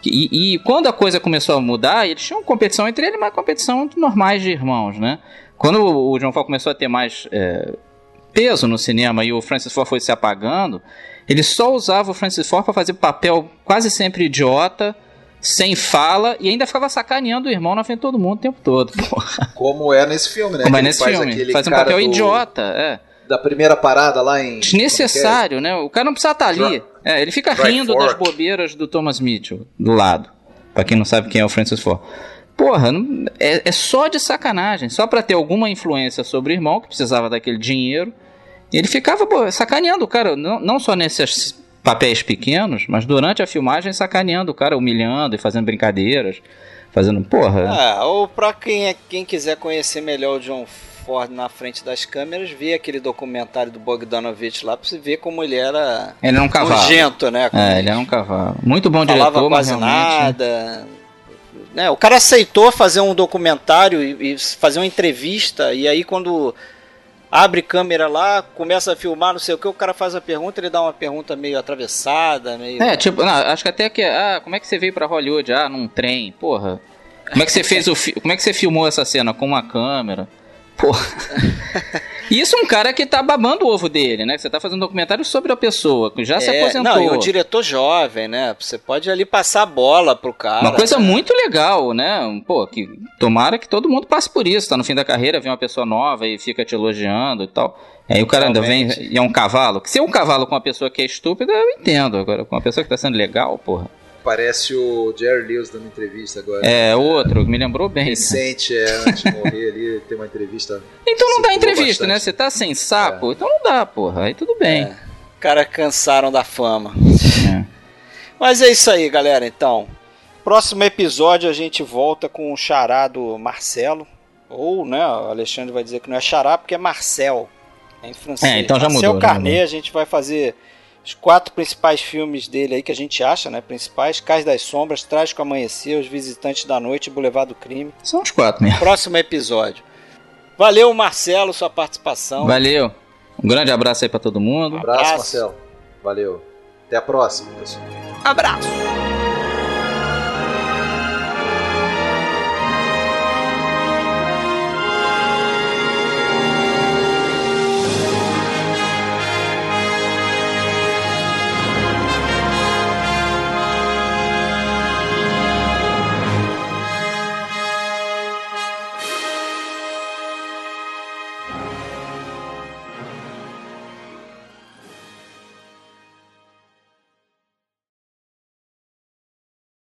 [SPEAKER 6] E, e quando a coisa começou a mudar, eles tinham competição entre eles, mas competição normais de irmãos, né? Quando o John Ford começou a ter mais é, peso no cinema e o Francis Ford foi se apagando, ele só usava o Francis Ford para fazer papel quase sempre idiota, sem fala, e ainda ficava sacaneando o irmão na frente de todo mundo o tempo todo. Porra.
[SPEAKER 5] Como é nesse filme, né?
[SPEAKER 6] Como é nesse
[SPEAKER 5] faz
[SPEAKER 6] filme. Faz um papel
[SPEAKER 5] do-
[SPEAKER 6] idiota, é.
[SPEAKER 5] Da primeira parada lá em...
[SPEAKER 6] Desnecessário, né? O cara não precisa estar ali. É, ele fica rindo
[SPEAKER 5] Fork.
[SPEAKER 6] das bobeiras do Thomas Mitchell, do lado. Pra quem não sabe quem é o Francis Ford. Porra, é, é só de sacanagem. Só pra ter alguma influência sobre o irmão, que precisava daquele dinheiro. Ele ficava pô, sacaneando o cara, não, não só nesses papéis pequenos, mas durante a filmagem sacaneando o cara, humilhando e fazendo brincadeiras. Fazendo, porra.
[SPEAKER 3] Ah, ou pra quem, é, quem quiser conhecer melhor o John Ford na frente das câmeras, ver aquele documentário do Bogdanovich lá pra você ver como ele era
[SPEAKER 6] ele era um cavalo.
[SPEAKER 3] nojento, né? Como
[SPEAKER 6] É, ele era um cavalo. Muito bom
[SPEAKER 3] falava
[SPEAKER 6] diretor, mas
[SPEAKER 3] quase
[SPEAKER 6] realmente.
[SPEAKER 3] nada. Né, o cara aceitou fazer um documentário e, e fazer uma entrevista, e aí quando abre câmera lá, começa a filmar, não sei o que, o cara faz a pergunta, ele dá uma pergunta meio atravessada, meio.
[SPEAKER 6] É, tipo, não, acho que até que. Ah, como é que você veio pra Hollywood? Ah, num trem, porra. Como é que você fez o Como é que você filmou essa cena? Com uma câmera? Porra. Isso é um cara que tá babando o ovo dele, né? Você tá fazendo um documentário sobre a pessoa, que já se
[SPEAKER 3] É,
[SPEAKER 6] aposentou.
[SPEAKER 3] Não, e um diretor jovem, né? Você pode ali passar a bola pro cara.
[SPEAKER 6] Uma coisa
[SPEAKER 3] né?
[SPEAKER 6] muito legal, né? Pô, que tomara que todo mundo passe por isso. Tá no fim da carreira, vem uma pessoa nova e fica te elogiando e tal. Aí o cara ainda vem e é um cavalo. Que se é um cavalo com uma pessoa que é estúpida, eu entendo. Agora, com uma pessoa que tá sendo legal, porra.
[SPEAKER 5] Parece o Jerry Lewis dando entrevista agora.
[SPEAKER 6] É, outro, me lembrou bem.
[SPEAKER 5] Recente, é, antes de morrer ali, tem uma entrevista.
[SPEAKER 6] Então não dá entrevista, né?
[SPEAKER 5] bastante.
[SPEAKER 6] Você tá sem saco, então não dá, porra. Aí tudo bem.
[SPEAKER 3] É. Cara cansaram da fama.
[SPEAKER 6] É.
[SPEAKER 3] Mas é isso aí, galera. Então, próximo episódio a gente volta com o charado Marcelo. Ou, né, o Alexandre vai dizer que não é xará porque é Marcel. É em francês.
[SPEAKER 6] É, então já
[SPEAKER 3] Marcel
[SPEAKER 6] mudou, já
[SPEAKER 3] Carnet, a gente vai fazer os quatro principais filmes dele aí que a gente acha, né? Principais: Cais das Sombras, Trágico Amanhecer, Os Visitantes da Noite e Boulevard do Crime.
[SPEAKER 6] São os quatro mesmo.
[SPEAKER 3] Próximo episódio. Valeu, Marcelo, sua participação.
[SPEAKER 6] Valeu. Um grande abraço aí pra todo mundo.
[SPEAKER 5] Abraço,
[SPEAKER 3] Abraço.
[SPEAKER 5] Marcelo. Valeu. Até a próxima, pessoal.
[SPEAKER 3] Abraço.